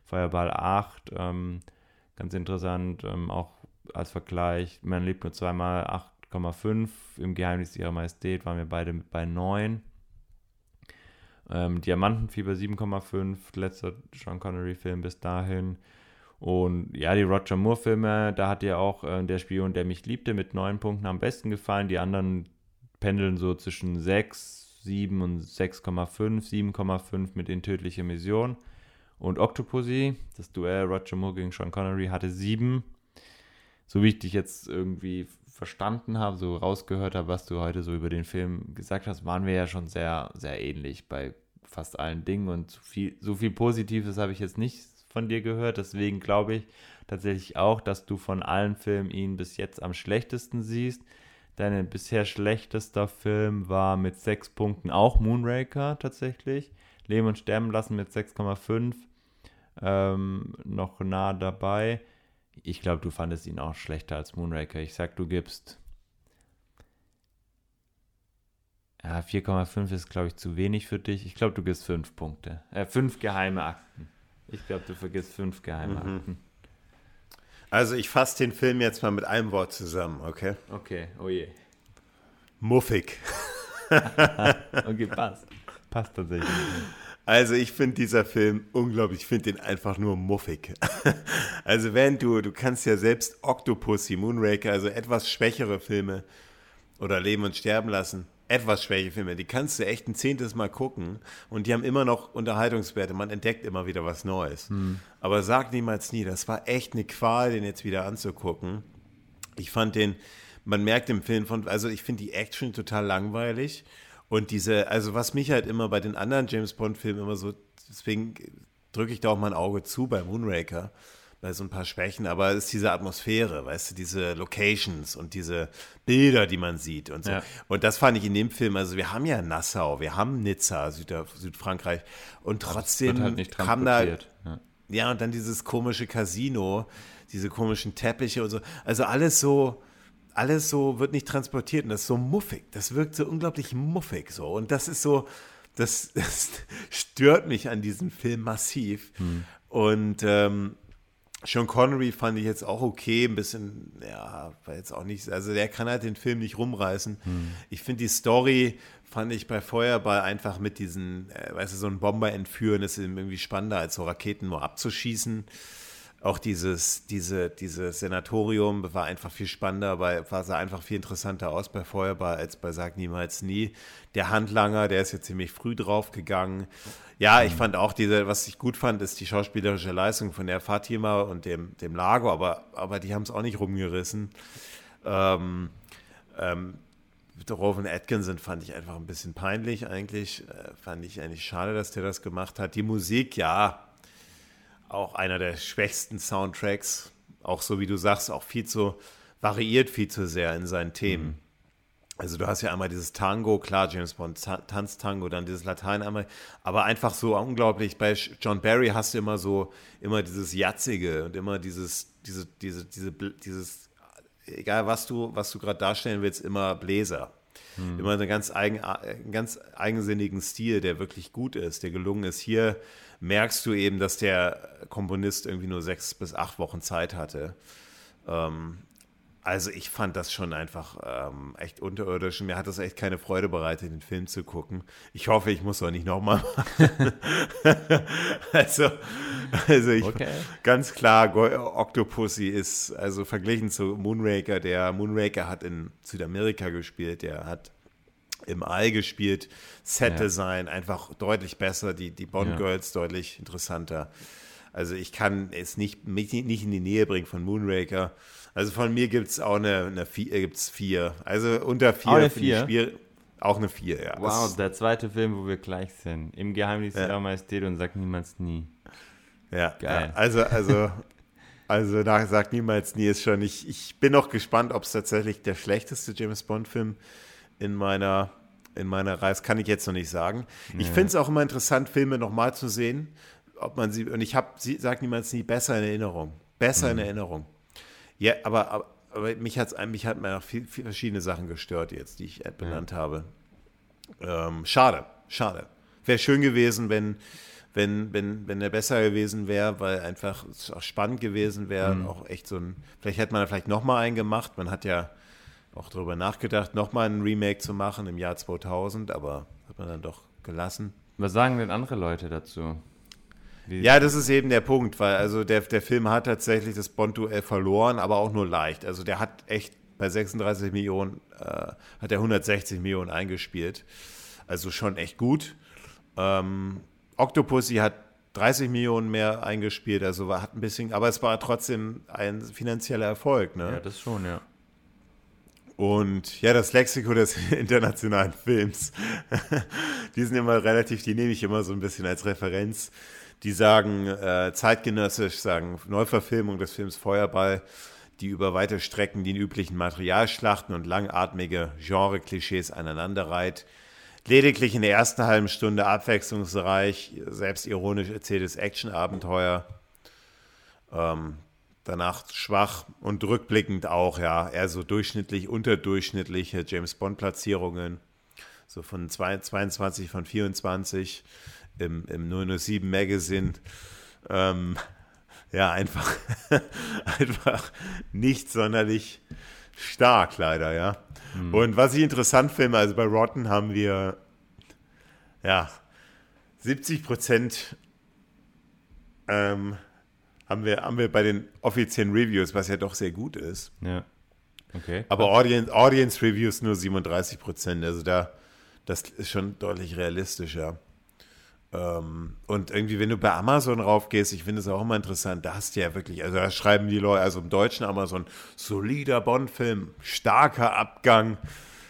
Feuerball 8. Ähm, ganz interessant, ähm, auch als Vergleich. Man lebt nur zweimal 8,5. Im Geheimnis ihrer Majestät waren wir beide bei 9. Ähm, Diamantenfieber 7,5, letzter Sean Connery-Film bis dahin. Und ja, die Roger Moore-Filme, da hat ja auch äh, der Spion, der mich liebte, mit neun Punkten am besten gefallen. Die anderen pendeln so zwischen 6, 7 und 6,5, 7,5 mit in tödliche Mission. Und Octopussy, das Duell Roger Moore gegen Sean Connery, hatte 7. So wie ich dich jetzt irgendwie verstanden habe, so rausgehört habe, was du heute so über den Film gesagt hast, waren wir ja schon sehr, sehr ähnlich bei fast allen Dingen. Und so viel, so viel Positives habe ich jetzt nicht von dir gehört. Deswegen glaube ich tatsächlich auch, dass du von allen Filmen ihn bis jetzt am schlechtesten siehst. Dein bisher schlechtester Film war mit sechs Punkten auch Moonraker tatsächlich. Leben und Sterben lassen mit 6,5 ähm, noch nah dabei. Ich glaube, du fandest ihn auch schlechter als Moonraker. Ich sag, du gibst. Ja, 4,5 ist, glaube ich, zu wenig für dich. Ich glaube, du gibst 5 Punkte. Äh, 5 geheime Akten. Ich glaube, du vergisst fünf Geheimakten. Mhm. Also ich fasse den Film jetzt mal mit einem Wort zusammen, okay? Okay, oh je. Muffig. okay, passt. Passt tatsächlich. Also ich finde dieser Film unglaublich, ich finde den einfach nur muffig. also wenn du, du kannst ja selbst Octopussy, Moonraker, also etwas schwächere Filme oder Leben und Sterben lassen, etwas schwäche Filme, die kannst du echt ein zehntes Mal gucken und die haben immer noch Unterhaltungswerte. Man entdeckt immer wieder was Neues. Hm. Aber sag niemals nie, das war echt eine Qual, den jetzt wieder anzugucken. Ich fand den, man merkt im Film von, also ich finde die Action total langweilig und diese, also was mich halt immer bei den anderen James Bond Filmen immer so, deswegen drücke ich da auch mein Auge zu bei Moonraker bei so ein paar Schwächen, aber es ist diese Atmosphäre, weißt du, diese Locations und diese Bilder, die man sieht und so. Ja. Und das fand ich in dem Film, also wir haben ja Nassau, wir haben Nizza, Süd Südfrankreich und trotzdem halt kam da, ja. ja, und dann dieses komische Casino, diese komischen Teppiche und so, also alles so, alles so wird nicht transportiert und das ist so muffig, das wirkt so unglaublich muffig so und das ist so, das, das stört mich an diesem Film massiv. Hm. Und ähm, sean Connery fand ich jetzt auch okay, ein bisschen, ja, war jetzt auch nicht, also der kann halt den Film nicht rumreißen. Hm. Ich finde die Story, fand ich bei Feuerball einfach mit diesen, äh, weißt du, so einen Bomber entführen, ist irgendwie spannender, als so Raketen nur abzuschießen. Auch dieses, diese, dieses Senatorium war einfach viel spannender, bei, war, sah einfach viel interessanter aus bei Feuerbar als bei Sag Niemals Nie. Der Handlanger, der ist jetzt ziemlich früh draufgegangen. Ja, ich fand auch diese, was ich gut fand, ist die schauspielerische Leistung von der Fatima und dem, dem Lago, aber, aber die haben es auch nicht rumgerissen. Ähm, ähm, Rowan Atkinson fand ich einfach ein bisschen peinlich eigentlich. Äh, fand ich eigentlich schade, dass der das gemacht hat. Die Musik, ja, auch einer der schwächsten Soundtracks. Auch so wie du sagst, auch viel zu variiert viel zu sehr in seinen Themen. Mhm. Also du hast ja einmal dieses Tango, klar, James Bond Tanztango, dann dieses Latein einmal, aber einfach so unglaublich. Bei John Barry hast du immer so, immer dieses Jatzige und immer dieses, diese, diese, diese, dieses, egal was du, was du gerade darstellen willst, immer Bläser. Hm. Immer einen ganz, eigen, einen ganz eigensinnigen Stil, der wirklich gut ist, der gelungen ist. Hier merkst du eben, dass der Komponist irgendwie nur sechs bis acht Wochen Zeit hatte. Ähm, also ich fand das schon einfach ähm, echt unterirdisch. Mir hat das echt keine Freude bereitet, den Film zu gucken. Ich hoffe, ich muss auch nicht nochmal machen. also, also ich, okay. ganz klar, Octopussy ist also verglichen zu Moonraker. Der Moonraker hat in Südamerika gespielt, der hat im All gespielt. Set-Design ja. einfach deutlich besser, die, die Bond-Girls ja. deutlich interessanter. Also ich kann es nicht, nicht in die Nähe bringen von Moonraker. Also von mir gibt es auch eine, eine vier, äh, gibt's vier. Also unter vier, auch eine vier. Spiel, auch eine vier, ja. Wow, das, der zweite Film, wo wir gleich sind. Im Geheimnis ja. der Majestät und sagt niemals nie. Ja, Geil. Ja, also, also, also da sagt niemals nie ist schon. Ich, ich bin noch gespannt, ob es tatsächlich der schlechteste James Bond-Film in meiner in meiner Reise, kann ich jetzt noch nicht sagen. Ich finde es auch immer interessant, Filme nochmal zu sehen, ob man sie, und ich habe, sie sagt niemals nie, besser in Erinnerung. Besser mhm. in Erinnerung. Ja, aber, aber, aber mich, hat's, mich hat mir noch viel, viel verschiedene Sachen gestört jetzt, die ich benannt ja. habe. Ähm, schade, schade. Wäre schön gewesen, wenn, wenn, wenn, wenn er besser gewesen wäre, weil einfach es auch spannend gewesen wäre. Mhm. Auch echt so ein, vielleicht hätte man da vielleicht nochmal einen gemacht. Man hat ja auch darüber nachgedacht, nochmal ein Remake zu machen im Jahr 2000, aber hat man dann doch gelassen. Was sagen denn andere Leute dazu? Ja, das ist eben der Punkt, weil also der, der Film hat tatsächlich das Bond-Duell verloren, aber auch nur leicht. Also der hat echt bei 36 Millionen, äh, hat er 160 Millionen eingespielt. Also schon echt gut. Ähm, Octopussy hat 30 Millionen mehr eingespielt, also war, hat ein bisschen, aber es war trotzdem ein finanzieller Erfolg. Ne? Ja, das schon, ja. Und ja, das Lexiko des internationalen Films, die sind immer relativ, die nehme ich immer so ein bisschen als Referenz. Die sagen äh, zeitgenössisch, sagen Neuverfilmung des Films Feuerball, die über weite Strecken die üblichen Materialschlachten und langatmige Genre-Klischees aneinanderreiht. Lediglich in der ersten halben Stunde abwechslungsreich, selbstironisch erzähltes Action-Abenteuer. Ähm, danach schwach und rückblickend auch, ja, eher so durchschnittlich, unterdurchschnittliche James Bond-Platzierungen. So von 22 von 24 im, im 007 Magazine. Ähm, ja, einfach, einfach nicht sonderlich stark, leider, ja. Mhm. Und was ich interessant finde, also bei Rotten haben wir, ja, 70 Prozent ähm, haben wir, haben wir bei den offiziellen Reviews, was ja doch sehr gut ist. Ja. Okay. Aber Audience, Audience Reviews nur 37 Prozent. Also da, das ist schon deutlich realistischer. Ähm, und irgendwie, wenn du bei Amazon raufgehst, ich finde es auch immer interessant, da hast du ja wirklich, also da schreiben die Leute, also im deutschen Amazon, solider Bond-Film, starker Abgang.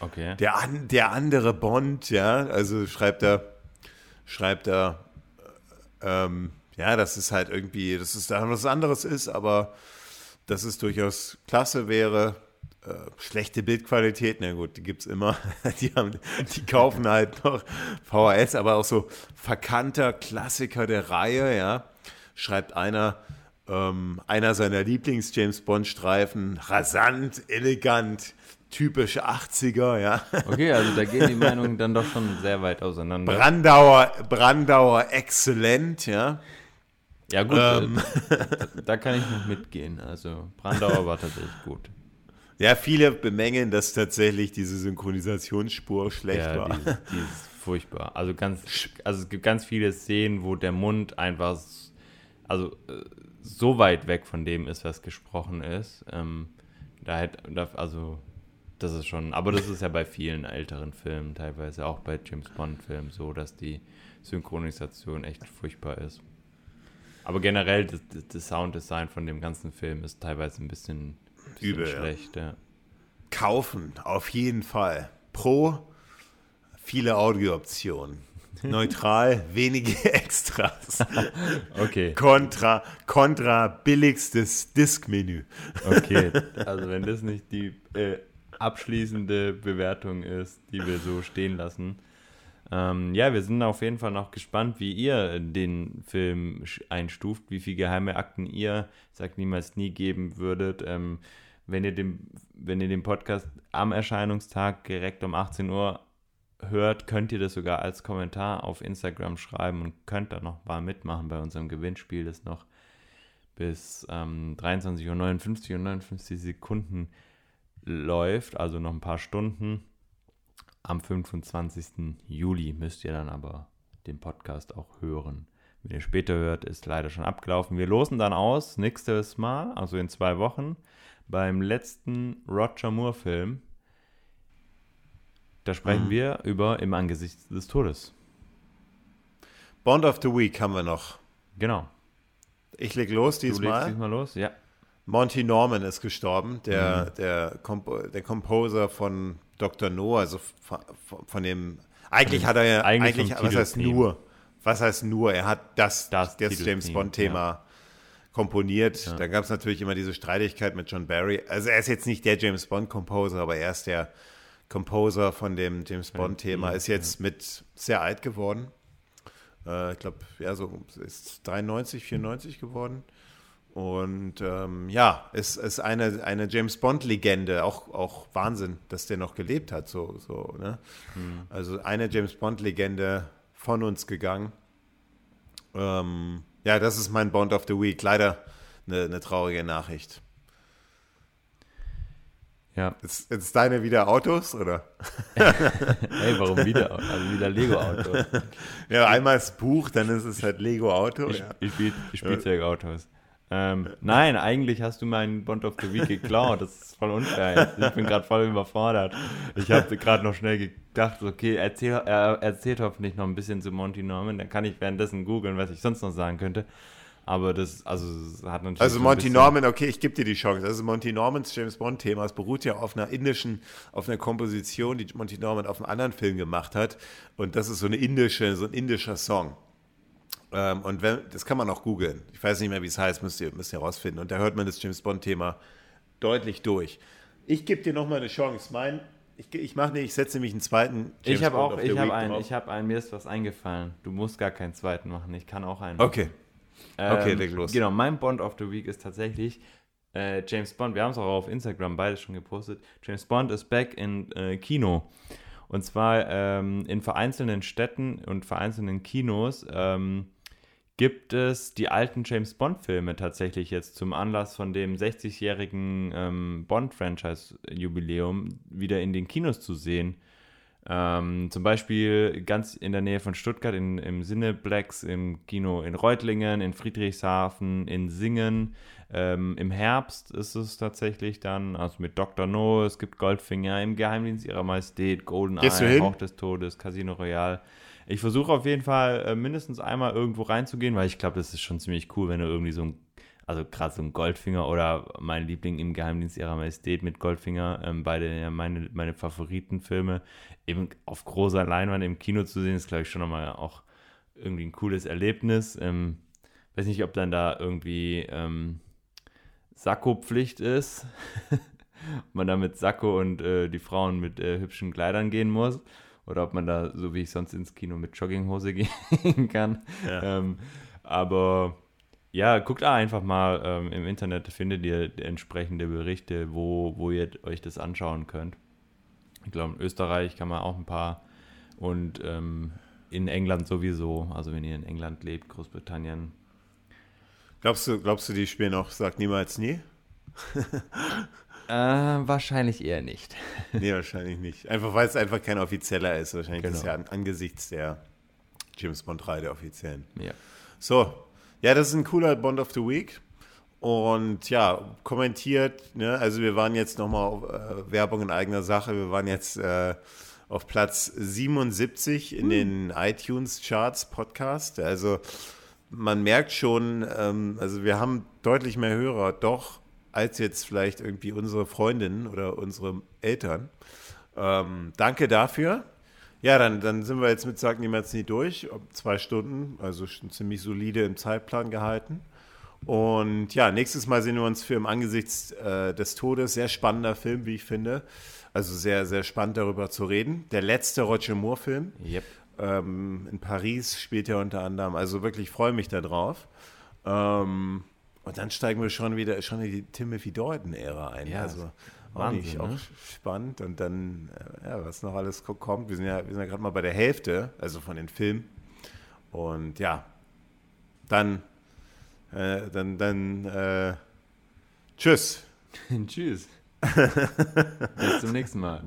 Okay. Der, der andere Bond, ja, also schreibt er, schreibt er, ähm, ja, das ist halt irgendwie, dass es da was anderes ist, aber dass es durchaus klasse wäre. Äh, schlechte Bildqualität, na gut, die gibt es immer. Die, haben, die kaufen halt noch VHS, aber auch so verkannter Klassiker der Reihe, ja. Schreibt einer, ähm, einer seiner Lieblings-James-Bond-Streifen, rasant, elegant, typische 80er, ja. Okay, also da gehen die Meinungen dann doch schon sehr weit auseinander. Brandauer, Brandauer, exzellent, ja. Ja, gut, ähm. da, da, kann ich noch mitgehen. Also, Brandauer war tatsächlich gut. Ja, viele bemängeln, dass tatsächlich diese Synchronisationsspur schlecht ja, war. Die, die ist furchtbar. Also, ganz, also es gibt ganz viele Szenen, wo der Mund einfach also äh, so weit weg von dem ist, was gesprochen ist. Ähm, da hätte, also das ist schon, aber das ist ja bei vielen älteren Filmen, teilweise auch bei James Bond-Filmen so, dass die Synchronisation echt furchtbar ist. Aber generell, das, das Sounddesign von dem ganzen Film ist teilweise ein bisschen, bisschen Übel, schlecht. Ja. Kaufen, auf jeden Fall. Pro, viele Audiooptionen. Neutral, wenige Extras. Okay. Contra, Contra, billigstes Diskmenü. Okay, also wenn das nicht die äh, abschließende Bewertung ist, die wir so stehen lassen. Ähm, ja, wir sind auf jeden Fall noch gespannt, wie ihr den Film einstuft, wie viele geheime Akten ihr, sagt niemals nie, geben würdet. Ähm, wenn, ihr den, wenn ihr den Podcast am Erscheinungstag direkt um 18 Uhr hört, könnt ihr das sogar als Kommentar auf Instagram schreiben und könnt da noch mal mitmachen bei unserem Gewinnspiel, das noch bis ähm, 23.59 Uhr und 59 Sekunden läuft, also noch ein paar Stunden. Am 25. Juli müsst ihr dann aber den Podcast auch hören. Wenn ihr später hört, ist leider schon abgelaufen. Wir losen dann aus nächstes Mal, also in zwei Wochen, beim letzten Roger Moore-Film. Da sprechen mhm. wir über Im Angesicht des Todes. Bond of the Week haben wir noch. Genau. Ich leg los diesmal. Du legst diesmal los, ja. Monty Norman ist gestorben, der, mhm. der, Compo der Composer von Dr. No, also von, von dem. Eigentlich hat er ja. Eigentlich, eigentlich was heißt nur? Was heißt nur? Er hat das, das, das James Bond-Thema. Komponiert. Ja. Da gab es natürlich immer diese Streitigkeit mit John Barry. Also er ist jetzt nicht der James Bond-Composer, aber er ist der Composer von dem James Bond-Thema. Ist jetzt mit sehr alt geworden. Äh, ich glaube, ja, so ist 93, 94 geworden. Und ähm, ja, es ist eine, eine James Bond-Legende, auch, auch Wahnsinn, dass der noch gelebt hat. So, so, ne? Mhm. Also eine James Bond-Legende von uns gegangen. Ähm, ja, das ist mein Bond of the Week. Leider eine, eine traurige Nachricht. Ja. Ist, ist deine wieder Autos, oder? hey, warum wieder? Also wieder Lego-Autos. ja, einmal das Buch, dann ist es halt Lego-Auto. Ich, ja. ich, ich Spielzeugautos. Ähm, nein, eigentlich hast du meinen Bond of the Week geklaut. Das ist voll unfair. Ich bin gerade voll überfordert. Ich habe gerade noch schnell gedacht, okay, erzähl, er erzählt hoffentlich noch ein bisschen zu Monty Norman. Dann kann ich währenddessen googeln, was ich sonst noch sagen könnte. Aber das, also, das hat natürlich. Also Monty Norman, okay, ich gebe dir die Chance. Also Monty Normans James Bond-Thema, es beruht ja auf einer indischen, auf einer Komposition, die Monty Norman auf einem anderen Film gemacht hat. Und das ist so eine indische, so ein indischer Song. Ähm, und wenn, das kann man auch googeln. Ich weiß nicht mehr, wie es heißt, müsst ihr, müsst ihr rausfinden. Und da hört man das James Bond-Thema deutlich durch. Ich gebe dir nochmal eine Chance. Mein, ich, ich mache nicht, ich setze nämlich einen zweiten. James ich habe auch, ich habe einen, ich habe einen, mir ist was eingefallen. Du musst gar keinen zweiten machen. Ich kann auch einen. Okay. Ähm, okay, leg los. Genau, mein Bond of the Week ist tatsächlich äh, James Bond. Wir haben es auch auf Instagram beides schon gepostet. James Bond ist back in äh, Kino. Und zwar ähm, in vereinzelten Städten und vereinzelten Kinos. Ähm, gibt es die alten James Bond-Filme tatsächlich jetzt zum Anlass von dem 60-jährigen ähm, Bond-Franchise-Jubiläum wieder in den Kinos zu sehen. Ähm, zum Beispiel ganz in der Nähe von Stuttgart in, im Cineplex, im Kino in Reutlingen, in Friedrichshafen, in Singen. Ähm, Im Herbst ist es tatsächlich dann, also mit Dr. No, es gibt Goldfinger, im Geheimdienst ihrer Majestät, GoldenEye, Hauch des Todes, Casino Royale. Ich versuche auf jeden Fall äh, mindestens einmal irgendwo reinzugehen, weil ich glaube, das ist schon ziemlich cool, wenn du irgendwie so ein, also gerade so ein Goldfinger oder mein Liebling im Geheimdienst ihrer Majestät mit Goldfinger, ähm, beide ja meine, meine Favoritenfilme, eben auf großer Leinwand im Kino zu sehen, ist glaube ich schon nochmal auch irgendwie ein cooles Erlebnis. Ähm, weiß nicht, ob dann da irgendwie ähm, Sakko-Pflicht ist. man da mit Sakko und äh, die Frauen mit äh, hübschen Kleidern gehen muss oder ob man da, so wie ich sonst ins Kino mit Jogginghose gehen kann. Ja. Ähm, aber ja, guckt da einfach mal ähm, im Internet, findet ihr entsprechende Berichte, wo, wo ihr euch das anschauen könnt. Ich glaube, in Österreich kann man auch ein paar und ähm, in England sowieso, also wenn ihr in England lebt, Großbritannien. Glaubst du, glaubst du, die spielen auch Sag niemals nie? Äh, wahrscheinlich eher nicht. nee, wahrscheinlich nicht. Einfach weil es einfach kein offizieller ist. Wahrscheinlich genau. ist ja angesichts der James Bond 3 der offiziellen. Ja. So, Ja, das ist ein cooler Bond of the Week. Und ja, kommentiert, ne? also wir waren jetzt nochmal äh, Werbung in eigener Sache, wir waren jetzt äh, auf Platz 77 in hm. den iTunes-Charts Podcast. Also man merkt schon, ähm, also wir haben deutlich mehr Hörer, doch, als jetzt vielleicht irgendwie unsere Freundinnen oder unsere Eltern. Ähm, danke dafür. Ja, dann, dann sind wir jetzt mit Sag niemals nie durch. Zwei Stunden, also schon ziemlich solide im Zeitplan gehalten. Und ja, nächstes Mal sehen wir uns für im Angesichts äh, des Todes. Sehr spannender Film, wie ich finde. Also sehr, sehr spannend darüber zu reden. Der letzte Roger Moore-Film. Yep. Ähm, in Paris spielt er unter anderem. Also wirklich freue mich darauf. Ähm, und dann steigen wir schon wieder schon in die Timothy Dalton-Ära ein. Ja, also auch, Wahnsinn, nicht, ne? auch spannend. Und dann, äh, ja, was noch alles ko- kommt. Wir sind ja, wir sind ja gerade mal bei der Hälfte, also von den Filmen. Und ja, dann, äh, dann, dann, äh, tschüss. Tschüss. Bis zum nächsten Mal.